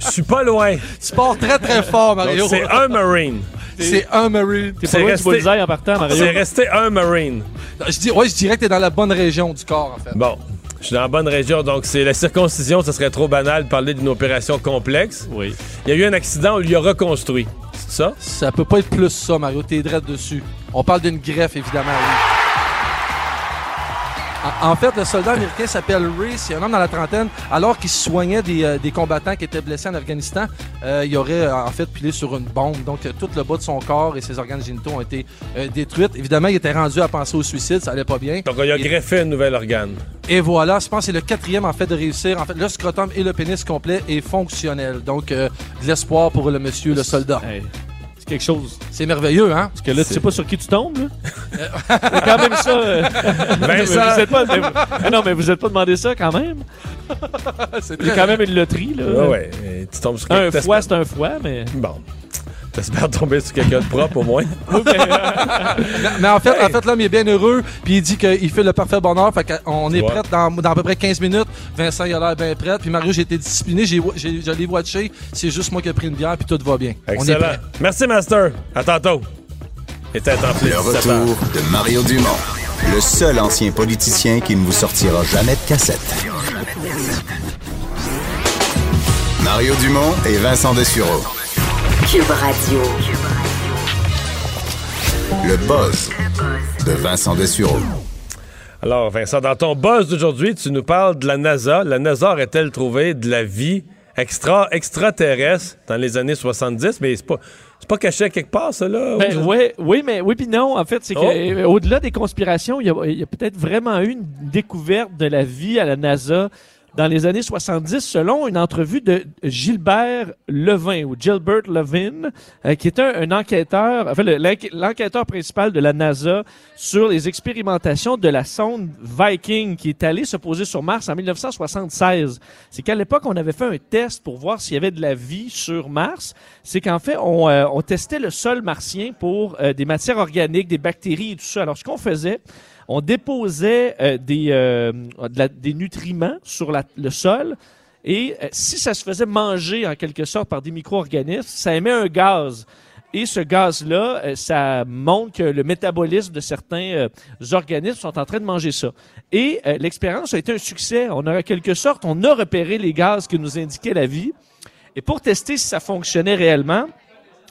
Je suis pas loin. tu pars très, très fort, Mario. C'est un Marine. C'est un Marine. T'es pas loin du bullseye en partant, Mario. C'est resté un Marine. Je dis, ouais, je dirais que t'es dans la bonne région du corps, en fait. Bon. Je suis dans la bonne région, donc c'est la circoncision, ça serait trop banal de parler d'une opération complexe. Oui. Il y a eu un accident, on lui a reconstruit. C'est ça? Ça peut pas être plus ça, Mario. T'es direct dessus. On parle d'une greffe, évidemment, oui. En- fait, le soldat américain s'appelle Ray. C'est un homme dans la trentaine. Alors qu'il soignait des, euh, des combattants qui étaient blessés en Afghanistan, euh, il aurait euh, en fait pilé sur une bombe. Donc, tout le bas de son corps et ses organes génitaux ont été euh, détruits. Évidemment, il était rendu à penser au suicide. Ça allait pas bien. Donc, on lui a Et- greffé un nouvel organe. et voilà, je pense que c'est le quatrième en fait de réussir. En fait, le scrotum et le pénis complet est fonctionnel. Donc, euh, de l'espoir pour le monsieur, le soldat. Hey, c'est quelque chose. C'est merveilleux, hein? Parce que là, tu sais pas sur qui tu tombes, là. C'est quand même ça. euh, Vincent. vous êtes pas, mais vous- mais non, mais vous êtes pas demandé ça quand même. C'est Il y a quand même une loterie, là. Ouais, ouais. Tu tombes sur Un foie, c'est un foie, mais. Bon. T'espères tomber sur quelqu'un de propre au moins. mais, mais en fait, en fait l'homme est bien heureux, puis il dit qu'il fait le parfait bonheur. Fait qu'on est Ouais. prêt dans, dans à peu près 15 minutes. Vincent, il a l'air bien prêt. Puis Mario, j'ai été discipliné, j'ai, j'ai, je l'ai watché. C'est juste moi qui ai pris une bière, puis tout va bien. On est Excellent. prêt. Merci, Master. À tantôt. Et tête enflée, Le 17 heures. retour de Mario Dumont. Le seul ancien politicien qui ne vous sortira jamais de cassette. Mario Dumont et Vincent Dessureau. Cube Radio. Le buzz de Vincent Dessureau. Alors, Vincent, dans ton buzz d'aujourd'hui, tu nous parles de la NASA. La NASA aurait-elle trouvé de la vie extra, extraterrestre dans les années 70? Mais c'est pas, c'est pas caché à quelque part, ça, là? Ben, ouais, oui, mais oui, puis non. En fait, c'est Oh. qu'au-delà des conspirations, il y a, il y a peut-être vraiment eu une découverte de la vie à la NASA dans les années 70, selon une entrevue de Gilbert Levin ou Gilbert Levin, euh, qui est un, enquêteur, enfin le- l'enquê- l'enquêteur principal de la NASA sur les expérimentations de la sonde Viking qui est allée se poser sur Mars en 1976. C'est qu'à l'époque, on avait fait un test pour voir s'il y avait de la vie sur Mars. C'est qu'en fait, on, euh, on testait le sol martien pour euh, des matières organiques, des bactéries et tout ça. Alors, ce qu'on faisait, on déposait euh, des, euh, des nutriments sur le sol. Et euh, si ça se faisait manger en quelque sorte par des micro-organismes, ça émet un gaz. Et ce gaz-là, euh, ça montre que le métabolisme de certains euh, organismes sont en train de manger ça. Et l'expérience a été un succès. On a en quelque sorte, on a repéré les gaz que nous indiquait la vie. Et pour tester si ça fonctionnait réellement,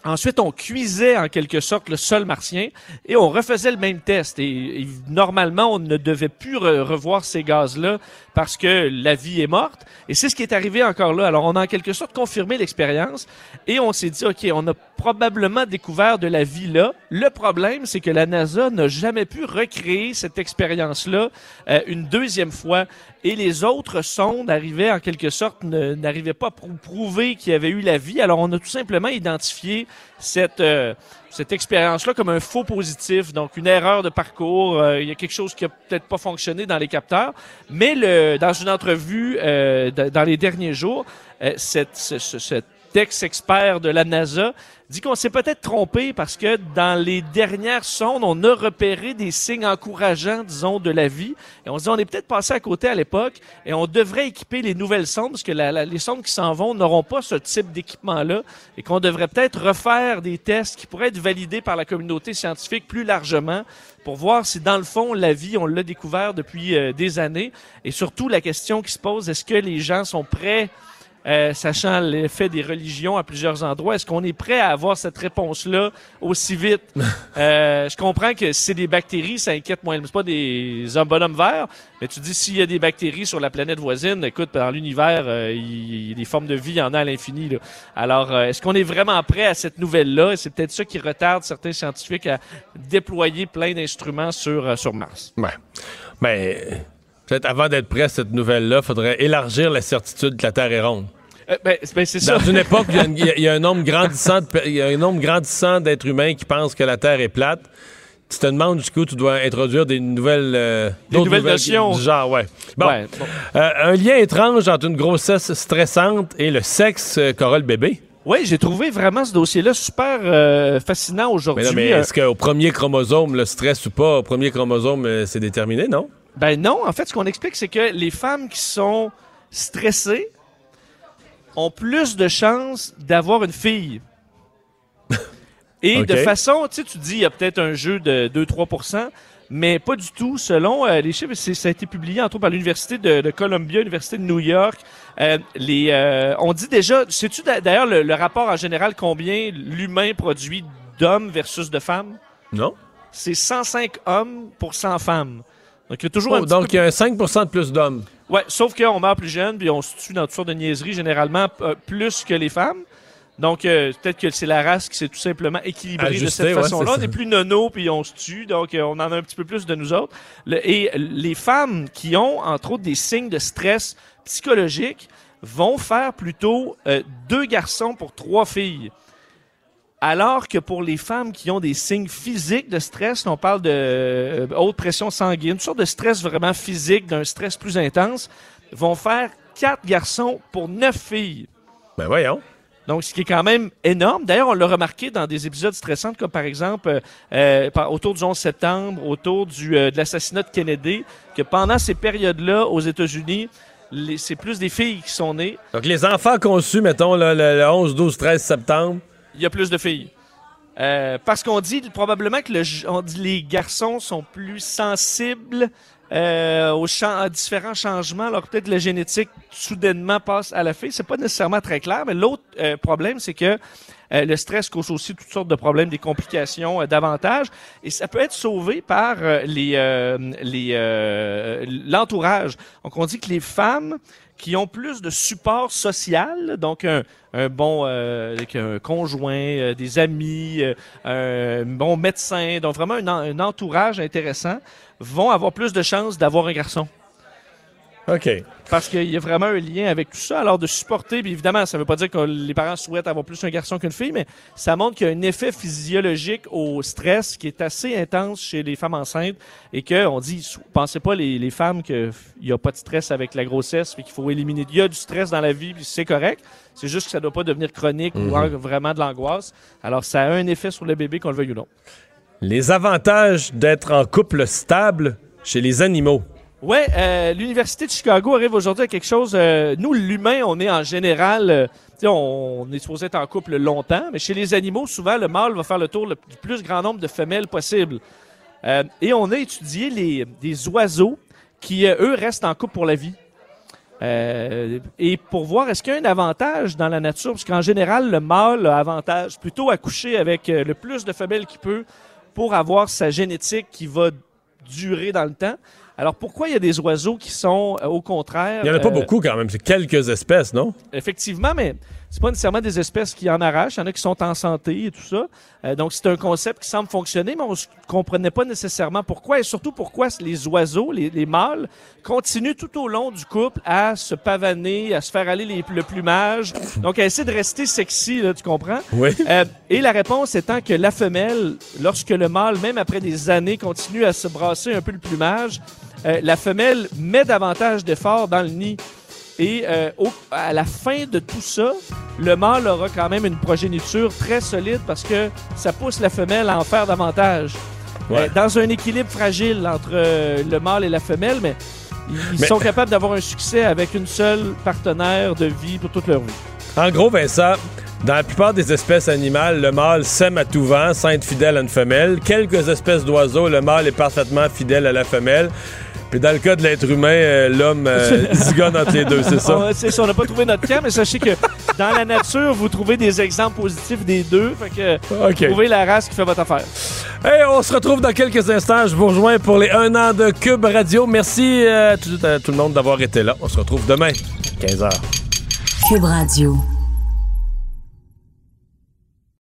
Ensuite, on cuisait en quelque sorte le sol martien et on refaisait le même test. Et, normalement, on ne devait plus re- revoir ces gaz-là parce que la vie est morte. Et c'est ce qui est arrivé encore là. Alors, on a en quelque sorte confirmé l'expérience et on s'est dit, OK, on a probablement découvert de la vie là. Le problème, c'est que la NASA n'a jamais pu recréer cette expérience-là euh, une deuxième fois. Et les autres sondes arrivaient en quelque sorte, n'arrivaient pas à prou- prouver qu'il y avait eu la vie. Alors, on a tout simplement identifié cette, euh, cette expérience-là comme un faux positif, donc une erreur de parcours. Euh, il y a quelque chose qui a peut-être pas fonctionné dans les capteurs. Mais le, dans une entrevue euh, dans les derniers jours, euh, cette, ce, ex-expert de la NASA dit qu'on s'est peut-être trompé parce que dans les dernières sondes, on a repéré des signes encourageants, disons, de la vie. Et on se dit, on est peut-être passé à côté à l'époque et on devrait équiper les nouvelles sondes parce que les sondes qui s'en vont n'auront pas ce type d'équipement-là et qu'on devrait peut-être refaire des tests qui pourraient être validés par la communauté scientifique plus largement pour voir si, dans le fond, la vie, on l'a découvert depuis euh, des années. Et surtout, la question qui se pose, est-ce que les gens sont prêts euh, sachant l'effet des religions à plusieurs endroits, est-ce qu'on est prêt à avoir cette réponse-là aussi vite? Euh, je comprends que si c'est des bactéries, ça inquiète moins. C'est pas des hommes bonhommes verts, mais tu dis s'il y a des bactéries sur la planète voisine, écoute, dans l'univers, euh, il y a des formes de vie, il y en a à l'infini. là. Alors, euh, est-ce qu'on est vraiment prêt à cette nouvelle-là? Et c'est peut-être ça qui retarde certains scientifiques à déployer plein d'instruments sur, euh, sur Mars. Ouais. Ben, peut-être avant d'être prêt à cette nouvelle-là, il faudrait élargir la certitude que la Terre est ronde. Euh, ben, c'est- ben, c'est ça. Dans une époque où il y a y, y un nombre grandissant d'êtres humains qui pensent que la Terre est plate, tu te demandes jusqu'où tu dois introduire des nouvelles, euh, Des nouvelles notions. du genre, ouais. Bon. Ouais, bon. Euh, un lien étrange entre une grossesse stressante et le sexe euh, qu'aura le bébé. Oui, j'ai trouvé vraiment ce dossier-là super euh, fascinant aujourd'hui. mais est-ce qu'au premier chromosome, le stress ou pas, au premier chromosome, c'est déterminé, non? Ben non, en fait, ce qu'on explique, c'est que les femmes qui sont stressées ont plus de chances d'avoir une fille. Et de façon, tu sais, tu dis, il y a peut-être un jeu de 2-3% mais pas du tout. Selon euh, les chiffres, ça a été publié entre autres par l'Université de, de Columbia, l'Université de New York. Euh, les, euh, on dit déjà, sais-tu d'a- d'ailleurs le, le rapport en général combien l'humain produit d'hommes versus de femmes? Non. C'est 105 hommes pour 100 femmes. Donc, il y a toujours Oh, un petit donc, il y a un 5% de plus d'hommes. Ouais, sauf qu'on meurt plus jeune, puis on se tue dans toutes sortes de niaiseries, généralement euh, plus que les femmes. Donc, euh, peut-être que c'est la race qui s'est tout simplement équilibrée de cette ouais, façon-là. on est plus nono, puis on se tue, donc euh, on en a un petit peu plus de nous autres. Le- et les femmes qui ont, entre autres, des signes de stress psychologique vont faire plutôt deux garçons pour trois filles. Alors que pour les femmes qui ont des signes physiques de stress, on parle de euh, haute pression sanguine, une sorte de stress vraiment physique, d'un stress plus intense, vont faire quatre garçons pour neuf filles. Ben voyons. Donc, ce qui est quand même énorme. D'ailleurs, on l'a remarqué dans des épisodes stressants, comme par exemple euh, euh, autour du 11 septembre, autour du, euh, de l'assassinat de Kennedy, que pendant ces périodes-là, aux États-Unis, c'est plus des filles qui sont nées. Donc, les enfants conçus, mettons, le 11, 12, 13 septembre, il y a plus de filles. Euh, parce qu'on dit probablement que le, on dit les garçons sont plus sensibles euh, aux, à différents changements. Alors peut-être la génétique soudainement passe à la fille. C'est pas nécessairement très clair. Mais l'autre euh, problème, c'est que euh, le stress cause aussi toutes sortes de problèmes, des complications euh, davantage. Et ça peut être sauvé par les les l'entourage. Donc on dit que les femmes qui ont plus de support social, donc un, bon euh, conjoint, euh, des amis, euh, un bon médecin, donc vraiment un, en- un entourage intéressant, vont avoir plus de chances d'avoir un garçon. OK. Parce qu'il y a vraiment un lien avec tout ça. Alors, de supporter, puis évidemment, ça ne veut pas dire que les parents souhaitent avoir plus un garçon qu'une fille, mais ça montre qu'il y a un effet physiologique au stress qui est assez intense chez les femmes enceintes et qu'on dit, pensez pas les, les femmes qu'il n'y a pas de stress avec la grossesse puis qu'il faut éliminer. Il y a du stress dans la vie puis c'est correct. C'est juste que ça ne doit pas devenir chronique ou Mhm. vraiment de l'angoisse. Alors, ça a un effet sur le bébé, qu'on le veuille ou non. Les avantages d'être en couple stable chez les animaux. Ouais, euh, l'Université de Chicago arrive aujourd'hui à quelque chose. euh, nous, l'humain, on est en général. euh, on, est supposé être en couple longtemps, mais chez les animaux, souvent, le mâle va faire le tour du plus grand nombre de femelles possible. Euh, et on a étudié les, des oiseaux qui, euh, eux, restent en couple pour la vie. Et pour voir est-ce qu'il y a un avantage dans la nature, parce qu'en général, le mâle a avantage plutôt à coucher avec le plus de femelles qu'il peut pour avoir sa génétique qui va durer dans le temps. Alors pourquoi il y a des oiseaux qui sont euh, au contraire Il n'y en a pas euh, beaucoup quand même, c'est quelques espèces, non? Effectivement, mais c'est pas nécessairement des espèces qui en arrachent. Il y en a qui sont en santé et tout ça. Euh, donc, c'est un concept qui semble fonctionner, mais on ne comprenait pas nécessairement pourquoi. Et surtout, pourquoi les oiseaux, les, les mâles, continuent tout au long du couple à se pavaner, à se faire aller les- le plumage. Donc, à essayer de rester sexy, là, tu comprends? Oui. Et la réponse étant que la femelle, lorsque le mâle, même après des années, continue à se brasser un peu le plumage, euh, la femelle met davantage d'efforts dans le nid. Et euh, au- à la fin de tout ça, le mâle aura quand même une progéniture très solide parce que ça pousse la femelle à en faire davantage. Ouais. Euh, dans un équilibre fragile entre le mâle et la femelle, mais ils Mais- sont capables d'avoir un succès avec une seule partenaire de vie pour toute leur vie. En gros, Vincent, dans la plupart des espèces animales, le mâle sème à tout vent sans être fidèle à une femelle. Quelques espèces d'oiseaux, le mâle est parfaitement fidèle à la femelle. Puis dans le cas de l'être humain, euh, l'homme euh, zigonne entre les deux, c'est ça? On, c'est ça, on n'a pas trouvé notre camp, mais sachez que dans la nature, vous trouvez des exemples positifs des deux. Fait que trouvez la race qui fait votre affaire. Hey, on se retrouve dans quelques instants. Je vous rejoins pour les 1 an de Cube Radio. Merci euh, à tout, à tout le monde d'avoir été là. On se retrouve demain, 15h. Cube Radio.